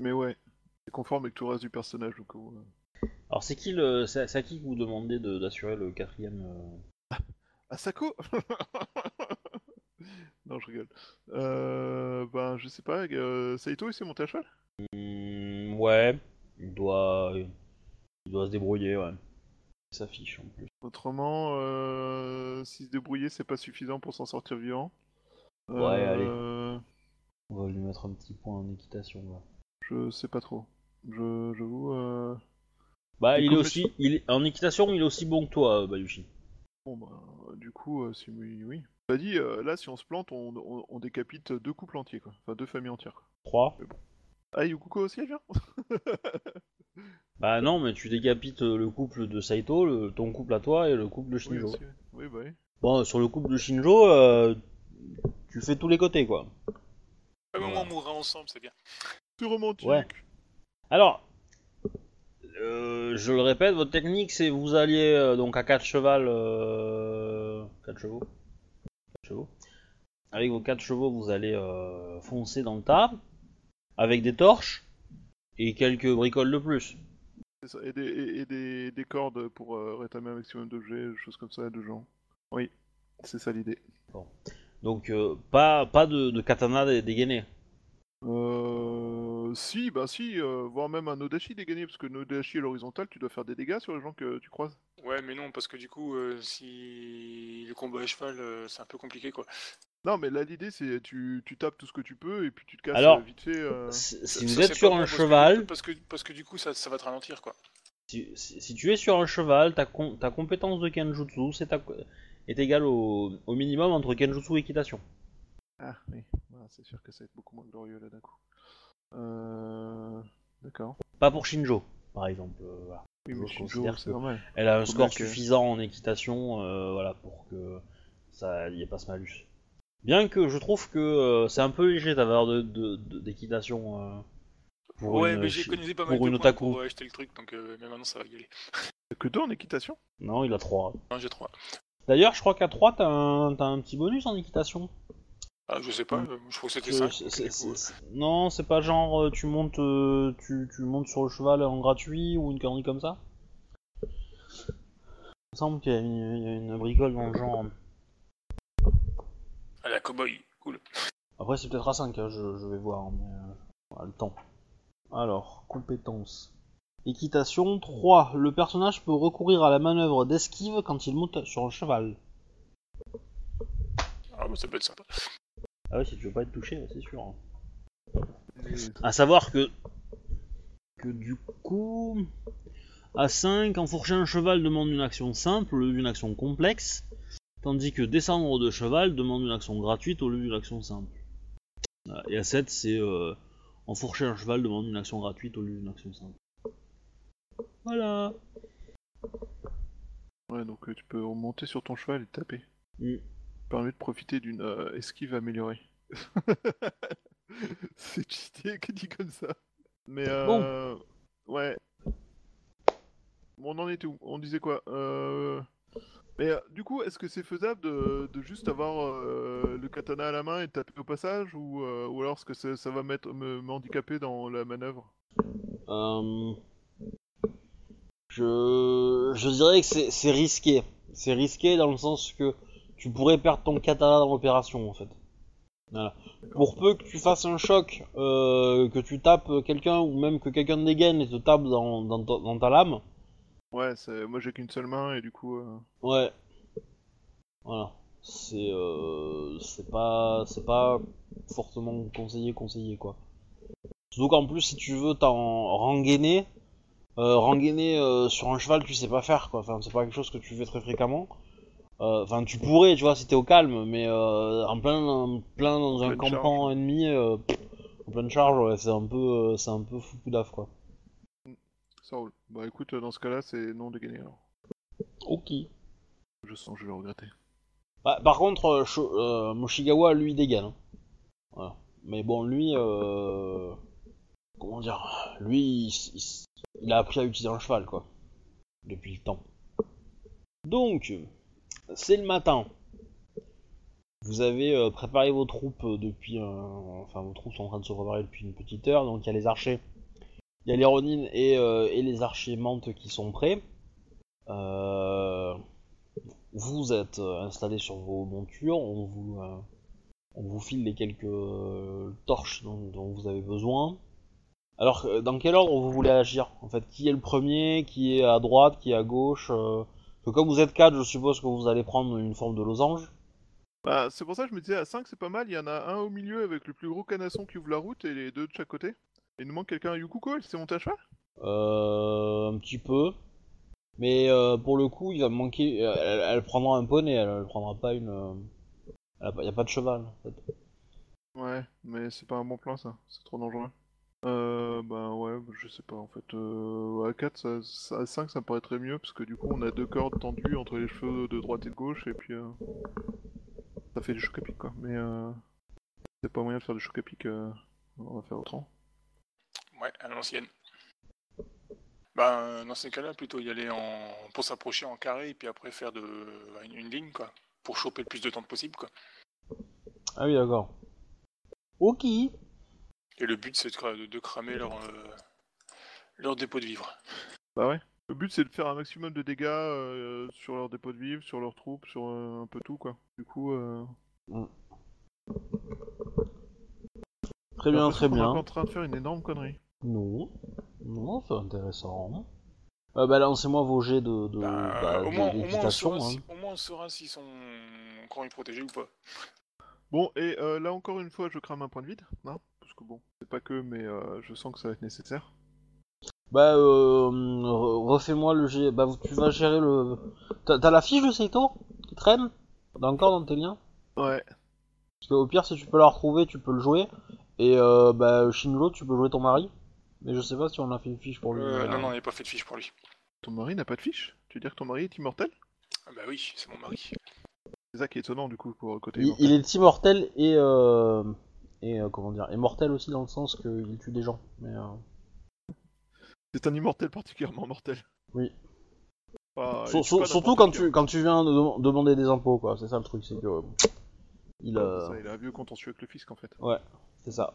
[SPEAKER 2] mais ouais, c'est conforme avec tout le reste du personnage du coup. euh.
[SPEAKER 1] Alors c'est qui le, c'est à qui que vous demandez de- d'assurer le quatrième euh,
[SPEAKER 2] Asako Non, je rigole. Euh... Ben, je sais pas, euh... Saito il s'est monté à cheval?
[SPEAKER 1] Hmm, ouais, il doit, il doit se débrouiller, ouais. Ça fiche en plus.
[SPEAKER 2] Autrement, euh... s'il se débrouillait, c'est pas suffisant pour s'en sortir vivant.
[SPEAKER 1] Ouais,
[SPEAKER 2] Euh,
[SPEAKER 1] On va lui mettre un petit point en équitation là.
[SPEAKER 2] Je sais pas trop. Je, j'avoue. Euh...
[SPEAKER 1] Bah, il est aussi, il est- en équitation, il est aussi bon que toi, euh, Bayushi.
[SPEAKER 2] Bon bah, du coup, euh, si oui, oui. T'as dit, euh, là, si on se plante, on, on- on décapite deux couples entiers, quoi. Enfin, deux familles entières, quoi.
[SPEAKER 1] 3.
[SPEAKER 2] Ah, Yukuko aussi, elle vient
[SPEAKER 1] Bah non, mais tu décapites euh, le couple de Saito, le- ton couple à toi et le couple de
[SPEAKER 2] Oui,
[SPEAKER 1] Shinjo.
[SPEAKER 2] aussi, oui, bah oui.
[SPEAKER 1] Bon, sur le couple de Shinjo, euh, tu fais tous les côtés, quoi.
[SPEAKER 3] Un moment, on mourra ensemble, c'est bien.
[SPEAKER 2] C'est romantique.
[SPEAKER 1] Ouais. Alors, euh, je le répète, votre technique, c'est vous alliez euh, donc à 4 cheval... Euh... 4 chevaux 4 chevaux. Avec vos 4 chevaux, vous allez euh, foncer dans le tas, avec des torches et quelques bricoles de plus.
[SPEAKER 2] Ça, Et, des, et, et des, des cordes pour euh, rétamer un maximum d'objets, des choses comme ça, de gens. Oui, c'est ça l'idée.
[SPEAKER 1] Donc, euh, pas, pas de, de katana dé- dégainé.
[SPEAKER 2] Euh... Si, bah si, euh, voire même un Odashi dégainé, parce que Odashi à l'horizontale, tu dois faire des dégâts sur les gens que tu croises.
[SPEAKER 3] Ouais, mais non, parce que du coup, euh, si le combat à cheval, euh, c'est un peu compliqué, quoi.
[SPEAKER 2] Non, mais là l'idée c'est tu, tu tapes tout ce que tu peux et puis tu te casses
[SPEAKER 1] Alors,
[SPEAKER 2] vite fait. euh.
[SPEAKER 1] Si
[SPEAKER 3] Ça-
[SPEAKER 1] vous
[SPEAKER 3] ça,
[SPEAKER 1] êtes sur un
[SPEAKER 3] bon parce que-
[SPEAKER 1] cheval,
[SPEAKER 3] parce que, parce que du coup, ça, ça va te ralentir, quoi.
[SPEAKER 1] Si, si- si tu es sur un cheval, ta, com- ta compétence de Kenjutsu ta- est égale au, au minimum entre Kenjutsu et équitation.
[SPEAKER 2] Ah oui, c'est sûr que ça va être beaucoup moins glorieux là d'un coup. Euh... D'accord.
[SPEAKER 1] Pas pour Shinjo, par exemple. euh, voilà.
[SPEAKER 2] Oui,
[SPEAKER 1] Je
[SPEAKER 2] mais Shinjo,
[SPEAKER 1] que-
[SPEAKER 2] normal.
[SPEAKER 1] Elle a un
[SPEAKER 2] Faut
[SPEAKER 1] score
[SPEAKER 2] que-
[SPEAKER 1] suffisant en équitation euh, voilà, pour que ça y ait pas ce malus. Bien que je trouve que euh, c'est un peu léger ta valeur de- de- de- d'équitation. euh, pour
[SPEAKER 3] ouais,
[SPEAKER 1] une
[SPEAKER 3] mais j'ai pas mal
[SPEAKER 1] pour
[SPEAKER 3] de
[SPEAKER 1] une
[SPEAKER 3] points
[SPEAKER 1] otaku.
[SPEAKER 3] pour acheter le truc, donc euh, mais maintenant ça va y aller.
[SPEAKER 2] T'as que deux en équitation?
[SPEAKER 1] Non, il a 3.
[SPEAKER 3] Non, j'ai 3.
[SPEAKER 1] D'ailleurs, je crois qu'à 3, t'as un, t'as un petit bonus en équitation.
[SPEAKER 3] Ah, je sais pas, euh, je crois que c'était
[SPEAKER 1] Que
[SPEAKER 3] 5.
[SPEAKER 1] c'est- c'est- c'est- c'est- Non, c'est pas genre euh, tu montes, euh, tu, tu montes sur le cheval en gratuit ou une connerie comme ça? Il me semble qu'il y, a une- il y a une bricole dans le genre.
[SPEAKER 3] Ah, la cowboy, cool.
[SPEAKER 1] Après, c'est peut-être à 5, hein, je, je vais voir, mais euh, voilà, le temps. Alors, compétences. Équitation 3. Le personnage peut recourir à la manœuvre d'esquive quand il monte sur un cheval.
[SPEAKER 3] Ah, bah, ça peut être sympa.
[SPEAKER 1] Ah ouais, si tu veux pas être touché, c'est sûr. hein. À savoir que, que du coup, à 5, enfourcher un cheval demande une action simple au lieu d'une action complexe, tandis que descendre de cheval demande une action gratuite au lieu d'une action simple. Et à 7, c'est euh, enfourcher un cheval demande une action gratuite au lieu d'une action simple. Voilà.
[SPEAKER 2] Ouais, donc euh, tu peux remonter sur ton cheval et taper.
[SPEAKER 1] Mm.
[SPEAKER 2] Permet de profiter d'une euh, esquive améliorée. c'est cheaté que dit comme ça. Mais euh... Ouais. Bon, on en était où? On disait quoi? Euh... Mais euh, du coup, est-ce que c'est faisable de, de juste avoir euh, le katana à la main et de taper au passage ou, euh, ou alors est-ce que ça, ça va mettre, me, me handicaper dans la manœuvre?
[SPEAKER 1] Euh, je, je dirais que c'est c'est risqué. C'est risqué dans le sens que tu pourrais perdre ton katana dans l'opération en fait. Voilà. Pour peu que tu fasses un choc, euh, que tu tapes quelqu'un ou même que quelqu'un dégaine et te tape dans, dans, ta- dans ta lame,
[SPEAKER 2] Ouais, moi j'ai qu'une seule main et du coup... euh,
[SPEAKER 1] ouais. Voilà. C'est euh, c'est pas c'est pas fortement conseillé conseillé quoi. Surtout qu'en plus si tu veux t'en rengainer, euh, rengainer sur un cheval tu sais pas faire quoi. Enfin c'est pas quelque chose que tu fais très fréquemment. Euh, Enfin tu pourrais tu vois si t'es au calme, mais euh, en plein en plein dans un campement ennemi, euh, pff, en pleine charge ouais, c'est un peu c'est un peu fou quoi.
[SPEAKER 2] Ça roule. Bah écoute, dans ce cas-là, c'est non dégainé alors.
[SPEAKER 1] Ok.
[SPEAKER 2] Je sens que je vais regretter.
[SPEAKER 1] Bah, par contre, euh, Moshigawa, lui, dégaine. hein. Voilà. Mais bon, lui, euh... comment dire, lui, il, il a appris à utiliser un cheval, quoi, depuis le temps. Donc, c'est le matin. Vous avez euh, préparé vos troupes euh, depuis, enfin, vos troupes sont en train de se préparer depuis une petite heure. Donc, il y a les archers, il y a les ronines et, euh, et les archers mantes qui sont prêts. Vous êtes installés sur vos montures, on vous, file les quelques torches dont, dont vous avez besoin. Alors, dans quel ordre vous voulez agir? En fait, qui est le premier? Qui est à droite? Qui est à gauche? Que comme vous êtes quatre, je suppose que vous allez prendre une forme de losange.
[SPEAKER 2] Bah, c'est pour ça que je me disais, à 5 c'est pas mal, il y en a un au milieu avec le plus gros canasson qui ouvre la route et les deux de chaque côté. Il nous manque quelqu'un à Yukuko, elle s'est montée à cheval
[SPEAKER 1] Euh, un petit peu. Mais euh, pour le coup, il va me manquer. Elle, elle prendra un poney, elle, elle prendra pas une. euh, Il a pas de cheval. En fait.
[SPEAKER 2] Ouais, mais c'est pas un bon plan ça, c'est trop dangereux. Euh, bah ouais, je sais pas en fait. Euh, à 4, ça, à 5 ça me paraîtrait mieux parce que du coup on a deux cordes tendues entre les cheveux de droite et de gauche et puis euh, ça fait du choc à pic quoi. Mais euh, c'est pas moyen de faire du choc à pic, euh, on va faire autrement.
[SPEAKER 3] Ouais, à l'ancienne. Ben, dans ces cas-là, plutôt y aller en... pour s'approcher en carré et puis après faire de... une, une ligne, quoi. Pour choper le plus de temps possible, quoi.
[SPEAKER 1] Ah oui, d'accord. Ok.
[SPEAKER 3] Et le but, c'est de, cra- de- de cramer leur, euh, leur dépôt de vivres.
[SPEAKER 2] Bah ouais. Le but c'est de faire un maximum de dégâts euh, sur leur dépôt de vivre, sur leurs troupes, sur euh, un peu tout quoi. Du coup, euh,
[SPEAKER 1] Très bien, très
[SPEAKER 2] qu'on est
[SPEAKER 1] bien.
[SPEAKER 2] en train de faire une énorme connerie?
[SPEAKER 1] Non. Non, c'est intéressant. Euh, bah lancez-moi vos jets de, de, bah,
[SPEAKER 3] au,
[SPEAKER 1] de-
[SPEAKER 3] moins, au, moins on saura
[SPEAKER 1] hein.
[SPEAKER 3] si- au moins on saura s'ils sont encore protégés ou pas.
[SPEAKER 2] Bon, et euh, là encore une fois, je crame un point de vide, hein, que bon, c'est pas que, mais euh, je sens que ça va être nécessaire.
[SPEAKER 1] Bah, euh, re- refais-moi le jet. Bah, tu vas gérer le. T'as t'as la fiche de Seito qui traîne Encore dans tes liens?
[SPEAKER 2] Ouais.
[SPEAKER 1] Parce qu'au pire, si tu peux la retrouver, tu peux le jouer. Et euh, bah, Shinjo, tu peux jouer ton mari. Mais je sais pas si on a fait une fiche pour lui.
[SPEAKER 3] Euh, non, non, on n'a pas fait de fiche pour lui.
[SPEAKER 2] Ton mari n'a pas de fiche? Tu veux dire que ton mari est immortel?
[SPEAKER 3] Ah bah oui, c'est mon mari.
[SPEAKER 2] C'est ça qui est étonnant du coup pour le côté
[SPEAKER 1] Il, il est immortel et. Euh, et euh, comment dire Immortel aussi dans le sens qu'il tue des gens. Mais. euh,
[SPEAKER 2] C'est un immortel particulièrement mortel.
[SPEAKER 1] Oui.
[SPEAKER 2] Pas
[SPEAKER 1] surtout quand tu,
[SPEAKER 2] hein.
[SPEAKER 1] quand tu viens de dem- demander des impôts, quoi. C'est ça le truc, c'est que. euh, Il,
[SPEAKER 2] Ouais, ça, il a un vieux contentieux avec le fisc en fait.
[SPEAKER 1] c'est ça.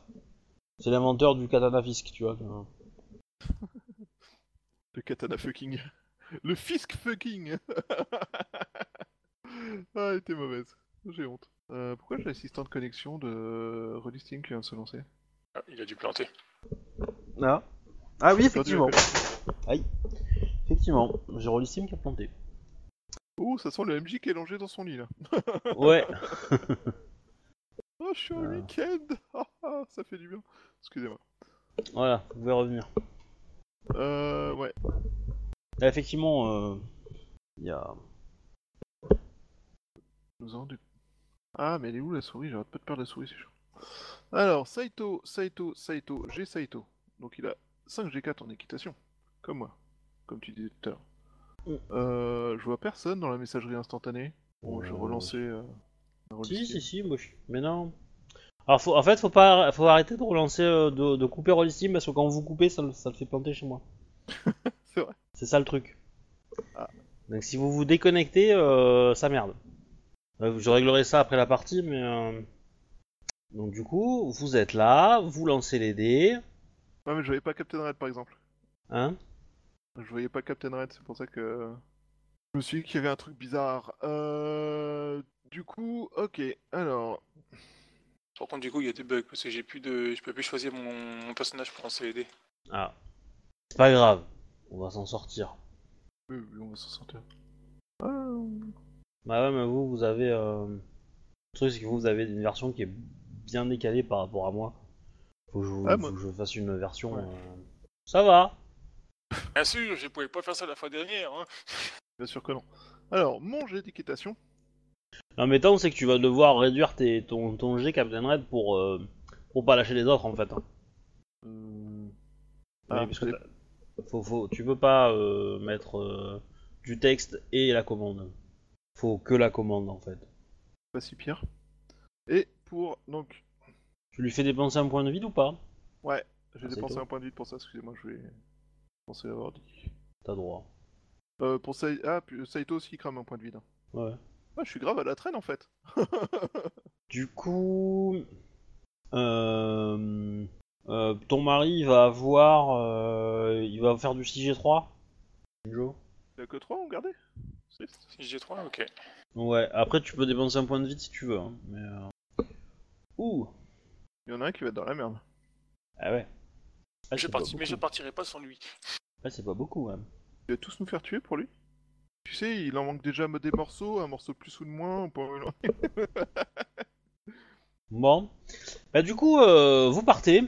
[SPEAKER 1] C'est l'inventeur du katana fisc, tu vois.
[SPEAKER 2] Le katana fucking. Le fisc fucking Ah, elle était mauvaise. J'ai honte. Euh, pourquoi j'ai l'assistant de connexion de Relisting qui vient de se lancer
[SPEAKER 3] Ah, il a dû planter.
[SPEAKER 1] Ah. Ah oui, effectivement.
[SPEAKER 2] connexion.
[SPEAKER 1] Effectivement. J'ai Rollissim qui a planté.
[SPEAKER 2] Oh, ça sent le MJ qui est longé dans son lit là.
[SPEAKER 1] Ouais.
[SPEAKER 2] Oh, je suis en
[SPEAKER 1] Ah.
[SPEAKER 2] week-end Ah, ah, Ça fait du bien. Excusez-moi.
[SPEAKER 1] voilà, vous pouvez revenir.
[SPEAKER 2] Euh, ouais.
[SPEAKER 1] Là, effectivement, euh, il y a.
[SPEAKER 2] Nous avons du... Ah, mais elle est où la souris? J'arrête pas de perdre la souris, c'est chaud. Alors, Saito, Saito, Saito, j'ai Saito. Donc il a 5 G4 en équitation. Comme moi. Comme tu disais tout à l'heure.
[SPEAKER 1] Mm.
[SPEAKER 2] Euh, je vois personne dans la messagerie instantanée. Bon, je
[SPEAKER 1] Euh,
[SPEAKER 2] relançais... Euh, un
[SPEAKER 1] Si, si, si, moi je... Mais non. Alors, faut... en fait, faut pas, faut arrêter de relancer, euh, de, de couper Rollissim parce que quand vous coupez, ça, le- ça le fait planter chez moi.
[SPEAKER 2] C'est vrai.
[SPEAKER 1] C'est ça le truc.
[SPEAKER 2] Ah.
[SPEAKER 1] Donc si vous vous déconnectez, euh, ça merde. Euh, je réglerai ça après la partie, mais... euh, Donc du coup, vous êtes là, vous lancez les dés,
[SPEAKER 2] Ouais, mais je voyais pas Captain Red par exemple.
[SPEAKER 1] hein?
[SPEAKER 2] Je voyais pas Captain Red, c'est pour ça que... Je me suis dit qu'il y avait un truc bizarre. Euh... Du coup, ok. Alors,
[SPEAKER 3] Par contre, du coup, il y a des bugs parce que j'ai plus de, je peux plus choisir mon, mon personnage pour lancer les dés.
[SPEAKER 1] Ah. C'est pas grave, on va s'en sortir.
[SPEAKER 2] oui, oui, on va s'en sortir. Ah,
[SPEAKER 1] Bah ouais, mais vous, vous avez... euh, Le truc, c'est que vous, vous avez une version qui est bien décalée par rapport à moi. Faut que je, vous-
[SPEAKER 2] Ah, moi-
[SPEAKER 1] faut que je fasse une version...
[SPEAKER 2] Ouais.
[SPEAKER 1] euh, Ça va
[SPEAKER 3] Bien sûr, je pouvais pas faire ça la fois dernière. Hein.
[SPEAKER 2] Bien sûr que non. Alors, mon jet d'équitation.
[SPEAKER 1] L'embêtant, c'est que tu vas devoir réduire tes, ton, ton G Captain Red pour, euh, pour pas lâcher les autres, en fait. hein.
[SPEAKER 2] Euh...
[SPEAKER 1] Oui,
[SPEAKER 2] Ah,
[SPEAKER 1] parce que
[SPEAKER 2] c'est-
[SPEAKER 1] t'as- faut, faut, tu peux pas euh, mettre euh, du texte et la commande. Faut que la commande, en fait.
[SPEAKER 2] pas si pire. Et pour donc,
[SPEAKER 1] Tu lui fais dépenser un point de vide ou pas?
[SPEAKER 2] Ouais, j'ai
[SPEAKER 1] Ah,
[SPEAKER 2] dépensé un point de vide pour ça. Excusez-moi, je vais penser l'avoir dit.
[SPEAKER 1] T'as droit.
[SPEAKER 2] Euh, pour Sai... ah, puis Saito aussi il crame un point de vide.
[SPEAKER 1] Ouais.
[SPEAKER 2] Ah, je suis grave à la traîne en fait.
[SPEAKER 1] Du coup, euh, euh, ton mari il va avoir, euh, il va faire du 6G3. Joe?
[SPEAKER 2] Il a que 3 on gardait? Triste.
[SPEAKER 3] Si j'ai 3, ok.
[SPEAKER 1] Ouais. Après, tu peux dépenser un point de vide si tu veux. hein, mais euh... ouh.
[SPEAKER 2] Il y en a un qui va être dans la merde.
[SPEAKER 1] Ah ouais. Ah,
[SPEAKER 3] je
[SPEAKER 1] c'est pas
[SPEAKER 3] parti, mais je partirai pas sans lui.
[SPEAKER 1] Ah, c'est pas beaucoup, ouais.
[SPEAKER 2] Il va tous nous faire tuer pour lui. Tu sais, il en manque déjà des morceaux, un morceau de plus ou de moins. On peut...
[SPEAKER 1] Bon. Bah du coup, euh, vous partez.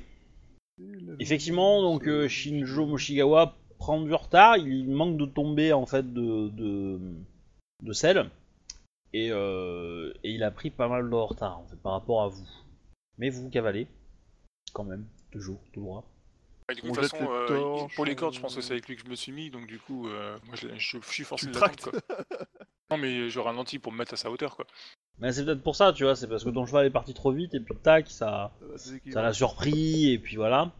[SPEAKER 1] Effectivement, donc euh, Shinjo Moshigawa prend du retard. Il manque de tomber en fait de de, de sel. et, euh, et il a pris pas mal de retard en fait, par rapport à vous. Mais vous cavalez, quand même, toujours, tout droit.
[SPEAKER 3] Ouais, du coup,
[SPEAKER 2] On
[SPEAKER 3] de toute façon,
[SPEAKER 2] les
[SPEAKER 3] euh,
[SPEAKER 2] torches,
[SPEAKER 3] pour les cordes, je pense que c'est avec lui que je me suis mis, donc du coup, euh, moi je, je- je suis forcé
[SPEAKER 2] Tu
[SPEAKER 3] de l'attendre. Non, mais je ralentis pour me mettre à sa hauteur, quoi.
[SPEAKER 1] Mais c'est peut-être pour ça, tu vois, c'est parce que ton cheval est parti trop vite et puis tac, ça,
[SPEAKER 2] ça
[SPEAKER 1] l'a surpris et puis voilà.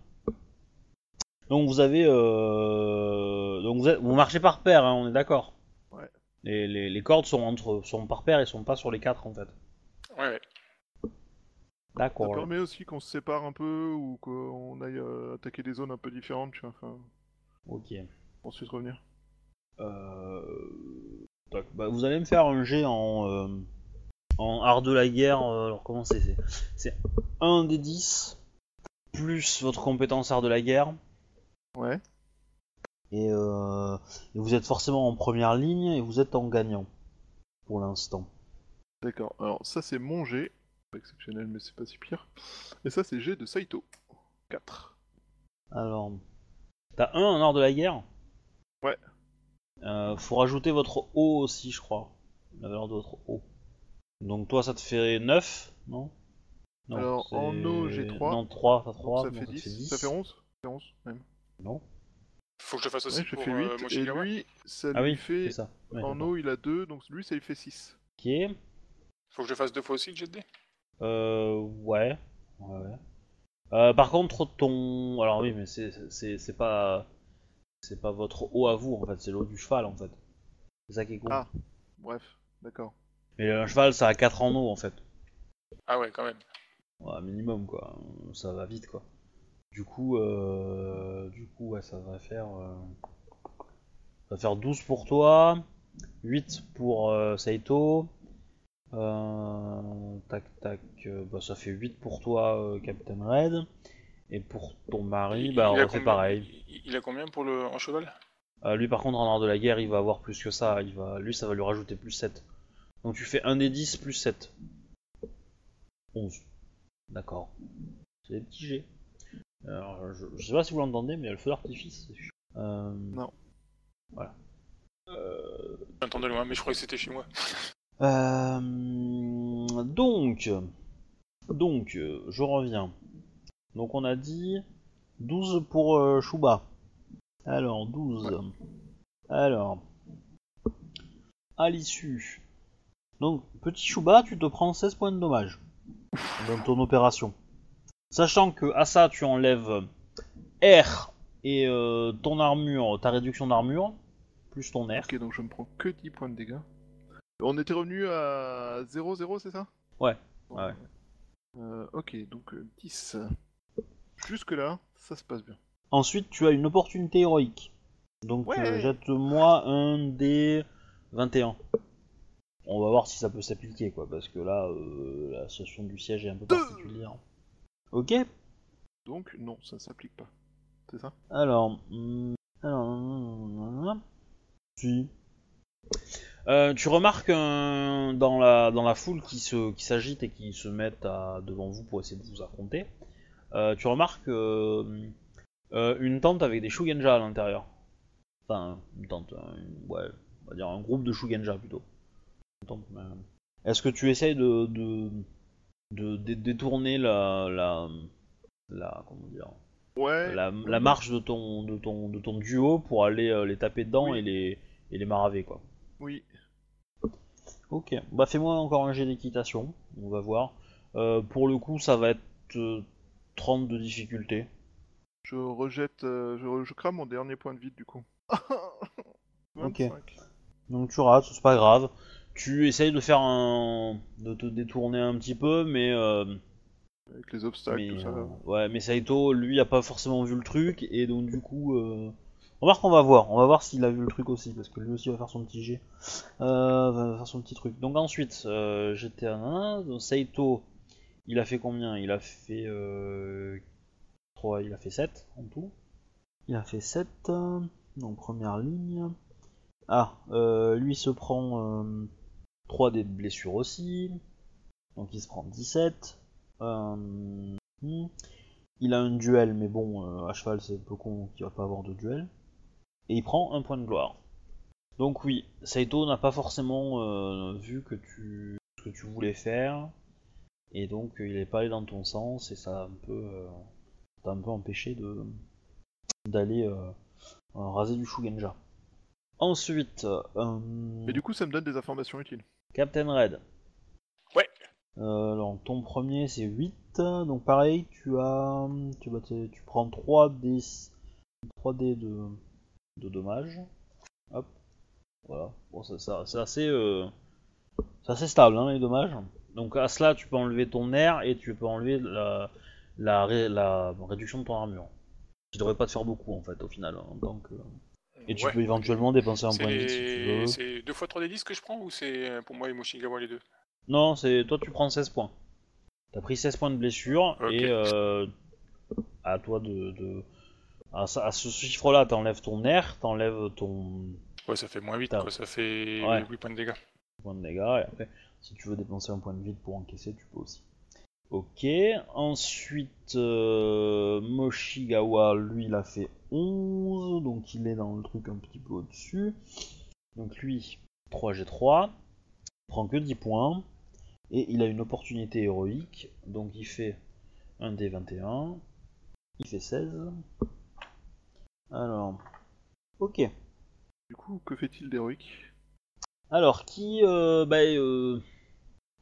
[SPEAKER 1] Donc vous avez, euh, donc vous, êtes- vous marchez par paire, hein, on est d'accord.
[SPEAKER 2] Ouais.
[SPEAKER 1] Les, les, les cordes sont entre, sont par paire et sont pas sur les quatre en fait.
[SPEAKER 3] Ouais, ouais.
[SPEAKER 2] Ça
[SPEAKER 1] D'accord.
[SPEAKER 2] permet aussi qu'on se sépare un peu ou qu'on aille euh, attaquer des zones un peu différentes, tu vois, enfin,
[SPEAKER 1] Ok.
[SPEAKER 2] pour ensuite revenir.
[SPEAKER 1] Euh... tac, bah, vous allez me faire un jet en, euh, en art de la guerre. euh, alors comment c'est c'est- C'est 1 des 10 plus votre compétence art de la guerre.
[SPEAKER 2] Ouais.
[SPEAKER 1] Et, euh, et vous êtes forcément en première ligne et vous êtes en gagnant pour l'instant.
[SPEAKER 2] D'accord. Alors ça c'est mon G. Pas exceptionnel mais c'est pas si pire. Et ça c'est G de Saito. 4.
[SPEAKER 1] Alors, t'as 1 en art de la guerre?
[SPEAKER 2] Ouais.
[SPEAKER 1] Euh, faut rajouter votre O aussi, je crois. La valeur de votre O. Donc toi, ça te fait 9, non? Non,
[SPEAKER 2] Alors, en O, j'ai 3.
[SPEAKER 1] Non, 3, t'as 3.
[SPEAKER 2] ça, fait 10. Ça fait 11 Ça fait 11 même.
[SPEAKER 1] Non
[SPEAKER 3] Faut que je le fasse aussi
[SPEAKER 2] Ouais, je
[SPEAKER 3] pour
[SPEAKER 2] fais
[SPEAKER 3] euh,
[SPEAKER 2] 8. et
[SPEAKER 3] Mochigawa.
[SPEAKER 2] lui, ça
[SPEAKER 1] Ah
[SPEAKER 2] lui
[SPEAKER 1] oui,
[SPEAKER 2] fait...
[SPEAKER 1] c'est ça. Ouais,
[SPEAKER 2] En eau il a 2, donc lui ça lui fait 6.
[SPEAKER 1] Ok.
[SPEAKER 3] Faut que je le fasse deux fois aussi, le jet de dés
[SPEAKER 1] Euh, ouais. ouais, ouais. Euh, par contre, ton. Alors oui, mais c'est c'est- c'est pas. C'est pas votre O à vous, en fait, c'est l'eau du cheval, en fait. C'est ça qui est con.
[SPEAKER 2] Ah. Bref, d'accord.
[SPEAKER 1] Mais un cheval, ça a 4 en eau, en fait.
[SPEAKER 3] Ah ouais, quand même.
[SPEAKER 1] Ouais, minimum, quoi. Ça va vite, quoi. Du coup, euh... du coup, ouais, ça va faire. euh, Ça va faire 12 pour toi, 8 pour euh, Saito. Euh... Tac, tac. euh, Bah, ça fait 8 pour toi, euh, Captain Red. Et pour ton mari,
[SPEAKER 3] Il-
[SPEAKER 1] bah,
[SPEAKER 3] il
[SPEAKER 1] on
[SPEAKER 3] combien-
[SPEAKER 1] pareil.
[SPEAKER 3] Il, il a combien pour le en cheval?
[SPEAKER 1] Euh, lui, par contre, en art de la guerre, il va avoir plus que ça. Il va... Lui, ça va lui rajouter plus 7. Donc, tu fais 1 des 10 plus 7. 11. D'accord. C'est des petits G. Alors, je, je sais pas si vous l'entendez, mais il y a le feu d'artifice. Euh...
[SPEAKER 2] Non.
[SPEAKER 1] Voilà. Euh...
[SPEAKER 3] J'entends de loin, mais je croyais que c'était chez moi.
[SPEAKER 1] Euh, donc, donc, euh, je reviens. Donc on a dit 12 pour euh, Shuba. Alors, 12. Alors, à l'issue. Donc, petit Shuba, tu te prends 16 points de dommage dans ton opération. Sachant que à ça, tu enlèves R et euh, ton armure, ta réduction d'armure, plus ton R.
[SPEAKER 2] Ok, donc je me prends que 10 points de dégâts. On était revenu à 0-0, c'est ça?
[SPEAKER 1] Ouais, ouais.
[SPEAKER 2] Euh, ok, donc euh, 10. Jusque là, ça se passe bien.
[SPEAKER 1] Ensuite, tu as une opportunité héroïque. Donc,
[SPEAKER 2] Ouais.
[SPEAKER 1] euh, jette-moi un des 21. On va voir si ça peut s'appliquer, quoi, parce que là, euh, la situation du siège est un peu particulière. Ok
[SPEAKER 2] Donc non, ça s'applique pas. C'est ça?
[SPEAKER 1] Alors, hum, alors, si. Euh, tu remarques dans, la, dans la foule qui se qui s'agite et qui se mettent à, devant vous pour essayer de vous affronter. euh, tu remarques euh, une tente avec des Shugenja à l'intérieur. Enfin, une tente, une- ouais, on va dire un groupe de Shugenja plutôt. Une tente, mais- Est-ce que tu essayes de, de, de, dé- détourner la, la, la comment dire,
[SPEAKER 2] Ouais.
[SPEAKER 1] la, la marche de ton, de ton, de ton duo pour aller euh, les taper dedans
[SPEAKER 2] Oui.
[SPEAKER 1] et les, et les maraver quoi.
[SPEAKER 2] Oui.
[SPEAKER 1] Ok, bah fais-moi encore un jet d'équitation, on va voir. Euh, pour le coup, ça va être euh, 30 de difficulté.
[SPEAKER 2] Je rejette. euh, je, je crame mon dernier point de vide du coup. 25.
[SPEAKER 1] Donc tu rates, c'est pas grave. Tu essayes de faire un. de te détourner un petit peu, mais. euh,
[SPEAKER 2] Avec les obstacles,
[SPEAKER 1] mais
[SPEAKER 2] tout ça.
[SPEAKER 1] euh, ouais, mais Saito, lui, a pas forcément vu le truc, et donc du coup. Euh... Remarque, on va voir, on va voir s'il a vu le truc aussi, parce que lui aussi va faire son petit jet. Euh, va faire son petit truc. Donc ensuite, euh, j'étais à nanana, donc Saito, il a fait combien? Il a fait. Euh... 3, il a fait 7 en tout. Il a fait 7, euh, donc première ligne. Ah, euh, lui se prend 3 des blessures aussi. Donc il se prend 17. Euh, hmm. Il a un duel, mais bon, euh, à cheval c'est un peu con qu'il va pas avoir de duel. Et il prend un point de gloire. Donc oui, Saito n'a pas forcément euh, vu que tu ce que tu voulais faire et donc il est pas allé dans ton sens et ça a un peu un peu empêché de d'aller raser du Shugenja. Ensuite,
[SPEAKER 2] Mais du coup, ça me donne des informations utiles.
[SPEAKER 1] Captain Red.
[SPEAKER 3] Ouais.
[SPEAKER 1] Euh, alors ton premier c'est 8, donc pareil, tu as tu, prends 3 d 3 d de, de dommages. Hop. Voilà. Bon ça, ça- c'est assez euh, c'est assez stable hein, les dommages. Donc à cela tu peux enlever ton air et tu peux enlever la, la, ré- la réduction de ton armure. Qui devrait pas te faire beaucoup en fait au final hein, en tant que et tu
[SPEAKER 3] Ouais.
[SPEAKER 1] peux éventuellement dépenser un point de vie si tu
[SPEAKER 3] les...
[SPEAKER 1] veux.
[SPEAKER 3] c'est deux fois 3D10 que je prends ou c'est euh, pour moi et Moshigawa les deux?
[SPEAKER 1] Non, c'est toi tu prends 16 points. T'as pris 16 points de blessure et euh, à toi de, de- à, ça- à ce chiffre-là, t'enlèves ton air, t'enlèves ton
[SPEAKER 3] Ouais, ça fait moins 8,
[SPEAKER 1] T'as-
[SPEAKER 3] quoi. Ça fait
[SPEAKER 1] Ouais.
[SPEAKER 3] 8 points de dégâts.
[SPEAKER 1] point de dégâts et après, si tu veux dépenser un point de vide pour encaisser, tu peux aussi. Ok, ensuite euh, Moshigawa, lui, il a fait 11, donc il est dans le truc un petit peu au-dessus. Donc lui, 3G3, il prend que 10 points, et il a une opportunité héroïque, donc il fait un D21, il fait 16. Alors, ok.
[SPEAKER 2] Du coup, que fait-il d'héroïque?
[SPEAKER 1] Alors, qui. euh, bah, euh,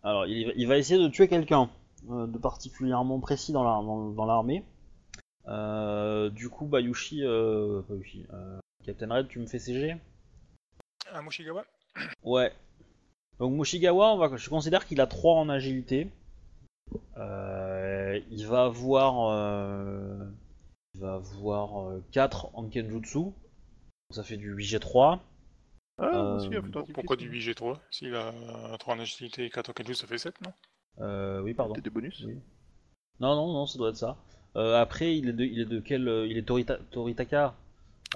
[SPEAKER 1] alors, il va, il va essayer de tuer quelqu'un de particulièrement précis dans la- dans- dans l'armée. Euh, du coup, Bayushi. Euh, Bayushi euh, Captain Red, tu me fais CG
[SPEAKER 3] Ah, Moshigawa
[SPEAKER 1] Ouais. Donc, Mushigawa, on va, je considère qu'il a 3 en agilité. Euh, il va avoir. euh, il va avoir 4 en Kenjutsu. Donc, ça fait du 8G3.
[SPEAKER 2] Ah,
[SPEAKER 1] Euh,
[SPEAKER 2] d'artifice.
[SPEAKER 3] Pourquoi du 8G3 S'il a 3 en agilité et 4 en Kenju, ça fait 7, non?
[SPEAKER 1] Euh, oui, pardon.
[SPEAKER 2] T'as des bonus
[SPEAKER 1] Oui. Non, non, non, ça doit être ça. Euh, après, il est de, il est de quel euh, Il est Torita- Toritaka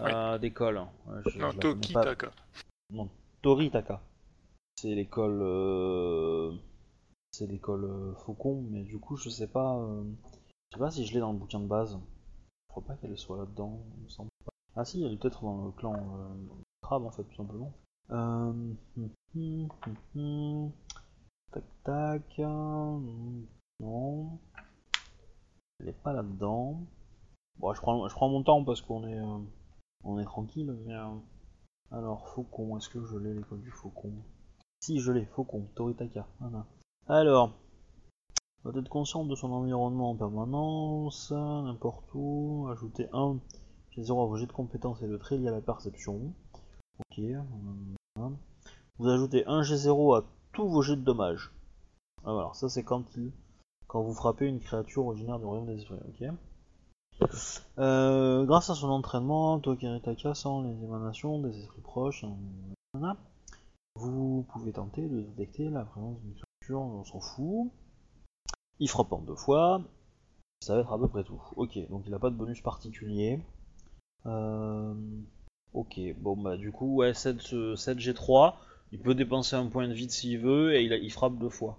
[SPEAKER 1] euh, d'école. Ouais, je- je
[SPEAKER 3] Non,
[SPEAKER 1] pas. Toritaka. C'est l'école. C'est l'école Faucon, mais du coup, je sais pas. Je sais pas si je l'ai dans le bouquin de base. Je crois pas qu'elle soit là-dedans. il me semble pas. Ah si, elle est peut-être dans le clan Crabe en fait, tout simplement. Euh... Tac tac. euh, Non. Elle est pas là-dedans. Bon, je prends, je prends mon temps parce qu'on est, euh, on est tranquille, euh, Alors, Faucon, est-ce que je l'ai l'école du Faucon? Si, je l'ai, Faucon, Toritaka. Alors, doit être conscient de son environnement en permanence, n'importe où, ajouter 1, j'ai 0 à vos jets de compétences et de traits liés à la perception. Ok. voilà. Vous ajoutez 1 G0 à tous vos jets de dommages. Ah, ça c'est quand vous frappez une créature originaire du royaume des esprits. Ok. Euh, grâce à son entraînement, Tokiritaka sent les émanations des esprits proches. Voilà. Vous pouvez tenter de détecter la présence d'une créature, on s'en fout. Il frappe en deux fois. Ça va être à peu près tout. Ok, donc il n'a pas de bonus particulier. Euh, ok, bon bah du coup, ouais, 7, 7G3. Il peut dépenser un point de vide s'il veut et il, a- il frappe deux fois.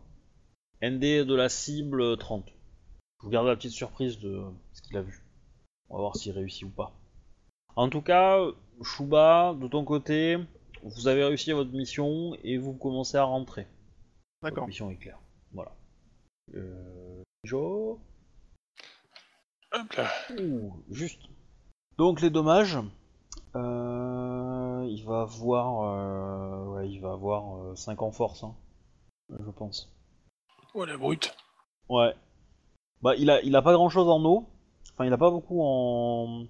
[SPEAKER 1] ND de la cible 30. Je vous garde la petite surprise de ce qu'il a vu. On va voir s'il réussit ou pas. En tout cas, Shuba, de ton côté, vous avez réussi votre mission et vous commencez à rentrer.
[SPEAKER 2] D'accord.
[SPEAKER 1] mission est claire. Voilà. Euh... Joe
[SPEAKER 3] Hop là.
[SPEAKER 1] Ouh, juste. Donc les dommages. Euh, il va avoir, euh, ouais, il va avoir 5 en force, hein, je pense.
[SPEAKER 3] Oh la brute.
[SPEAKER 1] Ouais. Bah il a, il a pas grand chose en eau. Enfin il a pas beaucoup en.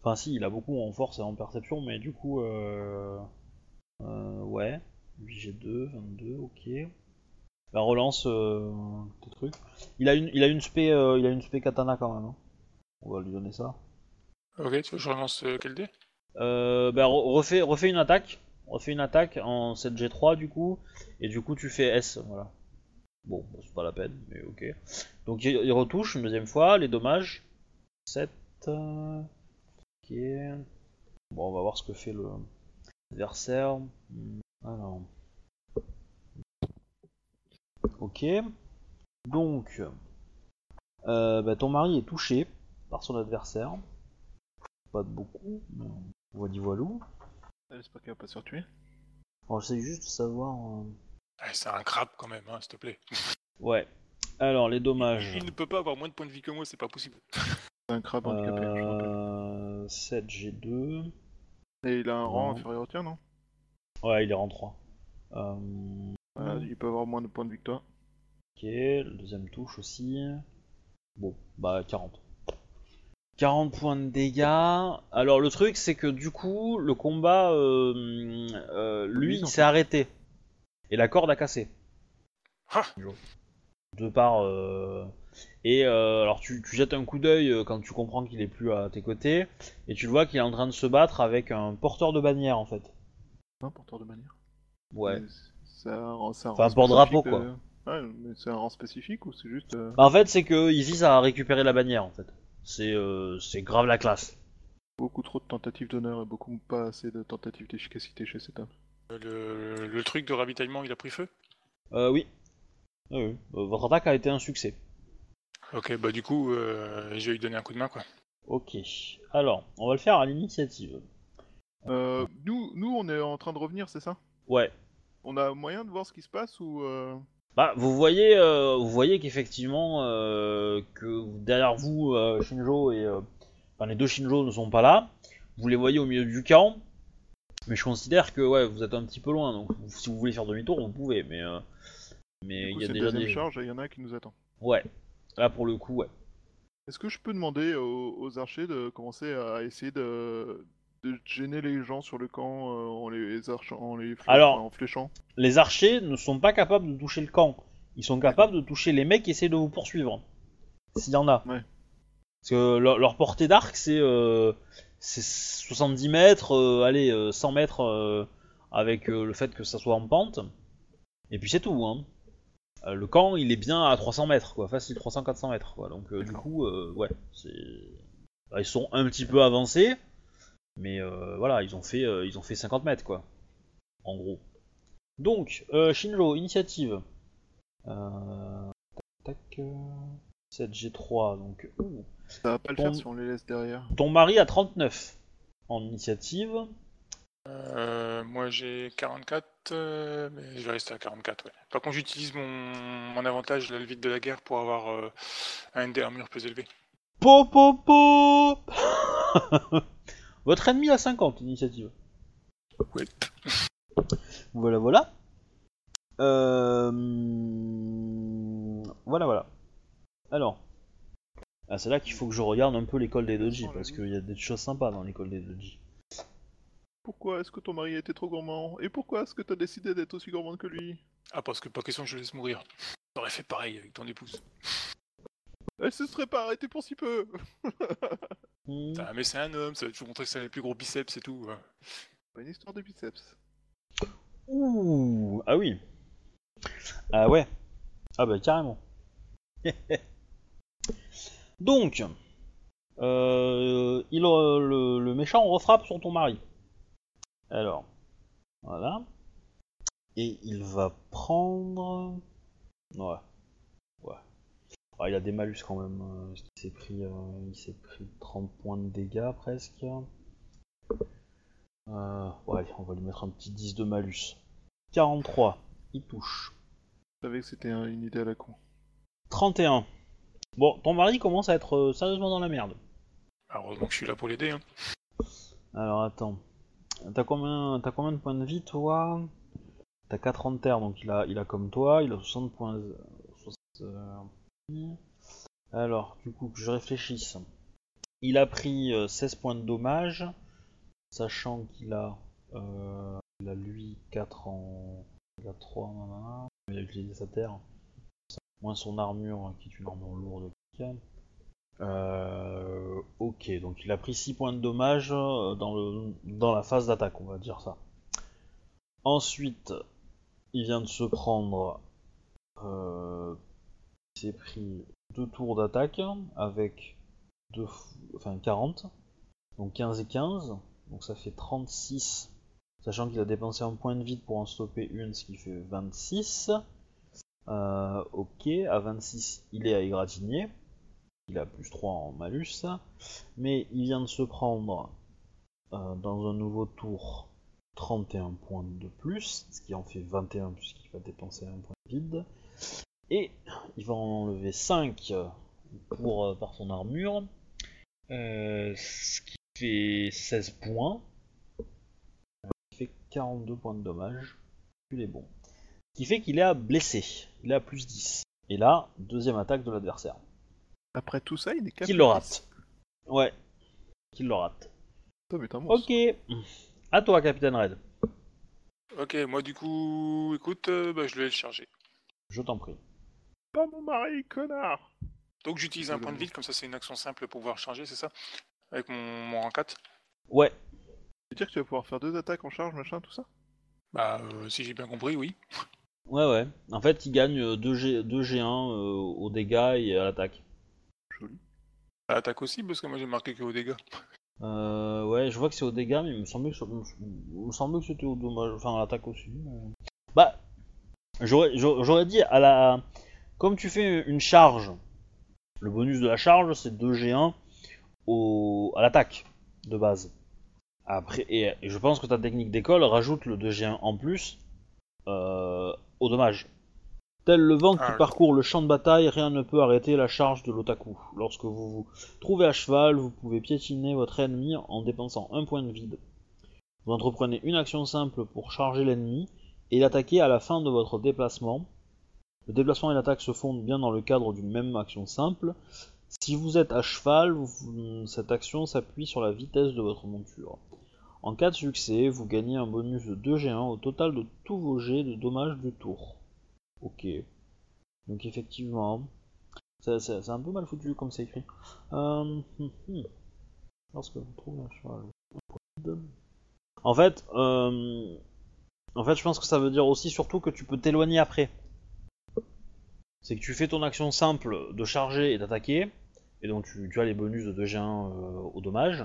[SPEAKER 1] Enfin si, il a beaucoup en force et en perception, mais du coup, euh... euh, ouais. 8G2, 22, ok. La relance, euh, tes trucs. Il a une, il a une spé, euh, il a une spé katana quand même. hein. On va lui donner ça.
[SPEAKER 3] Ok, tu veux que je relance euh, quel dé
[SPEAKER 1] Euh, bah, re- refais, une attaque. Refais une attaque en 7G3 du coup. Et du coup tu fais S, voilà. Bon, bah, c'est pas la peine, mais ok. Donc il, retouche une deuxième fois, les dommages. 7. euh, Ok. Bon, on va voir ce que fait le adversaire. Hmm, Alors. Ok. Donc. euh, bah, ton mari est touché par son adversaire. Pas de beaucoup, mais on voit du voilou.
[SPEAKER 2] J'espère qu'il va pas se faire tuer.
[SPEAKER 1] Alors j'essaie juste de savoir... euh,
[SPEAKER 3] Ouais, c'est un crabe quand même, hein, s'il te plaît.
[SPEAKER 1] Ouais. Alors les dommages...
[SPEAKER 3] Il ne peut pas avoir moins de points de vie que moi, c'est pas possible.
[SPEAKER 2] C'est un crabe handicapé, je rappelle.
[SPEAKER 1] Euh... 7 G2...
[SPEAKER 2] Et il a un rang
[SPEAKER 1] non.
[SPEAKER 2] inférieur au tien, non?
[SPEAKER 1] Ouais, il est rang 3. Euh...
[SPEAKER 2] Voilà, Il peut avoir moins de points de vie que toi.
[SPEAKER 1] Ok, le deuxième touche aussi. Bon, bah 40. 40 points de dégâts. Alors le truc c'est que du coup le combat, euh, euh, lui, il s'est arrêté. Et la corde a cassé.
[SPEAKER 3] Ah
[SPEAKER 1] De part... euh, Et euh, alors tu, tu jettes un coup d'œil quand tu comprends qu'il est plus à tes côtés. Et tu le vois qu'il est en train de se battre avec un porteur de bannière en fait.
[SPEAKER 2] Un porteur de manière.
[SPEAKER 1] Ouais.
[SPEAKER 2] C'est
[SPEAKER 1] Enfin, un porte-drapeau,
[SPEAKER 2] euh, Ouais, mais c'est un rang spécifique ou c'est juste.
[SPEAKER 1] Bah, en fait c'est qu'il vise à récupérer la bannière en fait. C'est euh, c'est grave la classe.
[SPEAKER 2] Beaucoup trop de tentatives d'honneur et beaucoup pas assez de tentatives d'efficacité chez cet homme.
[SPEAKER 3] Le, le truc de ravitaillement, il a pris feu?
[SPEAKER 1] Euh, oui. Oui. Euh, votre attaque a été un succès.
[SPEAKER 3] Ok, bah du coup, euh, je vais lui donner un coup de main, quoi.
[SPEAKER 1] Ok. Alors, on va le faire à l'initiative.
[SPEAKER 2] Euh, nous, nous, on est en train de revenir, c'est ça?
[SPEAKER 1] Ouais.
[SPEAKER 2] On a moyen de voir ce qui se passe ou.
[SPEAKER 1] Bah, vous voyez, euh, vous voyez qu'effectivement, euh, que derrière vous, euh, Shinjo et, euh, enfin, les deux Shinjo ne sont pas là. Vous les voyez au milieu du camp. Mais je considère que ouais, vous êtes un petit peu loin. Donc, si vous voulez faire demi-tour, vous pouvez. Mais, euh, mais il y a déjà des.
[SPEAKER 2] charge et il y en a qui nous attend.
[SPEAKER 1] Ouais. Là, pour le coup, ouais.
[SPEAKER 2] Est-ce que je peux demander aux, aux archers de commencer à essayer de, de gêner les gens sur le camp euh, en les en les fl-
[SPEAKER 1] Alors-
[SPEAKER 2] en fléchant
[SPEAKER 1] Les archers ne sont pas capables de toucher le camp. Ils sont capables de toucher les mecs qui essaient de vous poursuivre. S'il y en a.
[SPEAKER 2] Ouais.
[SPEAKER 1] Parce que leur, leur portée d'arc, c'est euh, c'est 70 mètres, euh, allez, euh, 100 mètres euh, avec euh, le fait que ça soit en pente. Et puis c'est tout. Hein. Euh, le camp, il est bien à 300 mètres, quoi. Facile 300-400 mètres, quoi. Donc euh, du coup, euh, ouais, c'est... bah, ils sont un petit peu avancés, mais euh, voilà, ils ont fait, euh, ils ont fait 50 mètres, quoi. En gros. Donc, euh, Shinjo, initiative. Euh, tac, tac, euh, 7G3, donc... ouh.
[SPEAKER 2] Ça va pas le faire si on les laisse derrière.
[SPEAKER 1] Ton mari a 39 en initiative.
[SPEAKER 3] Euh, moi j'ai 44, euh, mais je vais rester à 44, ouais. Par contre, j'utilise mon, mon avantage, le vide de la guerre, pour avoir euh, un des armures plus élevé.
[SPEAKER 1] Po po po Votre ennemi a 50 initiative.
[SPEAKER 3] Ouais.
[SPEAKER 1] Voilà, voilà. Euh... Voilà, voilà. Alors. Ah, c'est là qu'il faut que je regarde un peu l'école des doji, parce qu'il y a des choses sympas dans l'école des doji.
[SPEAKER 2] Pourquoi est-ce que ton mari a été trop gourmand? Et pourquoi est-ce que t'as décidé d'être aussi gourmande que lui?
[SPEAKER 3] Ah, parce que pas question que je le laisse mourir. T'aurais fait pareil avec ton épouse.
[SPEAKER 2] Elle se serait pas arrêtée pour si peu
[SPEAKER 1] Hmm.
[SPEAKER 3] Ah, mais c'est un homme, ça va toujours montrer que c'est les plus gros biceps et tout. hein.
[SPEAKER 2] Pas une histoire de biceps.
[SPEAKER 1] Ouh, ah oui. Ah ouais. Ah bah carrément. Donc, euh, il, euh, le, le méchant refrappe sur ton mari. Alors, voilà. Et il va prendre... Ouais. Ouais. Ah, il a des malus quand même. euh, parce qu'il s'est pris, euh, il s'est pris 30 points de dégâts presque. Euh, ouais, on va lui mettre un petit 10 de malus. 43, il touche.
[SPEAKER 2] Je savais que c'était un- une idée à la con.
[SPEAKER 1] 31. Bon, ton mari commence à être euh, sérieusement dans la merde.
[SPEAKER 3] Ah, Heureusement que je suis là pour l'aider. Hein.
[SPEAKER 1] Alors attends. T'as combien, t'as combien de points de vie toi? T'as 4 en terre, donc il a, il a comme toi, il a 60 points. euh, 60, euh, Alors, du coup, que je réfléchisse. Il a pris euh, 16 points de dommage, sachant qu'il a, euh, lui 4 en. Il a 3 en Il a utilisé sa terre. Moins son armure, hein, qui est une armure lourde. Euh, ok, donc il a pris 6 points de dommage euh, dans, la phase d'attaque, on va dire ça. Ensuite, il vient de se prendre. Euh, s'est pris 2 tours d'attaque avec deux, f- enfin 40, donc 15 et 15, donc ça fait 36, sachant qu'il a dépensé un point de vide pour en stopper une, ce qui fait 26. Euh, ok, à 26, il est à égratigner. Il a plus 3 en malus, mais il vient de se prendre euh, dans un nouveau tour 31 points de plus, ce qui en fait 21 puisqu'il va dépenser un point de vide. Et il va en enlever 5 pour, euh, par son armure, euh, ce qui fait 16 points. Euh, Il fait 42 points de dommage. Il est bon. Ce qui fait qu'il est à blessé. Il est à plus 10. Et là, deuxième attaque de l'adversaire.
[SPEAKER 2] Après tout ça, il est
[SPEAKER 1] Qu'il le rate. Ouais. Qu'il le rate.
[SPEAKER 2] Mais.
[SPEAKER 1] Ok. À toi, Capitaine Red.
[SPEAKER 3] Ok, moi du coup, écoute, euh, bah, je vais le charger.
[SPEAKER 1] Je t'en prie.
[SPEAKER 2] Pas mon mari, connard
[SPEAKER 3] Donc j'utilise un point de vide, comme ça c'est une action simple pour pouvoir charger, c'est ça? Avec mon, mon rang 4
[SPEAKER 1] Ouais.
[SPEAKER 2] Tu veux dire que tu vas pouvoir faire deux attaques en charge, machin, tout ça?
[SPEAKER 3] Bah, euh, si j'ai bien compris, oui.
[SPEAKER 1] Ouais, ouais. En fait, il gagne 2 G, 2 G1 euh, aux dégâts et à l'attaque.
[SPEAKER 2] Joli.
[SPEAKER 3] Attaque aussi, parce que moi j'ai marqué que aux dégâts.
[SPEAKER 1] Euh, ouais, je vois que c'est aux dégâts, mais il me semblait que, ça- il me semblait que c'était au dommage, enfin à l'attaque aussi. mais- Bah, j'aurais dit à la, comme tu fais une charge, le bonus de la charge c'est 2 G1 au, à l'attaque de base. Après, et, et je pense que ta technique d'école rajoute le 2 G1 en plus euh, au dommage. Tel le vent qui
[SPEAKER 3] Ah,
[SPEAKER 1] parcourt le champ de bataille, rien ne peut arrêter la charge de l'otaku. Lorsque vous vous trouvez à cheval, vous pouvez piétiner votre ennemi en dépensant un point de vide. Vous entreprenez une action simple pour charger l'ennemi et l'attaquer à la fin de votre déplacement. Le déplacement et l'attaque se font bien dans le cadre d'une même action simple. Si vous êtes à cheval, cette action s'appuie sur la vitesse de votre monture. En cas de succès, vous gagnez un bonus de 2 G1 au total de tous vos jets de dommages du tour. Ok. Donc effectivement, c'est un peu mal foutu comme c'est écrit. Euh, hum, hum. Vous trouvez un cheval. En fait, euh, en fait, je pense que ça veut dire aussi surtout que tu peux t'éloigner après. C'est que tu fais ton action simple de charger et d'attaquer, et donc tu, tu as les bonus de 2G1 euh, au dommage,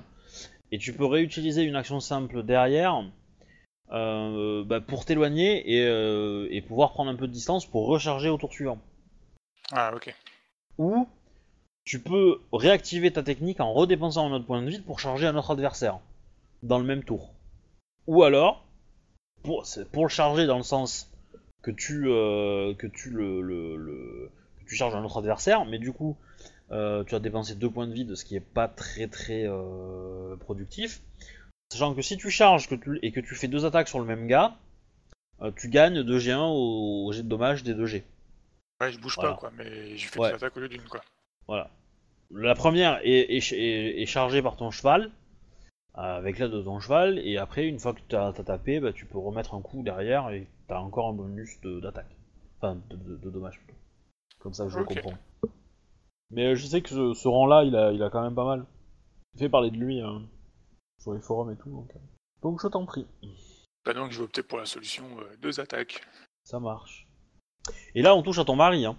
[SPEAKER 1] et tu peux réutiliser une action simple derrière euh, bah, pour t'éloigner et, euh, et pouvoir prendre un peu de distance pour recharger au tour suivant.
[SPEAKER 3] Ah, ok.
[SPEAKER 1] Ou tu peux réactiver ta technique en redépensant un autre point de vide pour charger un autre adversaire dans le même tour. Ou alors, pour le charger dans le sens que tu, euh, que tu le, le- le- que tu charges un autre adversaire, mais du coup euh, tu as dépensé deux points de vide, ce qui est pas très très euh, productif. Sachant que si tu charges que tu, et que tu fais deux attaques sur le même gars, tu gagnes 2G1 au, au jet de dommage des 2G.
[SPEAKER 3] Ouais, je bouge
[SPEAKER 1] Voilà.
[SPEAKER 3] pas, quoi, mais je fais
[SPEAKER 1] Ouais.
[SPEAKER 3] des attaques au lieu d'une, quoi.
[SPEAKER 1] Voilà. La première est, est- est- est chargée par ton cheval, avec l'aide de ton cheval, et après, une fois que tu as, tapé, bah, tu peux remettre un coup derrière et tu as encore un bonus d'attaque. Enfin, de, de- de dommage plutôt. Comme ça, je le comprends. Mais euh, je sais que ce, ce rang-là, il a, il a quand même pas mal. Il fait parler de lui hein, sur les forums et tout. Donc, euh. donc je t'en prie,
[SPEAKER 3] Bah donc je vais opter pour la solution euh, deux attaques.
[SPEAKER 1] ça marche. Et là, on touche à ton mari. Hein.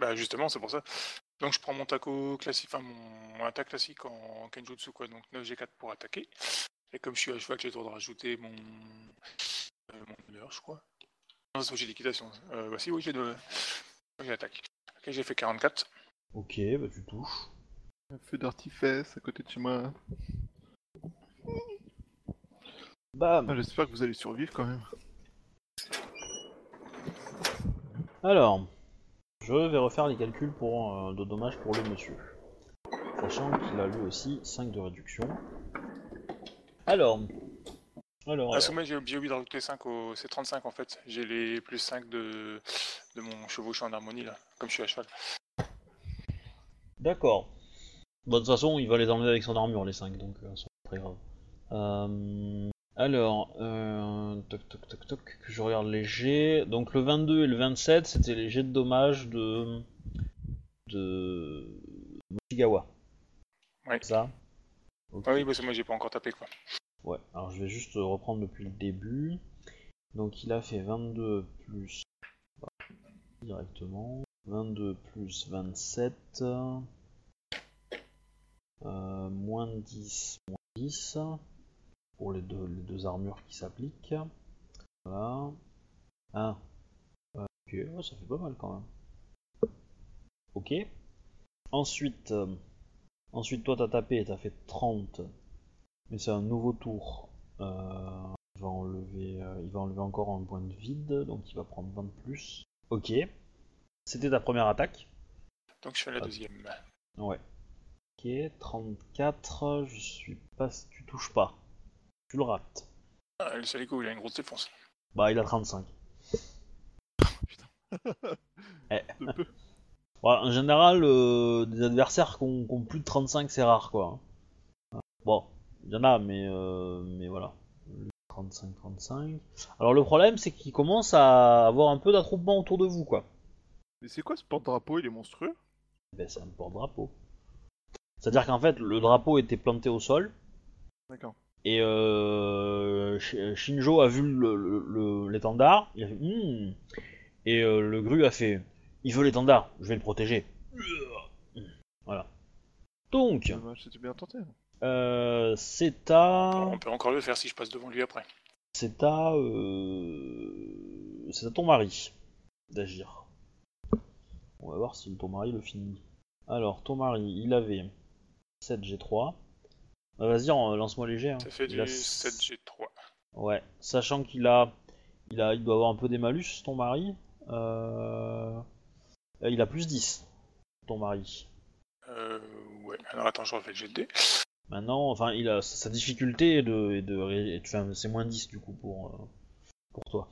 [SPEAKER 3] Bah justement, c'est pour ça. Donc je prends mon taco classique, enfin mon, attaque classique en Kenjutsu, quoi, donc 9G4 pour attaquer. Et comme je suis à cheval, j'ai le droit de rajouter mon, mon honneur, je crois. Non, c'est j'ai d'équitation. Euh, bah si, oui, j'ai de... J'ai l'attaque. Ok, j'ai fait 44.
[SPEAKER 1] Ok, bah tu touches.
[SPEAKER 2] Un feu d'artifice à côté de chez moi.
[SPEAKER 1] Bam
[SPEAKER 2] Ah, J'espère que vous allez survivre quand même.
[SPEAKER 1] Alors, je vais refaire les calculs pour euh, de dommages pour le monsieur. Sachant qu'il a lui aussi 5 de réduction. Alors. Alors.
[SPEAKER 3] Ah,
[SPEAKER 1] alors.
[SPEAKER 3] c'est moi, j'ai oublié de rajouter 5 au... C'est 35 en fait. J'ai les plus 5 de... de mon chevauchant en harmonie, là, comme je suis à cheval.
[SPEAKER 1] D'accord. Bon, de toute façon, il va les emmener avec son armure, les 5, donc euh, c'est pas très grave. Euh, alors, euh, toc toc toc toc, que je regarde les jets. Donc le 22 et le 27, c'était les jets de dommages de. de. Mochigawa.
[SPEAKER 3] Ouais.
[SPEAKER 1] Ça? Ok.
[SPEAKER 3] Ah oui, parce que moi j'ai pas encore tapé, quoi.
[SPEAKER 1] Ouais, alors je vais juste reprendre depuis le début. Donc il a fait 22 plus. Directement. 22 plus 27. Euh, moins 10, moins 10. Pour les deux, les deux armures qui s'appliquent. Voilà. Ah. Euh, ok, ça fait pas mal quand même. Ok. Ensuite, euh, ensuite toi t'as tapé et t'as fait 30. Mais c'est un nouveau tour. Euh, va enlever, euh, il va enlever encore un point de vide, donc il va prendre 20 de plus. Ok. C'était ta première attaque.
[SPEAKER 3] Donc je fais la
[SPEAKER 1] Ah.
[SPEAKER 3] deuxième.
[SPEAKER 1] Ouais. Ok, 34, je suis pas... Tu touches pas. Tu le rates.
[SPEAKER 3] Ah, le seul coup, il a une grosse défense.
[SPEAKER 1] Bah, il a 35.
[SPEAKER 2] De peu.
[SPEAKER 1] Ouais, en général, euh, des adversaires qui ont, qui ont plus de 35, c'est rare, quoi. Bon, il y en a, mais, euh, mais voilà. 35, 35. Alors, le problème, c'est qu'il commence à avoir un peu d'attroupement autour de vous, quoi.
[SPEAKER 2] Mais c'est quoi ce porte-drapeau? Il est monstrueux
[SPEAKER 1] Ben, c'est un porte-drapeau. C'est-à-dire qu'en fait, le drapeau était planté au sol,
[SPEAKER 2] D'accord.
[SPEAKER 1] et euh, Sh- Shinjo a vu l'étendard, il a fait Hmm. et euh, le gru a fait il veut l'étendard, je vais le protéger. Voilà. Donc,
[SPEAKER 2] c'était bien tenté.
[SPEAKER 1] Euh, c'est à,
[SPEAKER 3] On peut encore le faire si je passe devant lui après.
[SPEAKER 1] c'est à, euh, c'est à ton mari d'agir. On va voir si ton mari le finit. Alors, ton mari, il avait 7 G3. Bah, Vas-y, en- lance-moi léger. hein.
[SPEAKER 3] Ça fait
[SPEAKER 1] Il a
[SPEAKER 3] du 7G3.
[SPEAKER 1] Ouais, sachant qu'il a, il a, il doit avoir un peu des malus, ton mari. Euh... euh, Il a plus 10, ton mari.
[SPEAKER 3] Euh, ouais. Alors attends, je refais le jet de dés.
[SPEAKER 1] Maintenant, enfin, il a sa difficulté est de, est de, ré- enfin, c'est moins 10 du coup pour, euh, pour toi.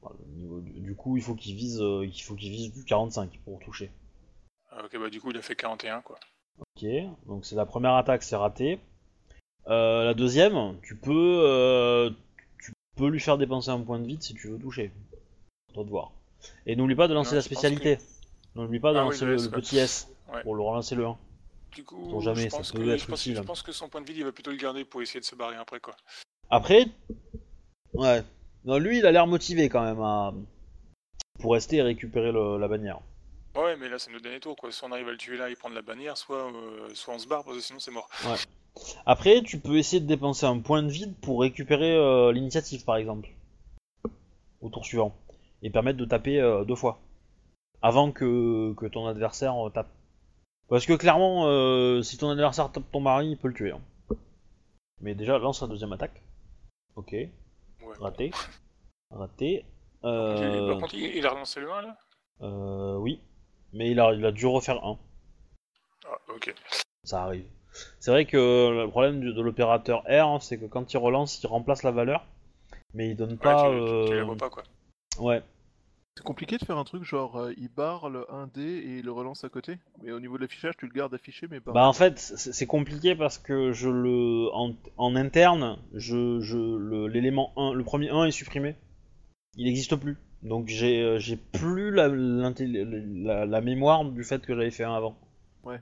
[SPEAKER 1] Voilà, le niveau du, du coup, il faut qu'il vise, euh, il faut qu'il vise du 45 pour toucher.
[SPEAKER 3] Ah, ok, bah du coup, il a fait 41, quoi.
[SPEAKER 1] Ok, donc c'est la première attaque, c'est raté. Euh, la deuxième, tu peux, tu peux lui faire dépenser un point de vide si tu veux toucher. À toi de voir. Et n'oublie pas de lancer
[SPEAKER 3] Non,
[SPEAKER 1] la spécialité. N'oublie pas de
[SPEAKER 3] Ah
[SPEAKER 1] lancer
[SPEAKER 3] le
[SPEAKER 1] petit S
[SPEAKER 3] Ouais.
[SPEAKER 1] pour le relancer le 1.
[SPEAKER 3] Du coup,
[SPEAKER 1] jamais,
[SPEAKER 3] je,
[SPEAKER 1] ça
[SPEAKER 3] pense
[SPEAKER 1] peut
[SPEAKER 3] que,
[SPEAKER 1] être
[SPEAKER 3] je, pense,
[SPEAKER 1] utile.
[SPEAKER 3] je pense que son point de vie, il va plutôt le garder pour essayer de se barrer après, quoi.
[SPEAKER 1] Après, ouais. Non, lui, il a l'air motivé quand même à pour rester et récupérer le- la bannière.
[SPEAKER 3] Ouais, mais là, c'est notre dernier tour, quoi. Soit on arrive à le tuer là et prendre la bannière, soit, euh, soit on se barre, parce que sinon, c'est mort.
[SPEAKER 1] Après, tu peux essayer de dépenser un point de vide pour récupérer euh, l'initiative, par exemple, au tour suivant, et permettre de taper euh, deux fois, avant que, que ton adversaire tape. Parce que clairement, euh, si ton adversaire tape ton mari, il peut le tuer. hein. Mais déjà, lance la deuxième attaque. Ok,
[SPEAKER 3] Ouais.
[SPEAKER 1] raté. Raté. Euh,
[SPEAKER 3] Par contre, il, il a relancé le 1, là?
[SPEAKER 1] Euh, oui, mais il a, il a dû refaire un.
[SPEAKER 3] Ah, ok.
[SPEAKER 1] Ça arrive. C'est vrai que le problème du- de l'opérateur R, hein, c'est que quand il relance, il remplace la valeur, mais il donne
[SPEAKER 3] Ouais,
[SPEAKER 1] pas.
[SPEAKER 3] tu, tu- tu la
[SPEAKER 1] euh,
[SPEAKER 3] vois pas, quoi.
[SPEAKER 1] Ouais.
[SPEAKER 2] C'est compliqué de faire un truc genre euh, il barre le 1D et il le relance à côté. Mais au niveau de l'affichage, tu le gardes affiché, mais pas.
[SPEAKER 1] Bah en fait, c'est compliqué parce que je le en, en interne, je, je l'élément 1, le premier 1 est supprimé. Il n'existe plus. Donc j'ai euh, j'ai plus la, la, la mémoire du fait que j'avais fait un avant.
[SPEAKER 2] Ouais.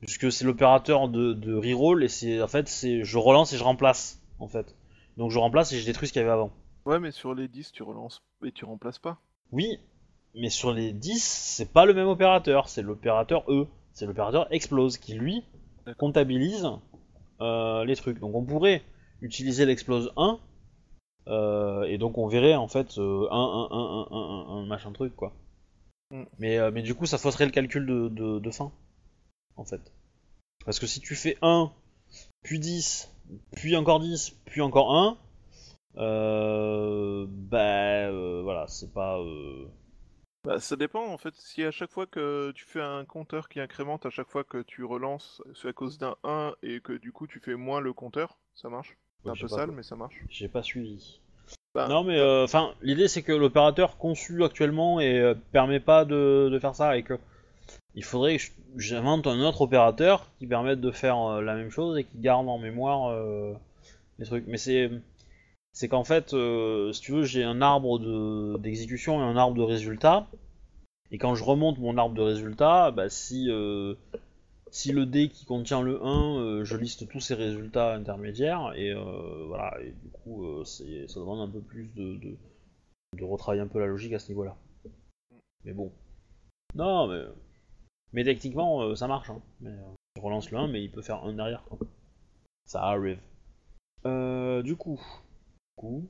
[SPEAKER 1] Puisque c'est l'opérateur de, de reroll et c'est en fait c'est je relance et je remplace en fait. Donc je remplace et je détruis ce qu'il y avait avant.
[SPEAKER 2] Ouais, mais sur les 10, tu relances et tu remplaces pas.
[SPEAKER 1] Oui, mais sur les 10, c'est pas le même opérateur, c'est l'opérateur E. C'est l'opérateur explose qui lui comptabilise euh, les trucs. Donc on pourrait utiliser l'explose 1 euh, et donc on verrait en fait euh, 1, 1, 1, 1, 1, 1, machin truc quoi.
[SPEAKER 2] Mm.
[SPEAKER 1] Mais, euh, mais du coup ça fausserait le calcul de, de, de fin en fait. Parce que si tu fais 1, puis 10, puis encore 10, puis encore 1, euh, bah voilà, c'est pas. euh,
[SPEAKER 2] Bah, ça dépend en fait. Si à chaque fois que tu fais un compteur qui incrémente à chaque fois que tu relances, c'est à cause d'un 1 et que du coup tu fais moins le compteur, ça marche. C'est un peu
[SPEAKER 1] pas
[SPEAKER 2] sale, mais ça marche.
[SPEAKER 1] J'ai pas suivi.
[SPEAKER 2] Bah,
[SPEAKER 1] non mais euh, enfin l'idée c'est que l'opérateur conçu actuellement et euh, permet pas de, de faire ça et que il faudrait que j'invente un autre opérateur qui permette de faire euh, la même chose et qui garde en mémoire les trucs. Mais c'est c'est qu'en fait euh, si tu veux j'ai un arbre de d'exécution et un arbre de résultats et quand je remonte mon arbre de résultats bah si euh, si le dé qui contient le 1, euh, je liste tous ces résultats intermédiaires, et voilà, et du coup, c'est- ça demande un peu plus de, de, retravailler un peu la logique à ce niveau-là. Mais bon. Non, mais. Techniquement, ça marche, hein. Mais, il relance le 1, mais il peut faire un derrière, quoi. Ça arrive. Du coup. Coup.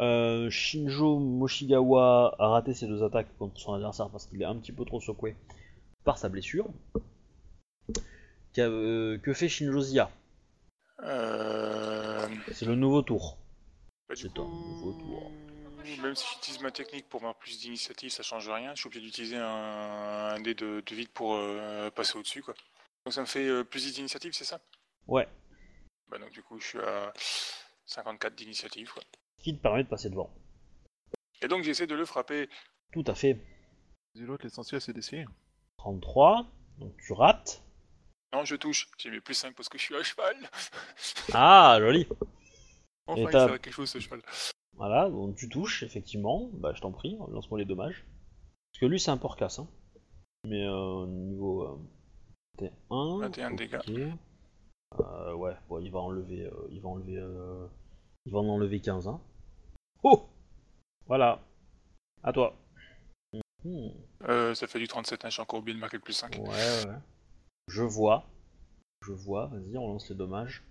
[SPEAKER 1] Euh, Shinjo Moshigawa a raté ses deux attaques contre son adversaire parce qu'il est un petit peu trop secoué par sa blessure. Euh, que fait Shinjo Zia
[SPEAKER 3] Euh...
[SPEAKER 1] C'est le nouveau tour.
[SPEAKER 3] Bah,
[SPEAKER 1] C'est
[SPEAKER 3] coup,
[SPEAKER 1] un nouveau tour.
[SPEAKER 3] Même si j'utilise ma technique pour avoir plus d'initiative, ça change rien. Je suis obligé d'utiliser un, un dé de, de vide pour passer au-dessus, quoi. Donc ça me fait plus d'initiative, c'est ça?
[SPEAKER 1] Ouais.
[SPEAKER 3] Bah donc du coup, je suis à 54 d'initiative.
[SPEAKER 1] Ce qui te permet de passer devant.
[SPEAKER 3] Et donc j'essaie de le frapper.
[SPEAKER 1] Tout à fait.
[SPEAKER 2] Dis l'autre, l'essentiel c'est d'essayer.
[SPEAKER 1] 33, donc tu rates.
[SPEAKER 3] Non, je touche. J'ai mis plus 5 parce que je suis à cheval.
[SPEAKER 1] Ah, joli.
[SPEAKER 3] Enfin, il sert à quelque chose ce cheval.
[SPEAKER 1] Voilà, donc tu touches, effectivement. Bah, je t'en prie, lance-moi les dommages. Parce que lui, c'est un porcasse. Hein. Mais euh, niveau euh, T1.
[SPEAKER 3] 21 dégâts.
[SPEAKER 1] Euh, ouais, bon, il va enlever. euh, il va enlever. euh, il va en enlever 15. Hein. Oh Voilà. À toi. Mhm.
[SPEAKER 3] Euh, ça fait du 37, hein, j'ai encore oublié de marquer le plus 5.
[SPEAKER 1] Ouais, ouais. Je vois. Je vois, vas-y, on lance les dommages.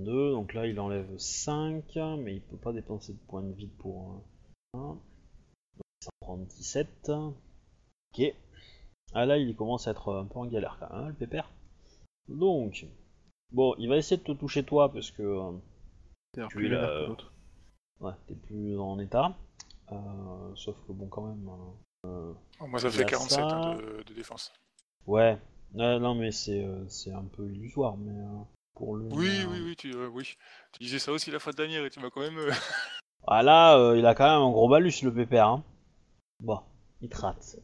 [SPEAKER 1] 2, donc là il enlève 5, mais il peut pas dépenser de points de vide pour euh, 1. Donc ça prend 17. Ok. Ah là il commence à être un peu en galère quand même, hein, le pépère. Donc, bon, il va essayer de te toucher toi parce que euh, Tu
[SPEAKER 2] plus
[SPEAKER 1] es là,
[SPEAKER 2] que
[SPEAKER 1] euh,
[SPEAKER 2] l'autre.
[SPEAKER 1] ouais, t'es plus en état. Euh, sauf que bon, quand même. euh,
[SPEAKER 3] Bon, moi, ça fait
[SPEAKER 1] a
[SPEAKER 3] 47
[SPEAKER 1] ça.
[SPEAKER 3] hein, de, de défense.
[SPEAKER 1] Ouais, Euh, non mais c'est euh, c'est un peu illusoire, mais euh, pour le.
[SPEAKER 3] Oui,
[SPEAKER 1] euh,
[SPEAKER 3] oui, oui, tu, euh, oui. Tu disais ça aussi la fois dernière et tu m'as quand même. euh,
[SPEAKER 1] Ah là, euh, il a quand même un gros balus le pépère. Hein. Bon, il te rate.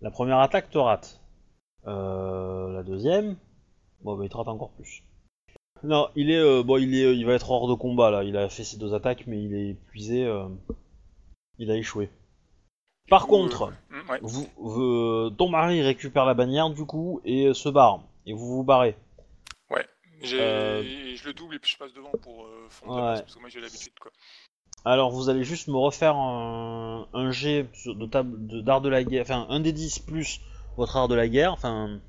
[SPEAKER 1] La première attaque te rate. Euh, la deuxième, bon bah il te rate encore plus. Non, il est euh, bon, il est, il va être hors de combat là. Il a fait ses deux attaques, mais il est épuisé. euh, il a échoué. Par contre,
[SPEAKER 3] euh, ouais.
[SPEAKER 1] vous, vous- ton mari récupère la bannière du coup et se barre. Et vous vous barrez.
[SPEAKER 3] J'ai-
[SPEAKER 1] euh,
[SPEAKER 3] Je le double et puis je passe devant pour euh, fondre
[SPEAKER 1] Ouais.
[SPEAKER 3] parce que moi j'ai l'habitude quoi.
[SPEAKER 1] Alors vous allez juste me refaire un, un jet sur- de table de d'art de la guerre, enfin un des 10 plus votre art de la guerre, enfin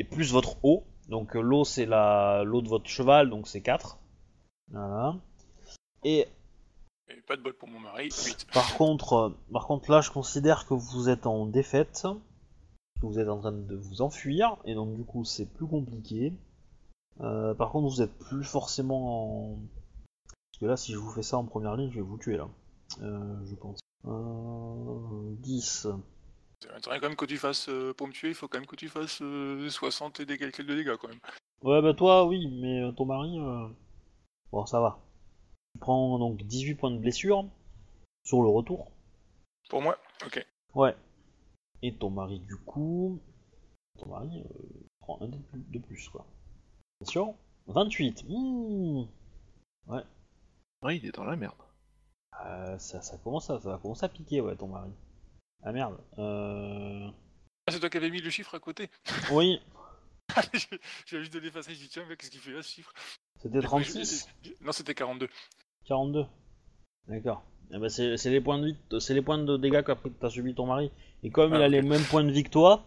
[SPEAKER 1] et plus votre eau. Donc euh, l'eau c'est la l'eau de votre cheval, donc c'est 4. Voilà. Et
[SPEAKER 3] Et pas de bol pour mon mari, 8.
[SPEAKER 1] par contre, euh, par contre là je considère que vous êtes en défaite, que vous êtes en train de vous enfuir et donc du coup c'est plus compliqué. Euh, par contre vous êtes plus forcément en... Parce que là si je vous fais ça en première ligne je vais vous tuer là. Euh, je pense. Euh, 10.
[SPEAKER 3] C'est intérêt quand même que tu fasses, euh, pour me tuer, il faut quand même que tu fasses euh, 60 et des calculs de dégâts quand même.
[SPEAKER 1] Ouais bah toi oui mais euh, ton mari... euh, Bon ça va. Tu prends donc 18 points de blessure sur le retour.
[SPEAKER 3] Pour moi, ok.
[SPEAKER 1] Ouais. Et ton mari, du coup. Ton mari euh, prend un dé de plus- quoi. Attention. 28. Mmh.
[SPEAKER 2] Ouais, il est dans la merde.
[SPEAKER 1] Euh, ça, ça, commence à, ça va commencer à piquer, ouais, ton mari. Ah merde. Euh...
[SPEAKER 3] Ah, c'est toi qui avais mis le chiffre à côté
[SPEAKER 1] Oui,
[SPEAKER 3] J'ai juste de l'effacer, je dis tiens, mec, qu'est-ce qu'il fait là ce chiffre?
[SPEAKER 1] C'était 36.
[SPEAKER 3] Non, c'était 42.
[SPEAKER 1] 42. D'accord. Eh ben c'est les points de vie, c'est les points de dégâts qu'après t'as subi ton mari. Et comme il
[SPEAKER 3] Ah,
[SPEAKER 1] a les mêmes points de vie que toi,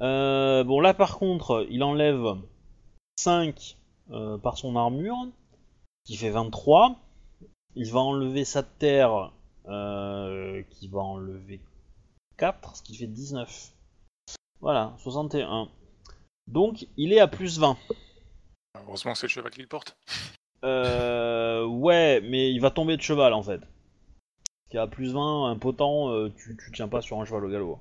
[SPEAKER 1] euh, bon là par contre, il enlève 5 euh, par son armure, qui fait 23. Il va enlever sa terre, euh, qui va enlever 4, ce qui fait 19. Voilà, 61. Donc il est à plus 20.
[SPEAKER 3] Heureusement que c'est le cheval qui le porte.
[SPEAKER 1] Euh, ouais, mais il va tomber de cheval en fait. Parce qu'à plus 20, un potent, euh, tu, tu tiens pas sur un cheval au galop.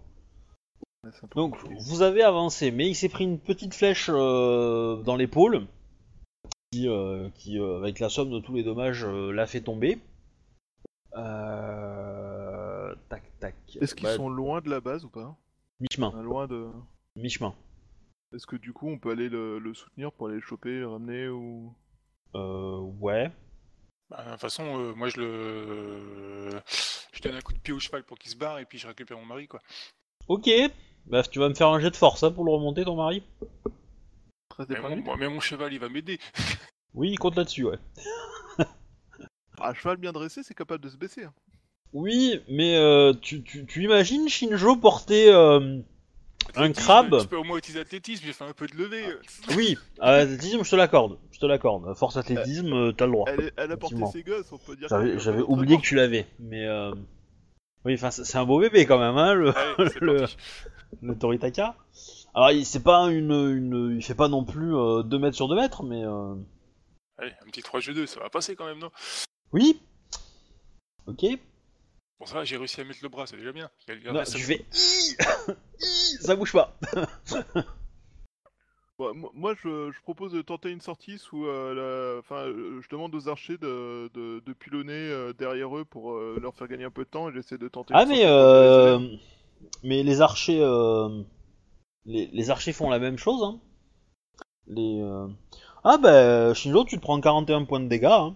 [SPEAKER 1] Donc
[SPEAKER 2] compliqué.
[SPEAKER 1] vous avez avancé, mais il s'est pris une petite flèche euh, dans l'épaule, qui, euh, qui euh, avec la somme de tous les dommages, euh, l'a fait tomber. Tac.
[SPEAKER 2] Est-ce qu'ils
[SPEAKER 1] Bah,
[SPEAKER 2] sont loin de la base ou pas?
[SPEAKER 1] Mi-chemin,
[SPEAKER 2] Enfin, Loin de.
[SPEAKER 1] mi-chemin.
[SPEAKER 2] Est-ce que du coup on peut aller le, le soutenir pour aller le choper, le ramener ou?
[SPEAKER 1] Euh, ouais.
[SPEAKER 3] Bah, de toute façon, euh, moi je le. Je donne un coup de pied au cheval pour qu'il se barre et puis je récupère mon mari quoi.
[SPEAKER 1] Ok. Bah tu vas me faire un jet de force hein, pour le remonter ton mari.
[SPEAKER 2] 13 des
[SPEAKER 3] Mais mon, moi- mais mon cheval il va m'aider.
[SPEAKER 1] Oui, il compte là-dessus, ouais.
[SPEAKER 2] Ah, cheval bien dressé, c'est capable de se baisser. hein.
[SPEAKER 1] Oui, mais euh, tu, tu, tu imagines Shinjo porter euh, un
[SPEAKER 3] Athlétisme,
[SPEAKER 1] crabe
[SPEAKER 3] Je peux au moins utiliser athlétisme, j'ai fait un peu de levée. euh.
[SPEAKER 1] Oui, à l'athlétisme, je te l'accorde. Je te l'accorde. Force athlétisme, euh, t'as le droit.
[SPEAKER 2] Elle, elle a porté ses gosses, on peut dire.
[SPEAKER 1] J'avais oublié que tu l'avais, mais euh... oui, enfin c'est un beau bébé quand même, hein, le,
[SPEAKER 3] Allez,
[SPEAKER 1] le, Toritaka. Alors il c'est pas une, une, il fait pas non plus 2 mètres sur 2 mètres, mais euh...
[SPEAKER 3] Allez, un petit 3 jeux 2, ça va passer quand même, non?
[SPEAKER 1] Oui Ok.
[SPEAKER 3] Bon, ça j'ai réussi à mettre le bras, c'est déjà bien.
[SPEAKER 1] Non,
[SPEAKER 3] ça-
[SPEAKER 1] tu fais ça bouge pas.
[SPEAKER 2] Bon, mo- moi, je, je propose de tenter une sortie sous euh, la. Enfin, euh, je demande aux archers de, de, de pilonner euh, derrière eux pour euh, leur faire gagner un peu de temps et j'essaie de tenter.
[SPEAKER 1] Ah
[SPEAKER 2] une
[SPEAKER 1] mais
[SPEAKER 2] sortie pour les
[SPEAKER 1] euh, mais les archers euh, les, les archers font la même chose hein. Les euh, Ah bah Shinjo tu te prends 41 points de dégâts hein.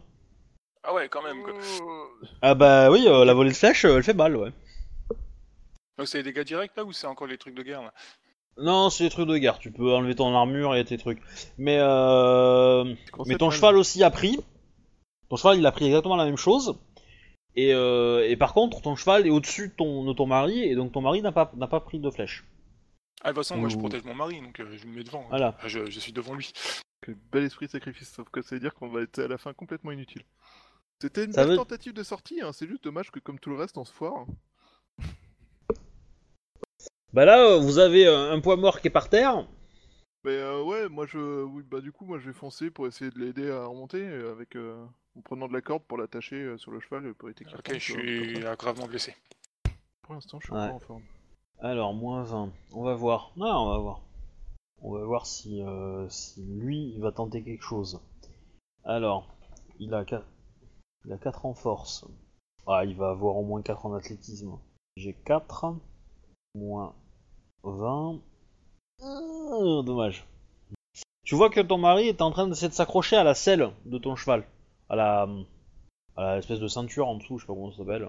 [SPEAKER 3] Ah ouais, quand même. Quoi.
[SPEAKER 1] Ah bah oui euh, la volée de flèche euh, elle fait mal ouais.
[SPEAKER 3] Donc c'est des dégâts directs là ou c'est encore les trucs de guerre là?
[SPEAKER 1] Non c'est des trucs de guerre tu peux enlever ton armure et tes trucs. Mais euh, mais ton cheval aussi a pris. Ton cheval il a pris exactement la même chose. Et, euh, et par contre ton cheval est au-dessus de ton, de ton mari et donc ton mari n'a pas, n'a pas pris de flèche.
[SPEAKER 3] Ah, de toute façon, moi je
[SPEAKER 1] Ouh.
[SPEAKER 3] protège mon mari, donc euh, je me mets devant.
[SPEAKER 1] Voilà.
[SPEAKER 3] Ah, je, je suis devant lui.
[SPEAKER 2] Quel bel esprit de sacrifice, sauf que ça veut dire qu'on va être à la fin complètement inutile. C'était une
[SPEAKER 1] Ça
[SPEAKER 2] belle
[SPEAKER 1] veut-
[SPEAKER 2] tentative de sortie, hein. c'est juste dommage que comme tout le reste on se foire.
[SPEAKER 1] Bah là euh, vous avez euh, un poids mort qui est par terre.
[SPEAKER 2] Mais euh, ouais, moi je. Oui, bah du coup, moi je vais foncer pour essayer de l'aider à remonter euh, avec. euh, en prenant de la corde pour l'attacher sur le cheval pour éviter qu'il
[SPEAKER 3] Ok, je suis euh, gravement blessé.
[SPEAKER 2] Pour l'instant, je suis
[SPEAKER 1] Ouais.
[SPEAKER 2] encore en forme.
[SPEAKER 1] Alors, moins 20. On va voir. Non, on va voir. On va voir si, euh, si lui, il va tenter quelque chose. Alors, il a 4, il a 4 en force. Ah, il va avoir au moins 4 en athlétisme. J'ai 4. Moins 20. Ah, dommage. Tu vois que ton mari est en train d'essayer de s'accrocher à la selle de ton cheval. À la, à l'espèce de ceinture en dessous, je sais pas comment ça s'appelle.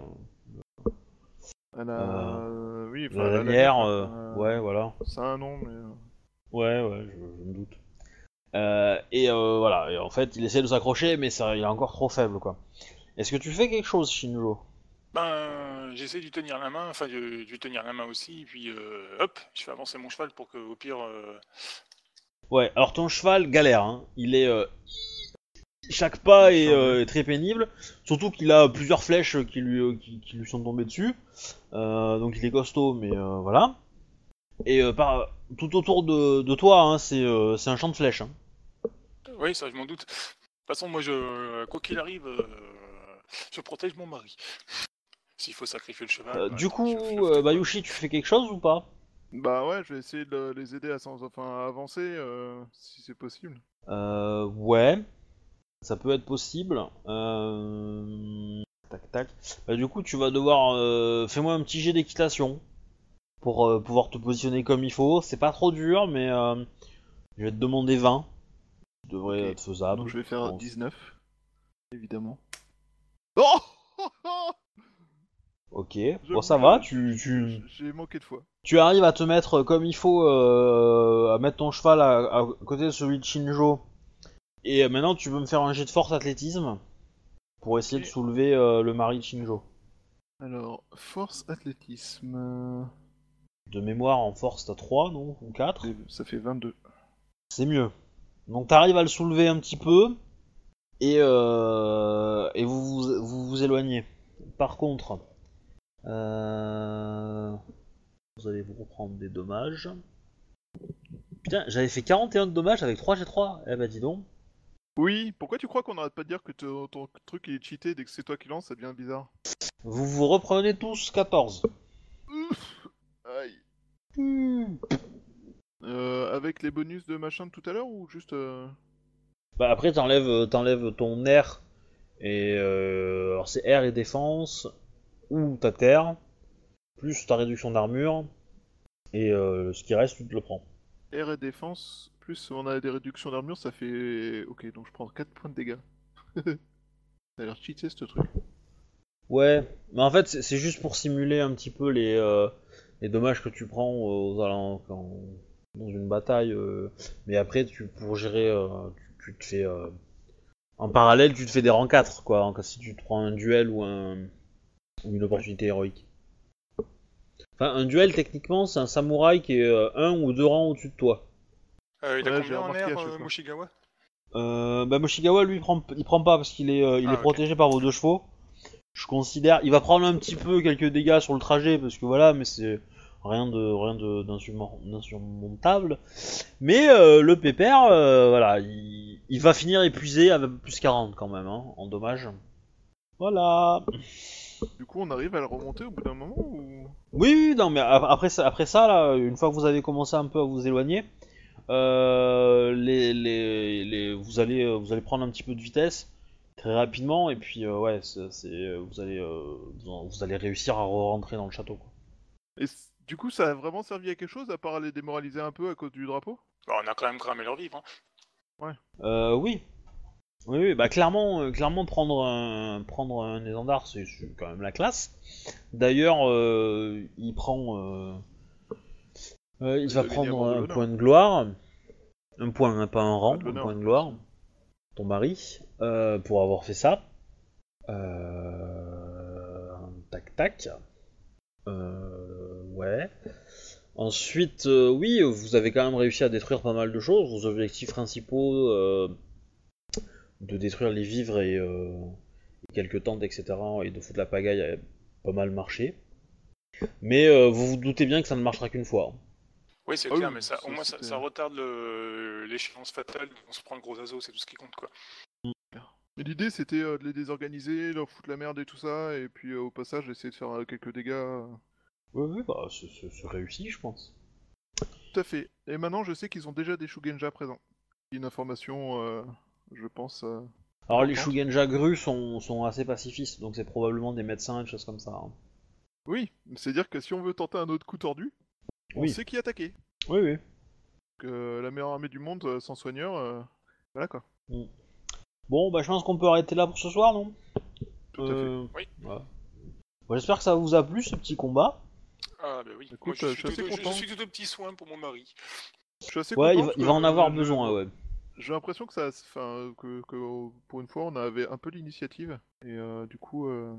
[SPEAKER 2] Elle a. euh, Oui,
[SPEAKER 1] La
[SPEAKER 2] a
[SPEAKER 1] lanière, euh,
[SPEAKER 2] Euh,
[SPEAKER 1] ouais, voilà.
[SPEAKER 2] A un nom, mais. euh,
[SPEAKER 1] Ouais, ouais, je, je me doute. Euh, et euh, voilà, et en fait, il essaie de s'accrocher, mais ça, il est encore trop faible, quoi. Est-ce que tu fais quelque chose, Shinjo
[SPEAKER 3] Ben, j'essaie de lui tenir la main, enfin de, de lui tenir la main aussi, et puis euh, hop, je fais avancer mon cheval pour que au pire. euh,
[SPEAKER 1] Ouais, alors ton cheval galère, hein. Il est. euh, Chaque pas est, est très pénible, surtout qu'il a plusieurs flèches qui lui, qui, qui lui sont tombées dessus. Donc il est costaud, mais voilà. Et par, tout autour de, de toi, hein, c'est c'est un champ de flèches. hein.
[SPEAKER 3] Oui, ça je m'en doute. De toute façon, moi je, quoi qu'il arrive, euh, je protège mon mari. S'il faut sacrifier le cheval.
[SPEAKER 1] Euh,
[SPEAKER 3] bah,
[SPEAKER 1] du coup,
[SPEAKER 3] je-
[SPEAKER 1] euh. Bayushi, tu fais quelque chose ou pas?
[SPEAKER 2] Bah ouais, je vais essayer de les aider à, s'en- enfin, à avancer euh, si c'est possible.
[SPEAKER 1] Euh, ouais, ça peut être possible. Euh... Tac tac. Bah, du coup, tu vas devoir. Euh... Fais-moi un petit jet d'équitation pour euh, pouvoir te positionner comme il faut. C'est pas trop dur, mais euh, je vais te demander 20. Devrait être faisable.
[SPEAKER 2] Donc je vais faire
[SPEAKER 1] pense.
[SPEAKER 2] 19, évidemment. Oh
[SPEAKER 1] Ok.
[SPEAKER 2] Je-
[SPEAKER 1] Bon, ça va. Tu, tu,
[SPEAKER 2] J'ai manqué de fois.
[SPEAKER 1] tu arrives à te mettre comme il faut, euh, à mettre ton cheval à, à côté de celui de Shinjo. Et euh, maintenant, tu veux me faire un jet de force athlétisme pour essayer de soulever euh, le mari de Shinjo.
[SPEAKER 2] Alors, force athlétisme.
[SPEAKER 1] De mémoire, en force, t'as 3, non? Ou 4
[SPEAKER 2] c'est- Ça fait 22.
[SPEAKER 1] C'est mieux. Donc t'arrives à le soulever un petit peu, et, euh, et vous, vous vous vous éloignez. Par contre, euh, vous allez vous reprendre des dommages. Putain, j'avais fait 41 de dommages avec 3 G3. Eh bah dis donc.
[SPEAKER 2] Oui, pourquoi tu crois qu'on n'arrête pas de dire que ton, ton truc il est cheaté dès que c'est toi qui lance, ça devient bizarre
[SPEAKER 1] Vous vous reprenez tous 14.
[SPEAKER 2] Ouf Aïe. Euh, avec les bonus de machin de tout à l'heure ou juste. euh,
[SPEAKER 1] Bah après t'enlèves euh, t'enlèves ton air et euh, alors c'est air et défense ou ta terre plus ta réduction d'armure et euh, ce qui reste tu te le prends.
[SPEAKER 2] Air et défense, plus on a des réductions d'armure, ça fait. Ok, donc je prends 4 points de dégâts. ça a l'air cheaté ce truc.
[SPEAKER 1] Ouais, mais en fait c'est c'est juste pour simuler un petit peu les, euh, les dommages que tu prends aux allant- quand- dans une bataille. euh, mais après tu pour gérer euh, tu, tu te fais euh, en parallèle tu te fais des rangs 4 quoi en cas si tu te prends un duel ou un ou une opportunité héroïque. Enfin un duel techniquement c'est un samouraï qui est euh, un ou deux rangs au-dessus de toi.
[SPEAKER 3] Euh, il a
[SPEAKER 2] Ouais, j'ai
[SPEAKER 3] combien en air, euh. Moshigawa
[SPEAKER 1] Euh, bah Moshigawa lui il prend, il prend pas parce qu'il est, euh, il
[SPEAKER 3] Ah,
[SPEAKER 1] est protégé par vos deux chevaux. Je considère, il va prendre un petit peu quelques dégâts sur le trajet parce que voilà, mais c'est rien de rien d'insurmontable. Mais euh, le pépère, euh, voilà, il, il va finir épuisé avec plus 40 quand même hein, en dommages. Voilà.
[SPEAKER 2] Du coup, on arrive à le remonter au bout d'un moment ou?
[SPEAKER 1] Oui, oui, non, mais après ça, après ça, là, une fois que vous avez commencé un peu à vous éloigner, euh, les, les, les- vous allez, vous allez prendre un petit peu de vitesse très rapidement, et puis ouais, c'est, vous allez, vous, en- vous allez réussir à rentrer dans le château. Quoi.
[SPEAKER 2] Et du coup, ça a vraiment servi à quelque chose à part les démoraliser un peu à cause du drapeau?
[SPEAKER 3] Bah, on a quand même cramé leur vivre. Hein.
[SPEAKER 1] Euh, oui. Oui, oui, bah clairement, euh, clairement prendre un, prendre un étendard, c'est c'est quand même la classe. D'ailleurs, euh, il prend, euh, euh, il va
[SPEAKER 2] un
[SPEAKER 1] prendre
[SPEAKER 2] de
[SPEAKER 1] un
[SPEAKER 2] l'honneur.
[SPEAKER 1] point de gloire, un point, hein, pas un rang,
[SPEAKER 2] de
[SPEAKER 1] un
[SPEAKER 2] l'honneur.
[SPEAKER 1] point de gloire, ton mari, euh, pour avoir fait ça. Euh, tac tac. Euh, ouais. Ensuite, euh, oui, vous avez quand même réussi à détruire pas mal de choses. Vos objectifs principaux, euh, de détruire les vivres et, euh, et quelques tentes, etc., et de foutre la pagaille, a pas mal marché. Mais euh, vous vous doutez bien que ça ne marchera qu'une fois.
[SPEAKER 3] Oui, c'est
[SPEAKER 2] Ah
[SPEAKER 3] clair,
[SPEAKER 2] oui,
[SPEAKER 3] mais ça, au moins ça, retarde l'échéance fatale. On se prend le gros azo, c'est tout ce qui compte quoi.
[SPEAKER 2] Mais l'idée, c'était euh, de les désorganiser, leur foutre la merde et tout ça, et puis euh, au passage, essayer de faire euh, quelques dégâts. Euh.
[SPEAKER 1] Oui, oui, bah, c'est- c'est c'est réussi, je pense.
[SPEAKER 2] Tout à fait. Et maintenant, je sais qu'ils ont déjà des Shugenja présents. Une information, euh, je pense. euh,
[SPEAKER 1] Alors, les Shugenja Gru sont, sont assez pacifistes, donc c'est probablement des médecins et des choses comme ça. hein.
[SPEAKER 2] Oui, c'est-à-dire que si on veut tenter un autre coup tordu, on
[SPEAKER 1] Oui.
[SPEAKER 2] sait qui attaquer.
[SPEAKER 1] Oui, oui.
[SPEAKER 2] Que la meilleure armée du monde, euh, sans soigneur, euh, voilà quoi.
[SPEAKER 1] Bon, bah, je pense qu'on peut arrêter là pour ce soir, non?
[SPEAKER 2] Tout à fait.
[SPEAKER 1] Euh,
[SPEAKER 3] Oui.
[SPEAKER 1] ouais. Bon, J'espère que ça vous a plu, ce petit combat.
[SPEAKER 3] Ah bah oui.
[SPEAKER 2] Écoute,
[SPEAKER 3] Moi, je,
[SPEAKER 2] euh,
[SPEAKER 3] suis
[SPEAKER 2] je suis
[SPEAKER 3] tout,
[SPEAKER 2] assez
[SPEAKER 3] je
[SPEAKER 2] content.
[SPEAKER 3] suis tout au petit soin pour mon mari.
[SPEAKER 2] Je suis assez
[SPEAKER 1] Ouais, il
[SPEAKER 2] content
[SPEAKER 1] va,
[SPEAKER 2] parce
[SPEAKER 1] il va en avoir besoin, ouais.
[SPEAKER 2] J'ai l'impression que ça, enfin, que, que pour une fois, on avait un peu l'initiative. Et euh, du coup, euh,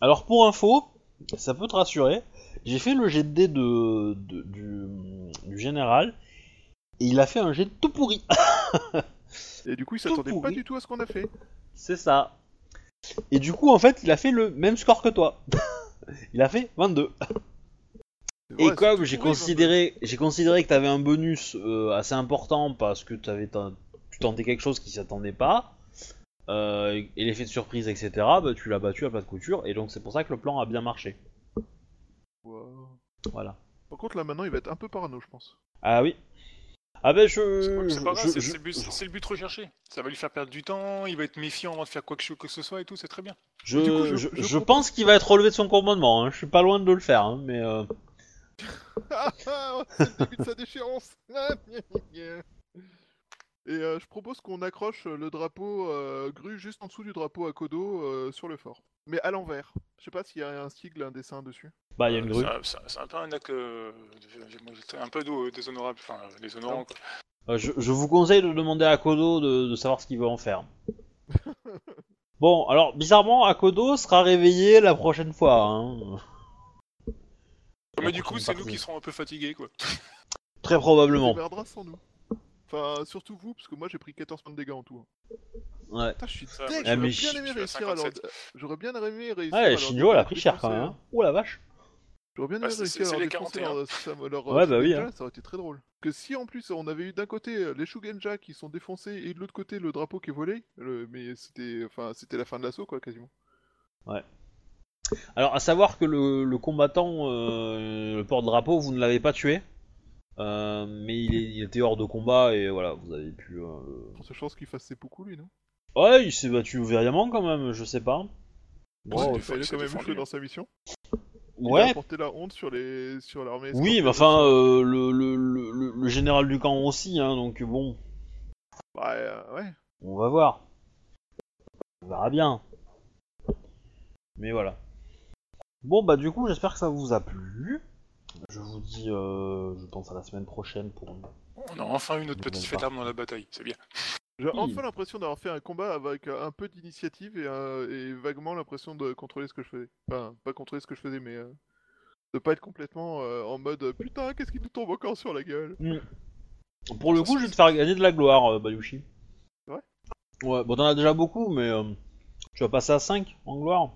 [SPEAKER 1] Alors pour info, ça peut te rassurer, j'ai fait le jet de dés de, de- du, du général et il a fait un jet tout pourri.
[SPEAKER 2] et du coup, il s'attendait pas du tout à ce qu'on a fait.
[SPEAKER 1] C'est ça. Et du coup en fait il a fait le même score que toi. il a fait 22. Et comme j'ai considéré, j'ai considéré que t'avais un bonus euh, assez important parce que t'avais tu tentais quelque chose qui s'attendait pas, euh, et l'effet de surprise etc, bah tu l'as battu à plat de couture et donc c'est pour ça que le plan a bien marché.
[SPEAKER 2] Wow.
[SPEAKER 1] Voilà.
[SPEAKER 2] Par contre, là maintenant, il va être un peu parano, je pense.
[SPEAKER 1] Ah oui. Ah ben
[SPEAKER 3] C'est
[SPEAKER 1] je...
[SPEAKER 3] c'est pas grave, c'est
[SPEAKER 1] je-
[SPEAKER 3] le, but- recherché. Ça va lui faire perdre du temps, il va être méfiant avant de faire quoi que, que ce soit et tout, c'est très bien.
[SPEAKER 1] Je,
[SPEAKER 2] Du coup, je-
[SPEAKER 1] je,
[SPEAKER 2] je
[SPEAKER 1] je
[SPEAKER 2] propose-
[SPEAKER 1] pense qu'il va être relevé de son commandement, hein. je suis pas loin de le faire, hein, mais... euh,
[SPEAKER 2] c'est le début de sa déchéance. Et euh, je propose qu'on accroche le drapeau euh, grue juste en dessous du drapeau à Kodo euh, sur le fort. Mais à l'envers. Je sais pas s'il y a un sigle, un dessin dessus.
[SPEAKER 1] Bah, il y a une
[SPEAKER 3] Euh,
[SPEAKER 1] grue.
[SPEAKER 3] c'est un- C'est c'est un peu un acte euh, de- un peu dé- déshonorable, enfin déshonorant. Quoi.
[SPEAKER 1] Euh, je, je vous conseille de demander à Kodo de, de savoir ce qu'il veut en faire. bon, alors, bizarrement, Akodo sera réveillé la prochaine fois. Hein.
[SPEAKER 3] Mais
[SPEAKER 1] La
[SPEAKER 3] du coup, c'est nous qui serons un peu fatigués, quoi.
[SPEAKER 1] Très probablement.
[SPEAKER 2] On démerdera sans nous. Enfin, surtout vous, parce que moi j'ai pris 14 points de dégâts en tout. hein.
[SPEAKER 1] Ouais.
[SPEAKER 2] Putain, je suis
[SPEAKER 1] je-
[SPEAKER 2] j'aurais bien aimé réussir à leur...
[SPEAKER 3] 57.
[SPEAKER 2] J'aurais bien aimé réussir à
[SPEAKER 1] Ouais, Shinjo, elle a pris cher quand même. hein. Ouh la vache.
[SPEAKER 2] J'aurais bien aimé réussir à
[SPEAKER 3] les
[SPEAKER 2] défoncer
[SPEAKER 3] 41.
[SPEAKER 2] leur, ça- leur,
[SPEAKER 1] Ouais,
[SPEAKER 2] euh,
[SPEAKER 1] bah oui, hein.
[SPEAKER 2] ça aurait été très drôle. Que si en plus on avait eu d'un côté euh, les Shugenja qui sont défoncés et de l'autre côté le drapeau qui est volé, le- mais c'était enfin c'était la fin de l'assaut quoi quasiment.
[SPEAKER 1] Alors, à savoir que le, le combattant, euh, le porte-drapeau, vous ne l'avez pas tué. Euh, mais il, est- il était hors de combat et voilà, vous avez pu... euh,
[SPEAKER 2] En sachant ce qu'il fasse beaucoup lui non?
[SPEAKER 1] Ouais, il s'est battu vaillamment quand même, je sais pas.
[SPEAKER 3] Bon, il
[SPEAKER 2] il
[SPEAKER 3] s'est
[SPEAKER 2] fallait quand même
[SPEAKER 3] il défendu.
[SPEAKER 2] dans sa mission. Il a
[SPEAKER 1] Ouais,
[SPEAKER 2] apporté la honte sur les sur l'armée.
[SPEAKER 1] oui, mais enfin, euh, le, le, le, le- le général du camp aussi, hein, donc bon,
[SPEAKER 2] Bah, euh, ouais.
[SPEAKER 1] on va voir. On verra bien. Mais voilà. Bon, bah du coup, j'espère que ça vous a plu. Je vous dis, euh, je pense à la semaine prochaine pour...
[SPEAKER 3] On a enfin eu notre
[SPEAKER 1] Une
[SPEAKER 3] petite
[SPEAKER 1] bonne
[SPEAKER 3] fête d'armes dans la bataille, c'est bien.
[SPEAKER 2] J'ai
[SPEAKER 1] Oui.
[SPEAKER 2] enfin l'impression d'avoir fait un combat avec euh, un peu d'initiative et, euh, et vaguement l'impression de contrôler ce que je faisais. Enfin, pas contrôler ce que je faisais, mais euh, de pas être complètement euh, en mode putain, qu'est-ce qui nous tombe encore sur la gueule.
[SPEAKER 1] Pour le coup, je vais te faire gagner de la gloire, euh, Bayushi.
[SPEAKER 2] Ouais
[SPEAKER 1] Ouais, bon, t'en as déjà beaucoup, mais euh, tu vas passer à 5 en gloire.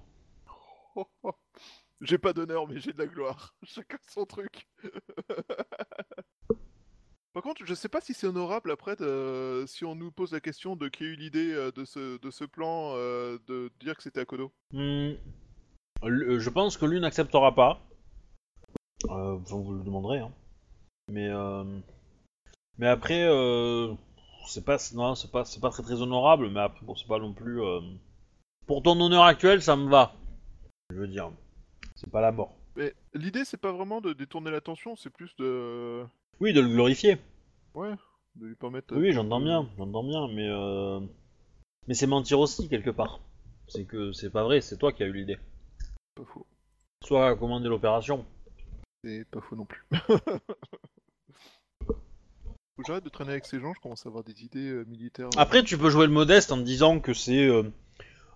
[SPEAKER 2] J'ai pas d'honneur, mais j'ai de la gloire. Chacun son truc. Par contre, je sais pas si c'est honorable après si on nous pose la question de qui a eu l'idée euh, de ce, de ce plan euh, de dire que c'était Akodo.
[SPEAKER 1] L- euh, Je pense que lui n'acceptera pas. Euh, vous le demanderez. Hein. Mais, mais après, c'est pas, pas, pas très très honorable. Mais après, bon, c'est pas non plus. Pour ton honneur actuel, ça me va. Je veux dire, c'est pas la mort.
[SPEAKER 2] Mais l'idée, c'est pas vraiment de détourner l'attention, c'est plus de.
[SPEAKER 1] Oui, de le glorifier.
[SPEAKER 2] Ouais, de lui permettre.
[SPEAKER 1] Oui, j'entends bien, j'entends bien, mais euh... mais c'est mentir aussi quelque part. C'est que c'est pas vrai, c'est toi qui as eu l'idée.
[SPEAKER 2] Pas faux.
[SPEAKER 1] Soit à commander l'opération.
[SPEAKER 2] C'est pas faux non plus. Faut que j'arrête de traîner avec ces gens, je commence à avoir des idées euh, militaires.
[SPEAKER 1] Après, tu peux jouer le modeste en te disant que c'est euh,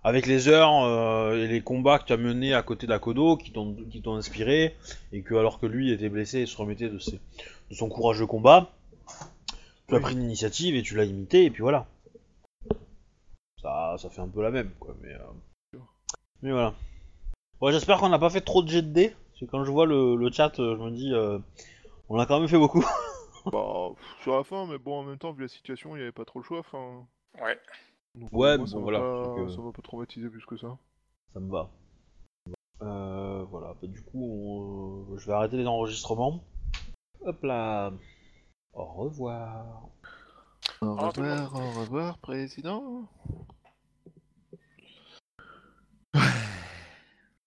[SPEAKER 1] avec les heures euh, et les combats que tu as menés à côté d'Akodo qui t'ont inspiré et que alors que lui était blessé et se remettait de, ses, de son courageux combat, tu as pris l'initiative et tu l'as imité et puis voilà. Ça, ça fait un peu la même quoi, mais euh, mais voilà. Bon, j'espère qu'on n'a pas fait trop de jet de dés parce que quand je vois le, le chat, euh, je me dis euh, on a quand même fait beaucoup.
[SPEAKER 2] Bah, sur la fin, mais bon, en même temps, vu la situation, il n'y avait pas trop le choix. Enfin.
[SPEAKER 3] Ouais.
[SPEAKER 2] Donc,
[SPEAKER 1] Ouais,
[SPEAKER 2] moi,
[SPEAKER 1] mais
[SPEAKER 2] ça
[SPEAKER 1] bon,
[SPEAKER 2] va
[SPEAKER 1] voilà,
[SPEAKER 2] pas-
[SPEAKER 1] c'est que-
[SPEAKER 2] Ça va pas traumatiser plus que ça.
[SPEAKER 1] Ça me va. Euh, voilà, bah, du coup, on- je vais arrêter les enregistrements. Hop là. Au revoir.
[SPEAKER 2] Au
[SPEAKER 3] monde.
[SPEAKER 2] revoir, au revoir, président.